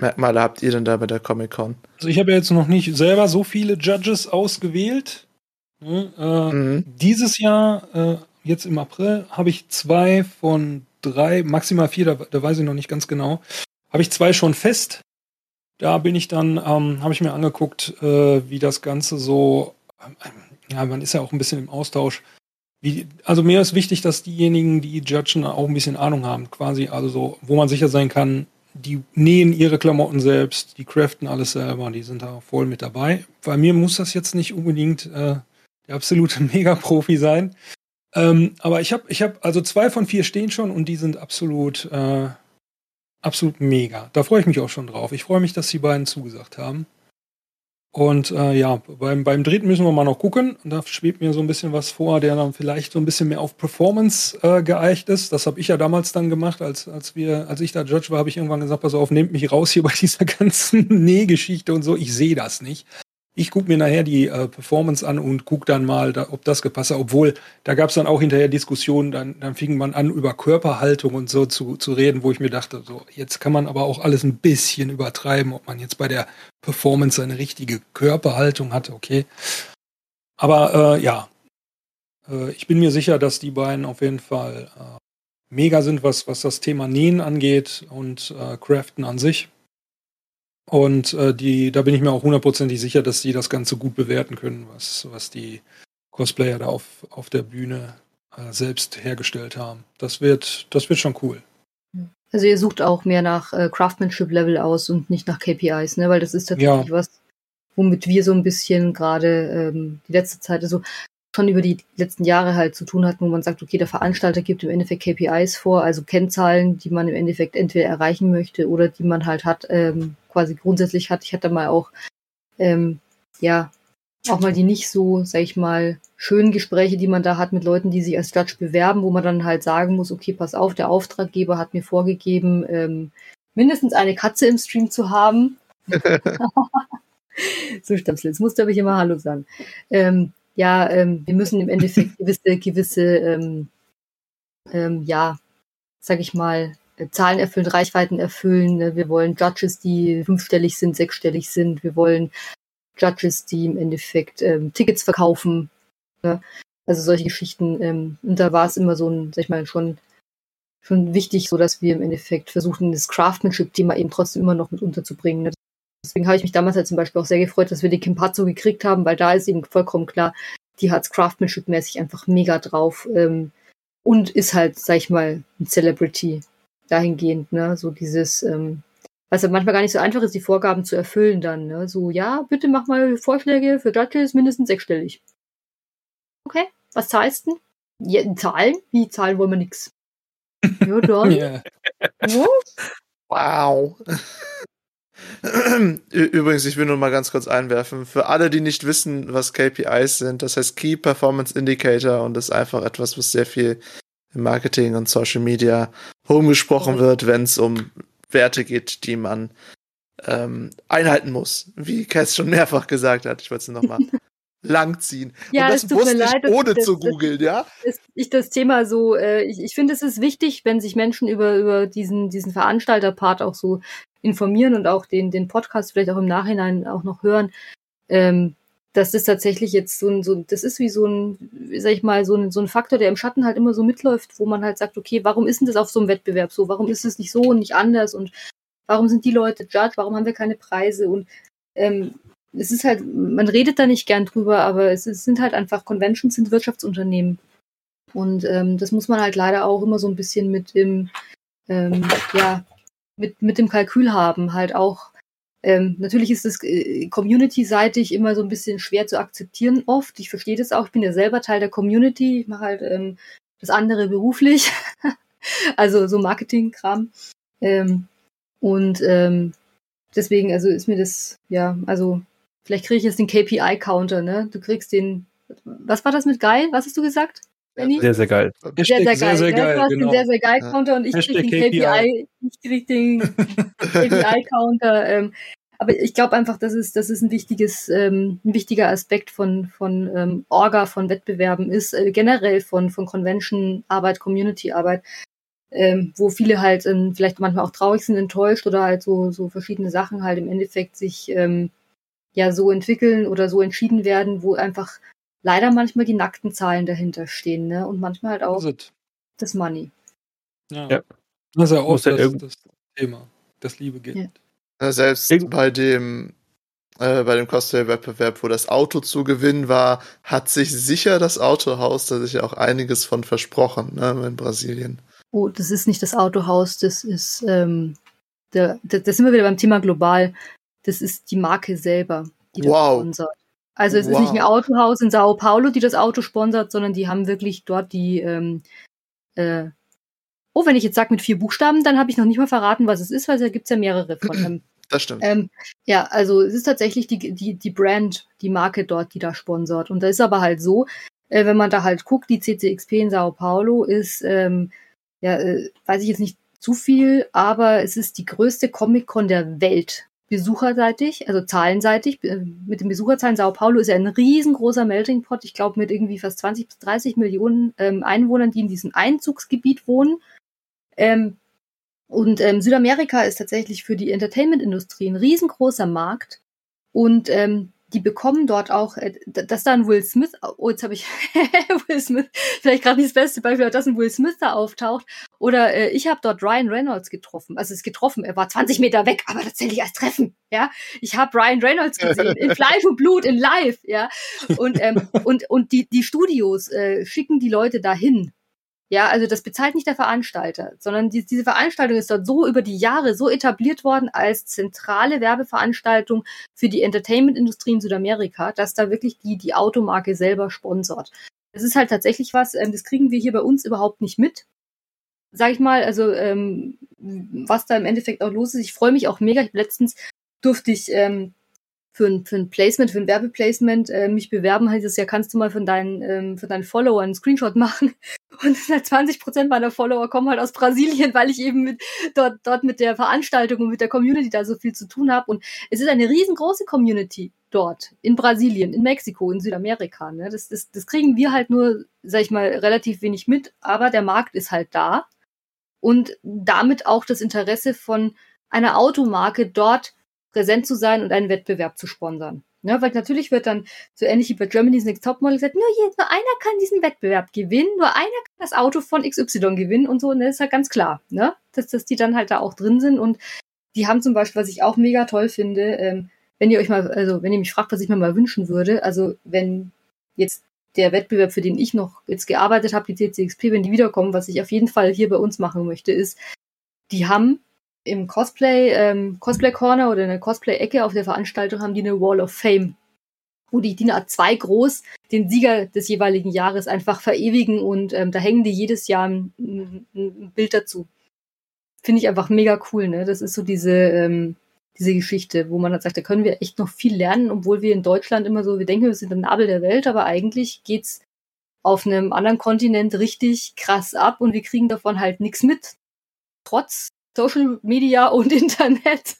Merkmale habt ihr denn da bei der Comic-Con? Also ich habe ja jetzt noch nicht selber so viele Judges ausgewählt. Ne, äh, Mhm. Dieses Jahr, äh, jetzt im April, habe ich zwei von drei, maximal vier, da, da weiß ich noch nicht ganz genau, habe ich zwei schon fest. Da bin ich dann, ähm, habe ich mir angeguckt, äh, wie das Ganze so, ähm, ja, man ist ja auch ein bisschen im Austausch. Wie, also mir ist wichtig, dass diejenigen, die judgen, auch ein bisschen Ahnung haben, quasi, also so, wo man sicher sein kann, die nähen ihre Klamotten selbst, die craften alles selber, die sind da voll mit dabei. Bei mir muss das jetzt nicht unbedingt äh, der absolute [laughs] Mega-Profi sein. Ähm, aber ich habe, ich habe, also zwei von vier stehen schon und die sind absolut, äh, absolut mega. Da freue ich mich auch schon drauf. Ich freue mich, dass die beiden zugesagt haben. Und äh, ja, beim, beim dritten müssen wir mal noch gucken. Und da schwebt mir so ein bisschen was vor, der dann vielleicht so ein bisschen mehr auf Performance äh, geeicht ist. Das habe ich ja damals dann gemacht, als, als wir, als ich da Judge war, habe ich irgendwann gesagt, pass auf, nehmt mich raus hier bei [laughs] dieser ganzen Nähgeschichte und so. Ich sehe das nicht. Ich gucke mir nachher die äh, Performance an und gucke dann mal, da, ob das gepasst hat. Obwohl, da gab es dann auch hinterher Diskussionen, dann, dann fing man an, über Körperhaltung und so zu, zu reden, wo ich mir dachte, so, jetzt kann man aber auch alles ein bisschen übertreiben, ob man jetzt bei der Performance eine richtige Körperhaltung hat, okay. Aber äh, ja, äh, ich bin mir sicher, dass die beiden auf jeden Fall äh, mega sind, was, was das Thema Nähen angeht und äh, Craften an sich. Und äh, die, da bin ich mir auch hundertprozentig sicher, dass die das Ganze gut bewerten können, was, was die Cosplayer da auf, auf der Bühne äh, selbst hergestellt haben. Das wird, das wird schon cool. Also ihr sucht auch mehr nach äh, Craftsmanship-Level aus und nicht nach KPIs, ne? Weil das ist tatsächlich Ja. was, womit wir so ein bisschen gerade ähm, die letzte Zeit, also schon über die letzten Jahre halt zu tun hatten, wo man sagt, okay, der Veranstalter gibt im Endeffekt KPIs vor, also Kennzahlen, die man im Endeffekt entweder erreichen möchte oder die man halt hat, ähm, quasi grundsätzlich hat. Ich hatte mal auch, ähm, ja, auch mal die nicht so, sag ich mal, schönen Gespräche, die man da hat mit Leuten, die sich als Judge bewerben, wo man dann halt sagen muss, okay, pass auf, der Auftraggeber hat mir vorgegeben, ähm, mindestens eine Katze im Stream zu haben. [laughs] so Stöpsel, jetzt musst du aber immer Hallo sagen. Ähm, ja, ähm, wir müssen im Endeffekt gewisse, gewisse, ähm, ähm, ja, sag ich mal, Zahlen erfüllen, Reichweiten erfüllen. Ne? Wir wollen Judges, die fünfstellig sind, sechsstellig sind. Wir wollen Judges, die im Endeffekt ähm, Tickets verkaufen. Ne? Also solche Geschichten. Ähm, und da war es immer so ein, sag ich mal, schon schon wichtig, so dass wir im Endeffekt versuchen, das Craftsmanship-Thema eben trotzdem immer noch mit unterzubringen. Ne? Deswegen habe ich mich damals halt zum Beispiel auch sehr gefreut, dass wir die Kimpazzo gekriegt haben, weil da ist eben vollkommen klar, die hat Craftsmanship-mäßig einfach mega drauf ähm, und ist halt, sag ich mal, ein Celebrity dahingehend, ne? So dieses, ähm, was ja manchmal gar nicht so einfach ist, die Vorgaben zu erfüllen dann, ne? So, ja, bitte mach mal Vorschläge für Judges mindestens sechsstellig. Okay, was zahlst du? Ja, Zahlen? Wie Zahlen wollen wir nix. Ja, [laughs] dann. Ja. Ja. Wow. Übrigens, ich will nur mal ganz kurz einwerfen, für alle, die nicht wissen, was KPIs sind, das heißt Key Performance Indicator und das ist einfach etwas, was sehr viel im Marketing und Social Media rumgesprochen wird, wenn es um Werte geht, die man ähm, einhalten muss. Wie Cass schon mehrfach gesagt hat. Ich wollte es nochmal [laughs] langziehen. Ja, und es das tut mir wusste ich leid, dass ohne ich das- zu googeln, ja? ist ich das Thema so, äh, ich, ich finde, es ist wichtig, wenn sich Menschen über, über diesen, diesen Veranstalterpart auch so informieren und auch den, den Podcast vielleicht auch im Nachhinein auch noch hören. Ähm, das ist tatsächlich jetzt so ein, so, das ist wie so ein, sag ich mal, so ein, so ein Faktor, der im Schatten halt immer so mitläuft, wo man halt sagt, okay, warum ist denn das auf so einem Wettbewerb so? Warum ist es nicht so und nicht anders? Und warum sind die Leute Judge? Warum haben wir keine Preise? Und ähm, es ist halt, man redet da nicht gern drüber, aber es, ist, sind halt einfach Conventions, sind Wirtschaftsunternehmen. Und ähm, das muss man halt leider auch immer so ein bisschen mit im, ähm, ja, mit, mit dem Kalkül haben, halt auch Ähm, natürlich ist das äh, community-seitig immer so ein bisschen schwer zu akzeptieren oft. Ich verstehe das auch. Ich bin ja selber Teil der Community. Ich mache halt ähm, das andere beruflich. [laughs] also so Marketing-Kram. Ähm, und ähm, deswegen, also ist mir das, ja, also vielleicht kriege ich jetzt den KPI-Counter, ne? Du kriegst den, was war das mit geil? Was hast du gesagt? Benny? Sehr, sehr geil. Sehr, sehr geil. sehr, sehr ne? geil Du hast genau. den sehr, sehr geil Counter und ich Hashtag krieg den KPI, ich krieg den KPI Counter. Ähm, aber ich glaube einfach, das ist, das ist ein wichtiges, ähm, ein wichtiger Aspekt von, von ähm, Orga, von Wettbewerben ist, äh, generell von, von Convention-Arbeit, Community-Arbeit, ähm, wo viele halt ähm, vielleicht manchmal auch traurig sind, enttäuscht oder halt so, so verschiedene Sachen halt im Endeffekt sich ähm, ja so entwickeln oder so entschieden werden, wo einfach leider manchmal die nackten Zahlen dahinter stehen, ne? Und manchmal halt auch Das das Money. Ja. Ja. Das ist ja auch das, das Thema, das Liebe geht. Ja. Ja, Selbst Irgend- bei dem äh, bei dem Cosplay-Wettbewerb, wo das Auto zu gewinnen war, hat sich sicher das Autohaus da sich ja auch einiges von versprochen, ne, in Brasilien. Oh, das ist nicht das Autohaus, das ist, ähm, der, da, da sind wir wieder beim Thema global. Das ist die Marke selber, die das Wow. Sponsert. Also es ist Wow. nicht ein Autohaus in Sao Paulo, die das Auto sponsert, sondern die haben wirklich dort die, ähm, äh, oh, wenn ich jetzt sage mit vier Buchstaben, dann habe ich noch nicht mal verraten, was es ist, weil da gibt's ja mehrere von. [clears throat] Ähm, Das stimmt. ähm, ja, also es ist tatsächlich die, die, die Brand, die Marke dort, die da sponsort. Und da ist aber halt so, äh, wenn man da halt guckt, die CCXP in Sao Paulo ist, ähm, ja, äh, weiß ich jetzt nicht zu viel, aber es ist die größte Comic-Con der Welt. Besucherseitig, also zahlenseitig, äh, mit den Besucherzahlen Sao Paulo ist ja ein riesengroßer Melting Pot, ich glaube mit irgendwie fast 20 bis 30 Millionen ähm, Einwohnern, die in diesem Einzugsgebiet wohnen. Ähm, und ähm, Südamerika ist tatsächlich für die Entertainment-Industrie ein riesengroßer Markt. Und ähm, die bekommen dort auch, äh, dass da ein Will Smith, oh, jetzt habe ich [laughs] Will Smith, vielleicht gerade nicht das beste Beispiel, aber dass ein Will Smith da auftaucht. Oder äh, ich habe dort Ryan Reynolds getroffen. Also es ist getroffen, er war 20 Meter weg, aber das zähle ich als Treffen. Ja, ich habe Ryan Reynolds gesehen in [laughs] Fleisch und Blut, in Live. Ja, und ähm, und und die die Studios äh, schicken die Leute dahin. Ja, also das bezahlt nicht der Veranstalter, sondern die, diese Veranstaltung ist dort so über die Jahre so etabliert worden als zentrale Werbeveranstaltung für die Entertainment-Industrie in Südamerika, dass da wirklich die, die Automarke selber sponsort. Das ist halt tatsächlich was, ähm, das kriegen wir hier bei uns überhaupt nicht mit. Sag ich mal, also ähm, was da im Endeffekt auch los ist. Ich freue mich auch mega. Ich, letztens durfte ich ähm, für ein, für ein Placement, für ein Werbeplacement äh, mich bewerben, heißt es ja, kannst du mal von deinen, ähm, von deinen Followern einen Screenshot machen. [laughs] Und 20 Prozent meiner Follower kommen halt aus Brasilien, weil ich eben mit, dort, dort mit der Veranstaltung und mit der Community da so viel zu tun habe. Und es ist eine riesengroße Community dort, in Brasilien, in Mexiko, in Südamerika. Ne? Das, das, das kriegen wir halt nur, sag ich mal, relativ wenig mit, aber der Markt ist halt da. Und damit auch das Interesse von einer Automarke dort präsent zu sein und einen Wettbewerb zu sponsern. Ne, weil natürlich wird dann so ähnlich wie bei Germany's Next Topmodel gesagt, nur, hier, nur einer kann diesen Wettbewerb gewinnen, nur einer kann das Auto von XY gewinnen und so, und das ist halt ganz klar, ne? Dass, dass die dann halt da auch drin sind und die haben zum Beispiel, was ich auch mega toll finde, ähm, wenn ihr euch mal, also wenn ihr mich fragt, was ich mir mal wünschen würde, also wenn jetzt der Wettbewerb, für den ich noch jetzt gearbeitet habe, die CCXP, wenn die wiederkommen, was ich auf jeden Fall hier bei uns machen möchte, ist, die haben im Cosplay, ähm, Cosplay Corner oder in der Cosplay-Ecke auf der Veranstaltung haben die eine Wall of Fame, wo die DIN A2 groß den Sieger des jeweiligen Jahres einfach verewigen und ähm, da hängen die jedes Jahr ein, ein, ein Bild dazu. Finde ich einfach mega cool, ne? Das ist so diese, ähm, diese Geschichte, wo man dann sagt, da können wir echt noch viel lernen, obwohl wir in Deutschland immer so, wir denken, wir sind der Nabel der Welt, aber eigentlich geht's auf einem anderen Kontinent richtig krass ab und wir kriegen davon halt nichts mit. Trotz Social Media [laughs] und Internet.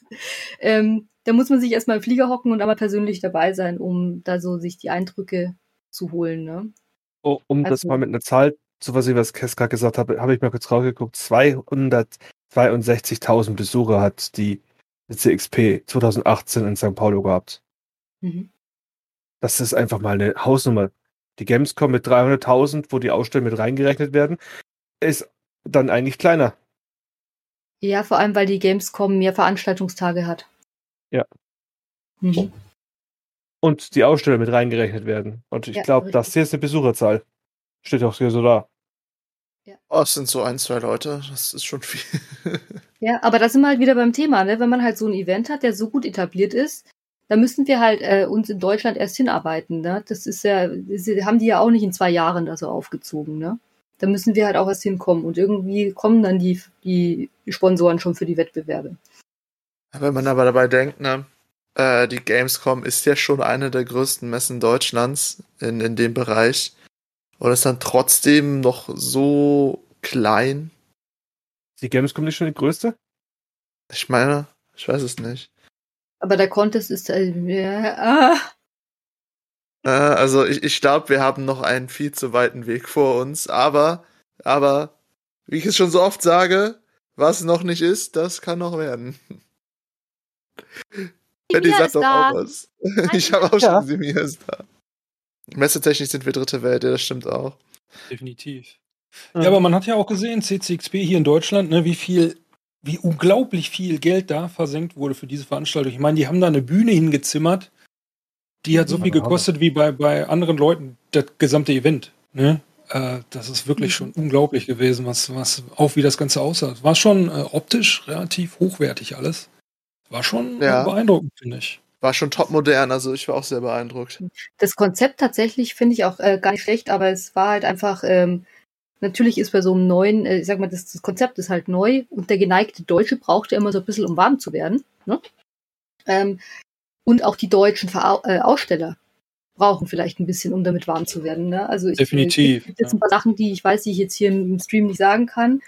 Ähm, da muss man sich erstmal im Flieger hocken und einmal persönlich dabei sein, um da so sich die Eindrücke zu holen. Ne? Oh, um das Also- mal mit einer Zahl zu versehen, was Kess gerade gesagt hat, habe ich mal kurz rausgeguckt. 262.000 Besucher hat die CXP 2018 in St. Paulo gehabt. Mhm. Das ist einfach mal eine Hausnummer. Die Gamescom mit 300.000, wo die Ausstellungen mit reingerechnet werden, ist dann eigentlich kleiner. Ja, vor allem, weil die Gamescom mehr Veranstaltungstage hat. Ja. Mhm. Und die Aussteller mit reingerechnet werden. Und ich Ja, glaube, das hier ist eine Besucherzahl. Steht auch hier so da. Ja. Oh, es sind so ein, zwei Leute, das ist schon viel. [laughs] Ja, aber da sind wir halt wieder beim Thema, ne? Wenn man halt so ein Event hat, der so gut etabliert ist, da müssen wir halt äh, uns in Deutschland erst hinarbeiten, ne? Das ist ja, das haben die ja auch nicht in zwei Jahren da so aufgezogen, ne? Da müssen wir halt auch erst hinkommen und irgendwie kommen dann die, die Sponsoren schon für die Wettbewerbe. Wenn man aber dabei denkt, ne, äh, die Gamescom ist ja schon eine der größten Messen Deutschlands in, in dem Bereich. Und ist dann trotzdem noch so klein. Ist die Gamescom nicht schon die größte? Ich meine, ich weiß es nicht. Aber der Contest ist, äh, ja, ah, Äh, also ich, ich glaube, wir haben noch einen viel zu weiten Weg vor uns. Aber, aber, wie ich es schon so oft sage, was noch nicht ist, das kann noch werden. Betty sagt doch da. auch was. Ich habe auch Ja. schon gesehen, Mia ist da. Messetechnisch sind wir dritte Welt, ja, das stimmt auch. Definitiv. Ja, aber man hat ja auch gesehen, CCXP hier in Deutschland, ne, wie viel, wie unglaublich viel Geld da versenkt wurde für diese Veranstaltung. Ich meine, die haben da eine Bühne hingezimmert, die hat so viel gekostet wie bei, bei anderen Leuten das gesamte Event. Ne? Äh, das ist wirklich schon unglaublich gewesen, was, was auch wie das Ganze aussah. War schon äh, optisch relativ hochwertig alles. War schon Ja. beeindruckend, finde ich. War schon top modern, also ich war auch sehr beeindruckt. das Konzept tatsächlich finde ich auch äh, gar nicht schlecht, aber es war halt einfach, ähm, natürlich ist bei so einem neuen, äh, ich sag mal, das, das Konzept ist halt neu und der geneigte Deutsche braucht ja immer so ein bisschen, um warm zu werden. Ne? Ähm, und auch die deutschen Verau äh, Aussteller brauchen vielleicht ein bisschen, um damit warm zu werden. Ne? Also ich, Definitiv, Es gibt jetzt ein paar Sachen, die ich weiß, die ich jetzt hier im Stream nicht sagen kann.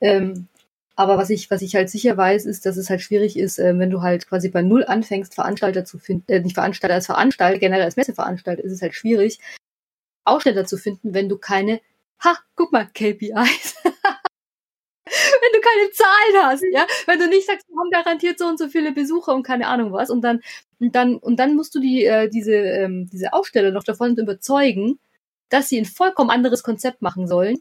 Ähm, aber was ich, was ich halt sicher weiß, ist, dass es halt schwierig ist, äh, wenn du halt quasi bei Null anfängst, Veranstalter zu finden, äh, nicht Veranstalter als Veranstalter, generell als Messeveranstalter, ist es halt schwierig, Aussteller zu finden, wenn du keine, ha, guck mal, KPIs. [laughs] [laughs] wenn du keine Zahlen hast, ja, wenn du nicht sagst, wir haben garantiert so und so viele Besucher und keine Ahnung was und dann und dann und dann musst du die äh, diese ähm, diese Aussteller noch davon überzeugen, dass sie ein vollkommen anderes Konzept machen sollen,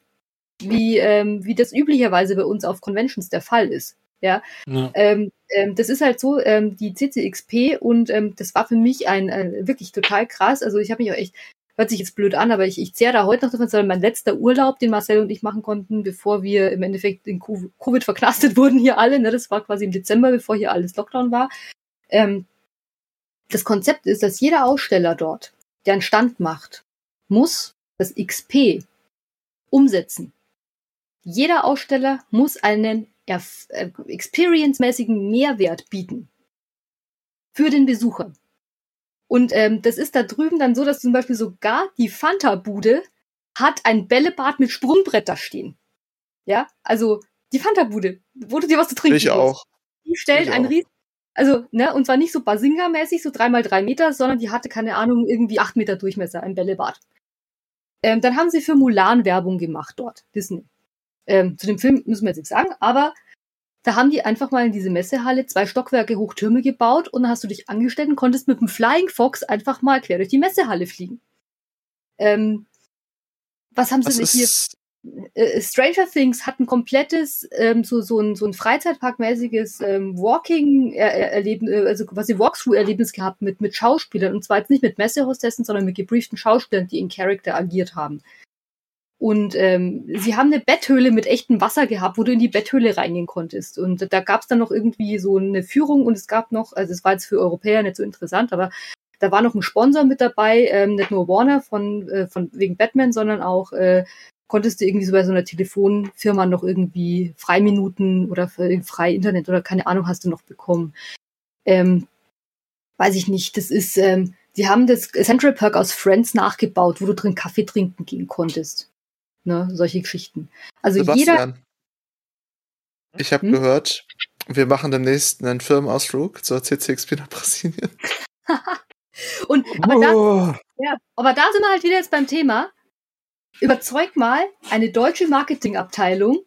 wie ähm, wie das üblicherweise bei uns auf Conventions der Fall ist. Ja, Ja. ähm, ähm, das ist halt so, ähm, die CCXP und ähm, das war für mich ein äh, wirklich total krass. Also ich habe mich auch echt, hört sich jetzt blöd an, aber ich, ich zehre da heute noch davon, sondern mein letzter Urlaub, den Marcel und ich machen konnten, bevor wir im Endeffekt in Covid verknastet [laughs] wurden hier alle. Ne? Das war quasi im Dezember, bevor hier alles Lockdown war. Ähm, das Konzept ist, dass jeder Aussteller dort, der einen Stand macht, muss das XP umsetzen. Jeder Aussteller muss einen äh, experience-mäßigen Mehrwert bieten für den Besucher. Und ähm, das ist da drüben dann so, dass zum Beispiel sogar die Fanta-Bude hat ein Bällebad mit Sprungbrett da stehen. Ja, also die Fanta-Bude, wo du dir was zu trinken Ich auch. Die stellt ein riesen, also, ne, und zwar nicht so Basinga-mäßig, so drei mal drei Meter, sondern die hatte, keine Ahnung, irgendwie acht Meter Durchmesser, ein Bällebad. Ähm, dann haben sie für Mulan Werbung gemacht dort, Disney. Ähm, zu dem Film müssen wir jetzt nichts sagen, aber da haben die einfach mal in diese Messehalle zwei Stockwerke hoch Türme gebaut und dann hast du dich angestellt und konntest mit dem Flying Fox einfach mal quer durch die Messehalle fliegen. Ähm, was haben sie denn hier? ist, äh, Stranger Things hat ein komplettes, ähm, so, so ein, so ein Freizeitparkmäßiges ähm, Walking-Erlebnis, äh, also quasi Walkthrough-Erlebnis gehabt mit, mit Schauspielern. Und zwar jetzt nicht mit Messehostessen, sondern mit gebrieften Schauspielern, die in Character agiert haben. Und ähm, sie haben eine Betthöhle mit echtem Wasser gehabt, wo du in die Betthöhle reingehen konntest. Und da gab es dann noch irgendwie so eine Führung und es gab noch, also es war jetzt für Europäer nicht so interessant, aber da war noch ein Sponsor mit dabei, ähm, nicht nur Warner von, äh, von wegen Batman, sondern auch äh, konntest du irgendwie so bei so einer Telefonfirma noch irgendwie Freiminuten oder frei Internet oder keine Ahnung hast du noch bekommen. Ähm, weiß ich nicht, das ist, ähm, die haben das Central Perk aus Friends nachgebaut, wo du drin Kaffee trinken gehen konntest. Ne, solche Geschichten. Also jeder, Sebastian. Ich habe Hm? gehört, wir machen demnächst einen Firmenausflug zur CCXP nach Brasilien. [laughs] und, aber da, Oh, Ja, aber da sind wir halt wieder jetzt beim Thema. Überzeug mal eine deutsche Marketingabteilung,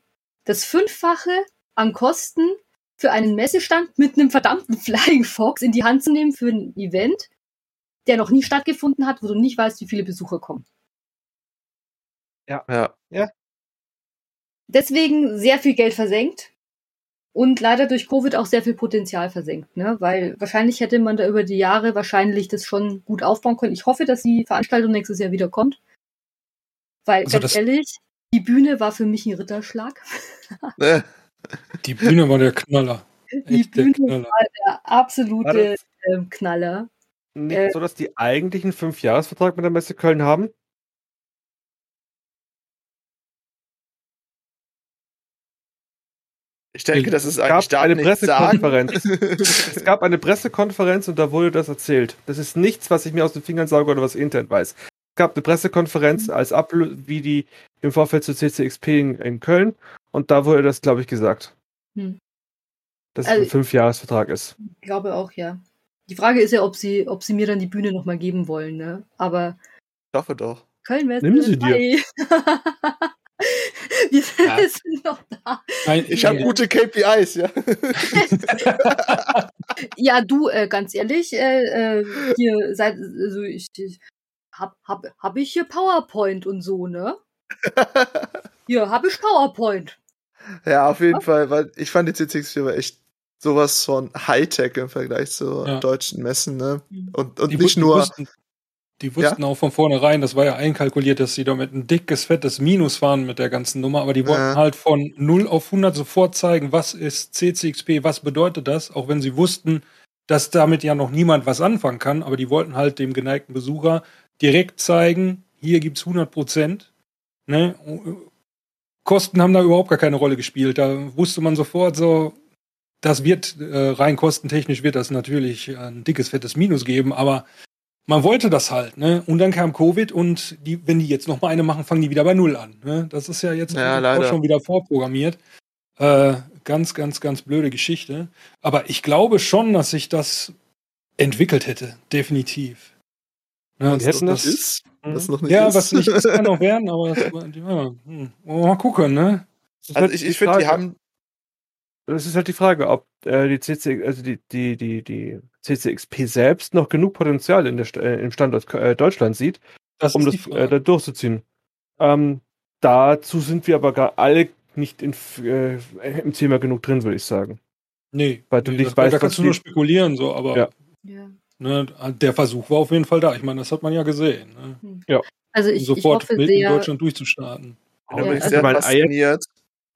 das Fünffache an Kosten für einen Messestand mit einem verdammten [laughs] Flying Fox in die Hand zu nehmen für ein Event, der noch nie stattgefunden hat, wo du nicht weißt, wie viele Besucher kommen. Ja. Deswegen sehr viel Geld versenkt und leider durch Covid auch sehr viel Potenzial versenkt, ne? Weil wahrscheinlich hätte man da über die Jahre wahrscheinlich das schon gut aufbauen können. Ich hoffe, dass die Veranstaltung nächstes Jahr wieder kommt. Weil Also ganz ehrlich, Die Bühne war für mich ein Ritterschlag. [laughs] Die Bühne war der Knaller. Die Echt der Bühne Knaller. war der War absolute das ähm, Knaller. nicht Äh. so, dass die eigentlich einen Fünfjahresvertrag mit der Messe Köln haben? Ich denke, das ist eigentlich da eine. Pressekonferenz. [laughs] Es gab eine Pressekonferenz und da wurde das erzählt. Das ist nichts, was ich mir aus den Fingern sauge oder was ich intern weiß. Es gab eine Pressekonferenz als Ablö wie die im Vorfeld zur CCXP in, in Köln und da wurde das, glaube ich, gesagt. Hm. Dass es Also- ein Fünfjahresvertrag ist. Ich glaube auch, ja. Die Frage ist ja, ob sie, ob sie mir dann die Bühne nochmal geben wollen, ne? Aber Ich hoffe doch. Köln-Messe. Nimm sie dir. [laughs] [laughs] Wir Ja. sind noch da. Nein, Ich habe gute KPIs, ja. [laughs] Ja, du, äh, ganz ehrlich, äh, äh, hier seit, also ich, ich hab, hab, hab ich hier PowerPoint und so, ne? [laughs] Hier hab ich PowerPoint. ja, auf jeden Fall, weil ich fand die CCX4 war echt sowas von Hightech im Vergleich zu Ja. deutschen Messen, ne? Mhm. Und, und die, nicht nur. Wussten, die wussten auch von vornherein, das war ja einkalkuliert, dass sie damit ein dickes, fettes Minus fahren mit der ganzen Nummer, aber die wollten Ja. halt von 0 auf 100 sofort zeigen, was ist CCXP, was bedeutet das, auch wenn sie wussten, dass damit ja noch niemand was anfangen kann, aber die wollten halt dem geneigten Besucher direkt zeigen, hier gibt's 100 Prozent. Ne? Kosten haben da überhaupt gar keine Rolle gespielt. Da wusste man sofort so, das wird äh, rein kostentechnisch wird das natürlich ein dickes, fettes Minus geben, aber man wollte das halt, ne? Und dann kam Covid und die, wenn die jetzt noch mal eine machen, fangen die wieder bei Null an. Ne? Das ist ja jetzt Ja, auch schon wieder vorprogrammiert. Äh, ganz, ganz, ganz blöde Geschichte. Aber ich glaube schon, dass sich das entwickelt hätte, definitiv. Ne, was die hätten noch das- nicht ist. Was noch nicht ja, ist. was nicht ist, kann auch werden, aber das, [laughs] ja, hm, mal gucken, ne? Das Also ich, ich finde, die haben. Das ist halt die Frage, ob äh, die CC, also die, die, die, die CCXP selbst noch genug Potenzial in der, St- äh, im Standort äh, Deutschland sieht, Das um das äh, da durchzuziehen. Ähm, dazu sind wir aber gar alle nicht in, äh, im Thema genug drin, würde ich sagen. nee, weil du nee, nicht da, weißt, da was kannst du nur spekulieren, so, aber Ja. Ja. ne, der Versuch war auf jeden Fall da. Ich meine, das hat man ja gesehen. Ne? Also Um ich, ich sofort hoffe mit in sehr, Deutschland durchzustarten. Da Ja, bin ich also sehr fasziniert,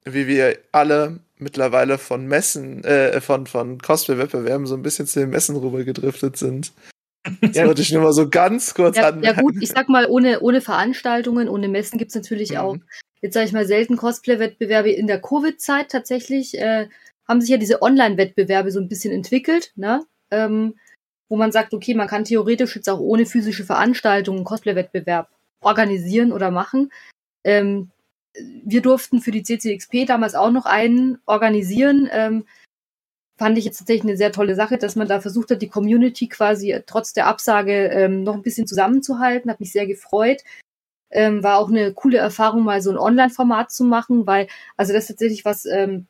wie wir alle mittlerweile von Messen, äh, von, von Cosplay-Wettbewerben so ein bisschen zu den Messen rüber gedriftet sind. Das Ja. wollte ich nur mal so ganz kurz ja, anmerken. ja gut, ich sag mal, ohne, ohne Veranstaltungen, ohne Messen gibt's natürlich Mhm. auch, jetzt sage ich mal, selten Cosplay-Wettbewerbe. In der Covid-Zeit tatsächlich äh, haben sich ja diese Online-Wettbewerbe so ein bisschen entwickelt, ne? Ähm, wo man sagt, okay, man kann theoretisch jetzt auch ohne physische Veranstaltungen einen Cosplay-Wettbewerb organisieren oder machen. Ähm, wir durften für die CCXP damals auch noch einen organisieren. Ähm, fand ich jetzt tatsächlich eine sehr tolle Sache, dass man da versucht hat, die Community quasi trotz der Absage ähm, noch ein bisschen zusammenzuhalten. Hat mich sehr gefreut. Ähm, war auch eine coole Erfahrung, mal so ein Online-Format zu machen, weil, also das ist tatsächlich was, ähm,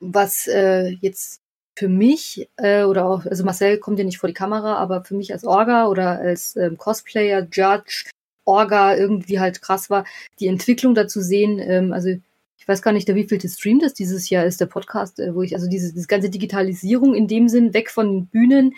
was äh, jetzt für mich äh, oder auch, also Marcel kommt ja nicht vor die Kamera, aber für mich als Orga oder als ähm, Cosplayer, Judge, Orga irgendwie halt krass war, die Entwicklung dazu sehen. Ähm, also ich weiß gar nicht, der wievielte Stream das dieses Jahr ist, der Podcast, äh, wo ich also diese, diese ganze Digitalisierung in dem Sinn weg von Bühnen,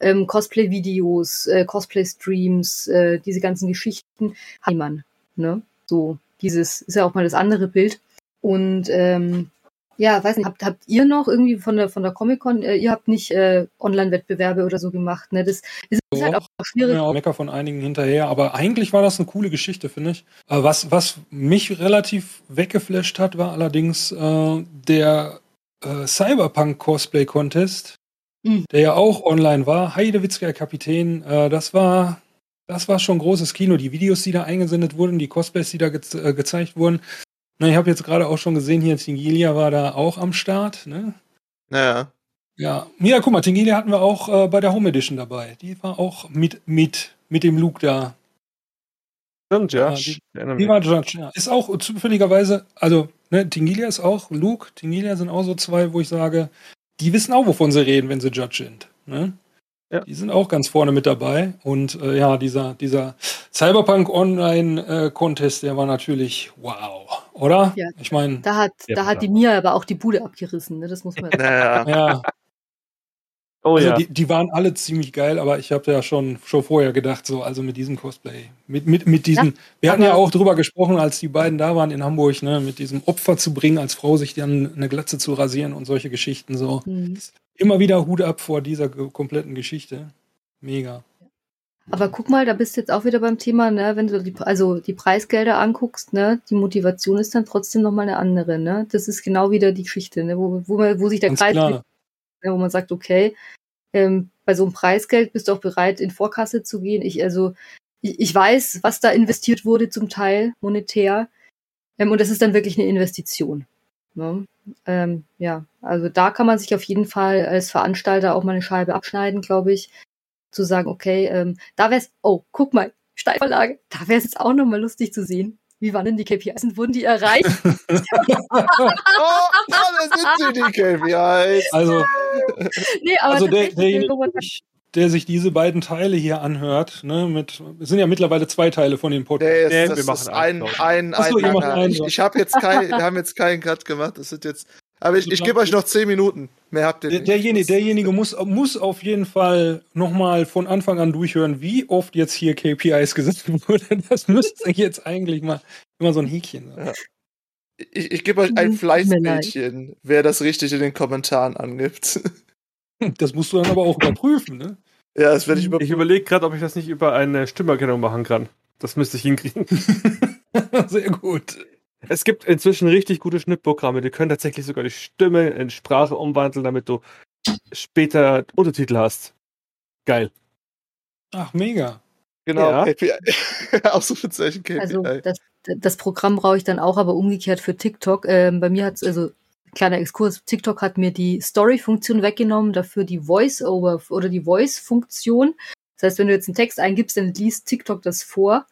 ähm, Cosplay-Videos, äh, Cosplay-Streams, äh, diese ganzen Geschichten, hat man, ne? So, dieses ist ja auch mal das andere Bild. Und ähm, ja, weiß nicht, habt, habt ihr noch irgendwie von der von der Comic-Con, äh, ihr habt nicht äh, Online-Wettbewerbe oder so gemacht, ne? Das ist halt Doch. auch schwierig. Ja, auch Mecker von einigen hinterher, aber eigentlich war das eine coole Geschichte, finde ich. Äh, was, was mich relativ weggeflasht hat, war allerdings äh, der äh, Cyberpunk Cosplay Contest, Mhm. der ja auch online war. Heidewitzker Kapitän, äh, das war das war schon großes Kino. Die Videos, die da eingesendet wurden, die Cosplays, die da ge äh, gezeigt wurden. Na, ich habe jetzt gerade auch schon gesehen, hier Tingilia war da auch am Start. Ne? Ja. Ja, ja, guck mal, Tingilia hatten wir auch äh, bei der Home Edition dabei. Die war auch mit, mit, mit dem Luke da. Stimmt, ja. Ja, die- Die war Judge, ja. Ist auch zufälligerweise, also, ne, Tingilia ist auch, Luke, Tingilia sind auch so zwei, wo ich sage, die wissen auch, wovon sie reden, wenn sie Judge sind. Ne? Ja. Die sind auch ganz vorne mit dabei. Und äh, ja, dieser, dieser Cyberpunk Online äh, Contest, der war natürlich wow, oder? Ja. Ich meine, Da hat, Ja, da hat die Mia aber auch die Bude abgerissen, ne? Das muss man. [laughs] Naja. ja, Oh also ja. die, die waren alle ziemlich geil, aber ich habe ja schon, schon vorher gedacht, so, also mit diesem Cosplay, mit, mit, mit diesem, wir hatten ja auch drüber gesprochen, als die beiden da waren in Hamburg, ne, mit diesem Opfer zu bringen, als Frau sich dann eine Glatze zu rasieren und solche Geschichten, so. Hm. Immer wieder Hut ab vor dieser kompletten Geschichte. Mega. Aber guck mal, da bist du jetzt auch wieder beim Thema, ne, wenn du die, also die Preisgelder anguckst, ne, die Motivation ist dann trotzdem nochmal eine andere, ne. Das ist genau wieder die Geschichte, ne, wo, wo, man, wo sich der Ganz Kreis, ne, wo man sagt, okay, ähm, bei so einem Preisgeld bist du auch bereit, in Vorkasse zu gehen. Ich, also, ich, ich weiß, was da investiert wurde zum Teil monetär. Ähm, und das ist dann wirklich eine Investition. Ne? Ähm, ja, also da kann man sich auf jeden Fall als Veranstalter auch mal eine Scheibe abschneiden, glaube ich. Zu sagen, okay, ähm, da wär's, oh, guck mal, Steilvorlage, da wäre es jetzt auch nochmal lustig zu sehen. Wie waren denn die KPIs und wurden die erreicht? [laughs] Oh, da sind sie, die KPIs. Also, nee, aber also der, derjenige, man der sich- diese beiden Teile hier anhört, ne, mit, es sind ja mittlerweile zwei Teile von dem Podcast. Nee, wir machen ein, einen, ein, ein, so, ihr macht langer. einen, Ich, ich habe jetzt [laughs] kein, wir haben jetzt keinen Cut gemacht. Das sind jetzt, aber ich, ich gebe euch noch zehn Minuten. Mehr habt ihr Der, nicht. derjenige, derjenige muss, muss auf jeden Fall nochmal von Anfang an durchhören, wie oft jetzt hier KPIs gesetzt [laughs] wurde. Das müsste jetzt eigentlich mal immer so ein Häkchen sein. Ich, ich gebe euch ein. Fleißbildchen, wer das richtig in den Kommentaren angibt. Das musst du dann aber auch überprüfen, ne? Ja, das werde ich über. Ich überlege gerade, ob ich das nicht über eine Stimmerkennung machen kann. Das müsste ich hinkriegen. [laughs] Sehr gut. Es gibt inzwischen richtig gute Schnittprogramme, die können tatsächlich sogar die Stimme in Sprache umwandeln, damit du später Untertitel hast. Geil. Ach, mega. Genau, Ja. KPI. [laughs] Ausrufezeichen KPI. Also das, das Programm brauche ich dann auch, aber umgekehrt für TikTok. Ähm, bei mir hat es, also kleiner Exkurs, TikTok hat mir die Story-Funktion weggenommen, dafür die Voice-Over oder die Voice-Funktion. Das heißt, wenn du jetzt einen Text eingibst, dann liest TikTok das vor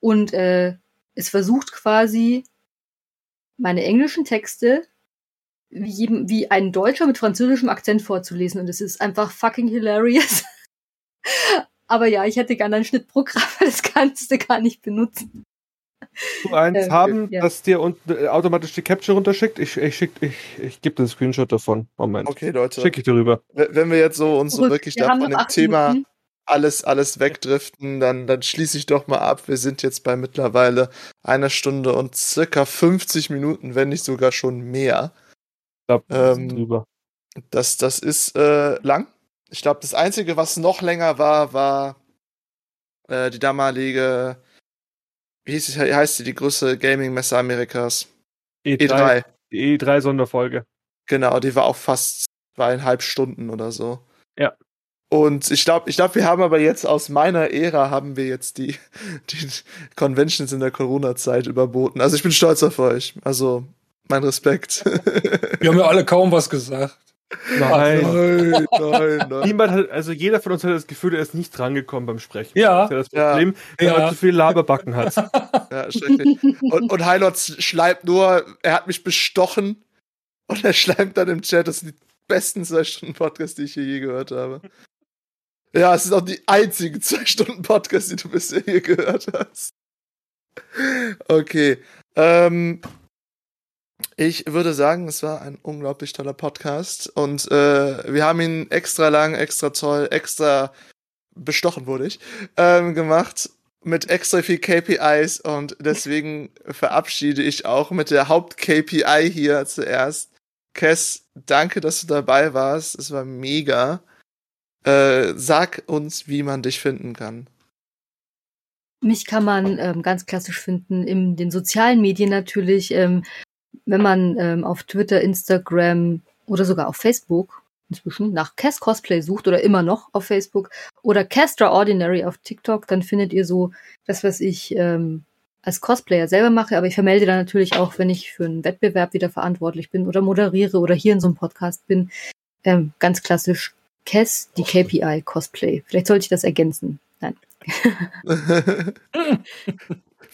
und äh, es versucht quasi meine englischen Texte wie, jedem, wie ein Deutscher mit französischem Akzent vorzulesen und es ist einfach fucking hilarious. [laughs] Aber ja, ich hätte gerne ein Schnittprogramm, [laughs] das kannst du gar nicht benutzen. Du eins haben, ja. das dir unten äh, automatisch die Capture runterschickt. Ich, ich, schick, ich, ich gebe dir einen Screenshot davon. Moment. Okay, Leute. Schicke ich dir rüber. Wenn wir jetzt so uns so wirklich wir da von dem Thema Minuten. alles, alles wegdriften, dann, dann schließe ich doch mal ab. Wir sind jetzt bei mittlerweile einer Stunde und circa 50 Minuten, wenn nicht sogar schon mehr. Da Ähm, drüber. Das, das ist äh, lang. Ich glaube, das Einzige, was noch länger war, war äh, die damalige, wie hieß heißt die, die größte Gaming-Messe Amerikas? E3, E3. die E3-Sonderfolge. Genau, die war auch fast zweieinhalb Stunden oder so. Ja. Und ich glaube, ich glaube, wir haben aber jetzt aus meiner Ära haben wir jetzt die, [laughs] die Conventions in der Corona-Zeit überboten. Also ich bin stolz auf euch. Also mein Respekt. Wir haben ja [laughs] alle kaum was gesagt. Nein. nein, nein, nein. Niemand hat, also jeder von uns hat das Gefühl, er ist nicht drangekommen beim Sprechen. Ja. Das ist ja das Ja. Problem, wenn Ja. man zu viel Laberbacken hat. [laughs] Ja, schrecklich. Und, und Heilot schreibt nur, er hat mich bestochen und er schreibt dann im Chat, das sind die besten zwei Stunden Podcasts, die ich hier je gehört habe. Ja, es sind auch die einzigen zwei Stunden Podcasts, die du bisher hier gehört hast. Okay. Ähm, ich würde sagen, es war ein unglaublich toller Podcast und äh, wir haben ihn extra lang, extra toll, extra bestochen wurde ich, ähm, gemacht mit extra viel KPIs und deswegen [laughs] verabschiede ich auch mit der Haupt-KPI hier zuerst. Kess, danke, dass du dabei warst. Es war mega. Äh, sag uns, wie man dich finden kann. Mich kann man ähm, ganz klassisch finden in den sozialen Medien natürlich, ähm, wenn man ähm, auf Twitter, Instagram oder sogar auf Facebook inzwischen nach Cass Cosplay sucht oder immer noch auf Facebook oder Castra Ordinary auf TikTok, dann findet ihr so das, was ich ähm, als Cosplayer selber mache, aber ich vermelde dann natürlich auch, wenn ich für einen Wettbewerb wieder verantwortlich bin oder moderiere oder hier in so einem Podcast bin, ähm, ganz klassisch Cass, die KPI Cosplay. Vielleicht sollte ich das ergänzen. Nein. [laughs]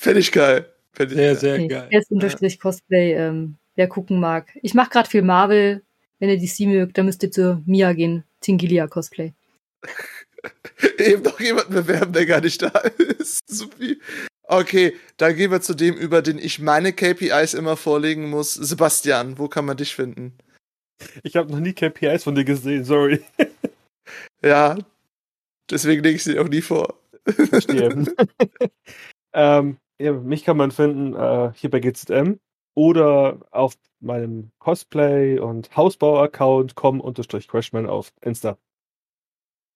[laughs] Ich geil. Sehr, geil. sehr Nee, geil. Jetzt unterstrich Cosplay, ähm, wer gucken mag. Ich mache gerade viel Marvel. Wenn ihr DC mögt, dann müsst ihr zu Mia gehen. Tingilia Cosplay. [laughs] Eben noch jemanden bewerben, der gar nicht da ist. [laughs] Sophie. Okay, dann gehen wir zu dem über, den ich meine KPIs immer vorlegen muss. Sebastian, wo kann man dich finden? Ich habe noch nie KPIs von dir gesehen, sorry. [laughs] Ja, deswegen lege ich sie auch nie vor. Verstehe. ähm, ja, mich kann man finden äh, hier bei GZM oder auf meinem Cosplay- und Hausbau-Account com-crashman auf Insta.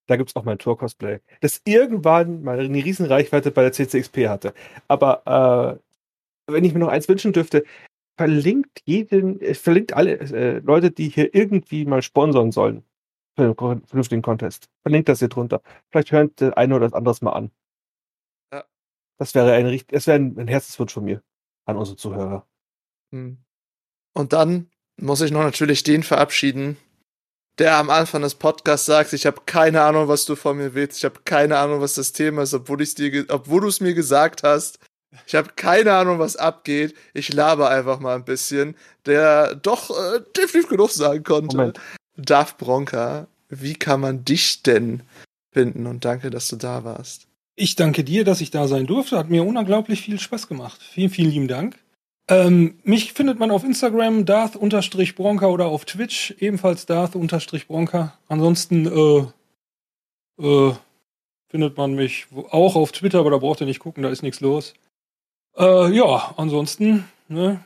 Da gibt es auch mein Tour-Cosplay, das irgendwann mal eine riesen Reichweite bei der CCXP hatte. Aber äh, wenn ich mir noch eins wünschen dürfte, verlinkt jeden, äh, verlinkt alle äh, Leute, die hier irgendwie mal sponsern sollen für den vernünftigen Contest. Verlinkt das hier drunter. Vielleicht hört der eine oder das anderes mal an. Das wäre ein, das wäre ein, ein Herzenswunsch von mir an unsere Zuhörer. Hm. Und dann muss ich noch natürlich den verabschieden, der am Anfang des Podcasts sagt, ich habe keine Ahnung, was du von mir willst, ich habe keine Ahnung, was das Thema ist, obwohl ich dir, obwohl du es mir gesagt hast. Ich habe keine Ahnung, was abgeht. Ich laber einfach mal ein bisschen, der doch äh, definitiv genug sagen konnte. Moment. Darf Bronca, wie kann man dich denn finden? Und danke, dass du da warst. Ich danke dir, dass ich da sein durfte. Hat mir unglaublich viel Spaß gemacht. Vielen, vielen lieben Dank. Ähm, mich findet man auf Instagram Darth-Bronca oder auf Twitch ebenfalls Darth-Bronca. Ansonsten äh, äh, findet man mich auch auf Twitter, aber da braucht ihr nicht gucken, da ist nichts los. Äh, ja, ansonsten, ne,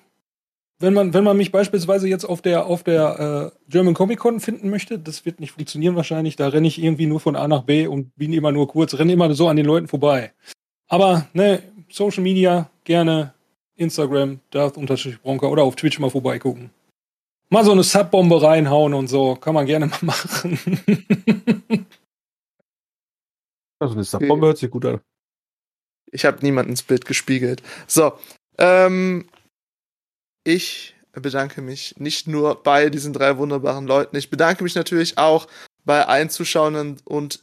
wenn man, wenn man mich beispielsweise jetzt auf der, auf der äh, German Comic Con finden möchte, das wird nicht funktionieren wahrscheinlich. Da renne ich irgendwie nur von A nach B und bin immer nur kurz, renne immer so an den Leuten vorbei. Aber, ne, Social Media gerne Instagram, Darth-Bronca oder auf Twitch mal vorbeigucken. Mal so eine Subbombe reinhauen und so, kann man gerne mal machen. [laughs] Also eine Subbombe hört sich gut an. Ich habe niemanden ins Bild gespiegelt. So, ähm, ich bedanke mich nicht nur bei diesen drei wunderbaren Leuten, ich bedanke mich natürlich auch bei allen Zuschauenden und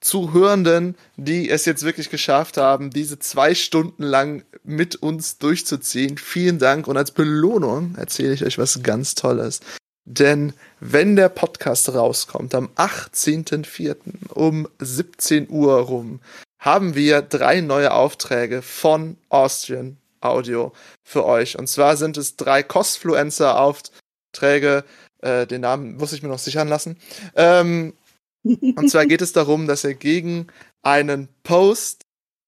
Zuhörenden, die es jetzt wirklich geschafft haben, diese zwei Stunden lang mit uns durchzuziehen. Vielen Dank und als Belohnung erzähle ich euch was ganz Tolles. Denn wenn der Podcast rauskommt am 18.04. um 17 Uhr rum, haben wir drei neue Aufträge von Austrian Audio für euch. Und zwar sind es drei Costfluencer-Aufträge. Äh, den Namen muss ich mir noch sichern lassen. Ähm, und zwar [laughs] geht es darum, dass ihr gegen einen Post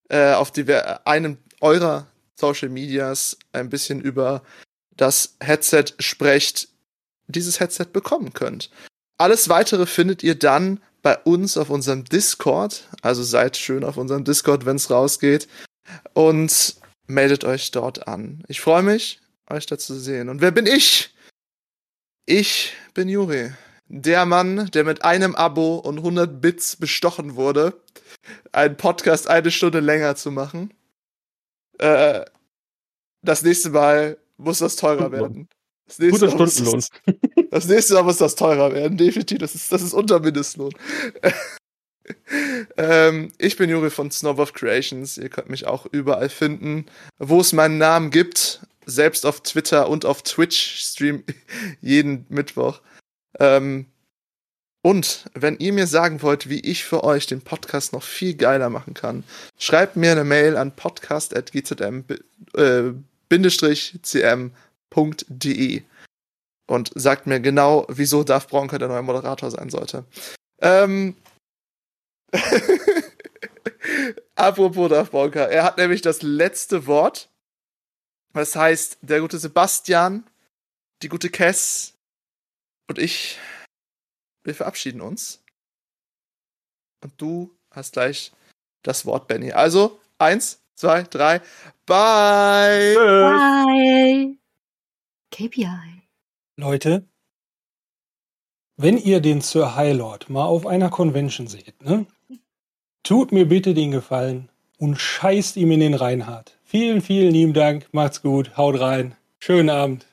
äh, auf die, einem eurer Social Medias ein bisschen über das Headset sprecht, dieses Headset bekommen könnt. Alles weitere findet ihr dann bei uns auf unserem Discord. Also seid schön auf unserem Discord, wenn es rausgeht. Und meldet euch dort an. Ich freue mich, euch da zu sehen. Und wer bin ich? Ich bin Juri der Mann, der mit einem Abo und 100 Bits bestochen wurde, einen Podcast eine Stunde länger zu machen. Äh, das nächste Mal muss das teurer werden. Das nächste Guter Stundenlohn. Das, das nächste Mal muss das teurer werden, definitiv. Das ist, das ist unter Mindestlohn. Ähm, ich bin Juri von Snob of Creations. Ihr könnt mich auch überall finden, wo es meinen Namen gibt. Selbst auf Twitter und auf Twitch stream [laughs] jeden Mittwoch. Ähm, und wenn ihr mir sagen wollt, wie ich für euch den Podcast noch viel geiler machen kann, schreibt mir eine Mail an podcast.gzm-cm.de äh, und sagt mir genau, wieso Darf Bronco der neue Moderator sein sollte. Ähm [laughs] Apropos Darf Bronco, er hat nämlich das letzte Wort. Das heißt, der gute Sebastian, die gute Kess, und ich, wir verabschieden uns. Und du hast gleich das Wort, Benny. Also, eins, zwei, drei, bye! Bye! KPI. Leute, wenn ihr den Sir Highlord mal auf einer Convention seht, ne? Tut mir bitte den Gefallen und scheißt ihm in den Reinhard. Vielen, vielen lieben Dank. Macht's gut. Haut rein. Schönen Abend.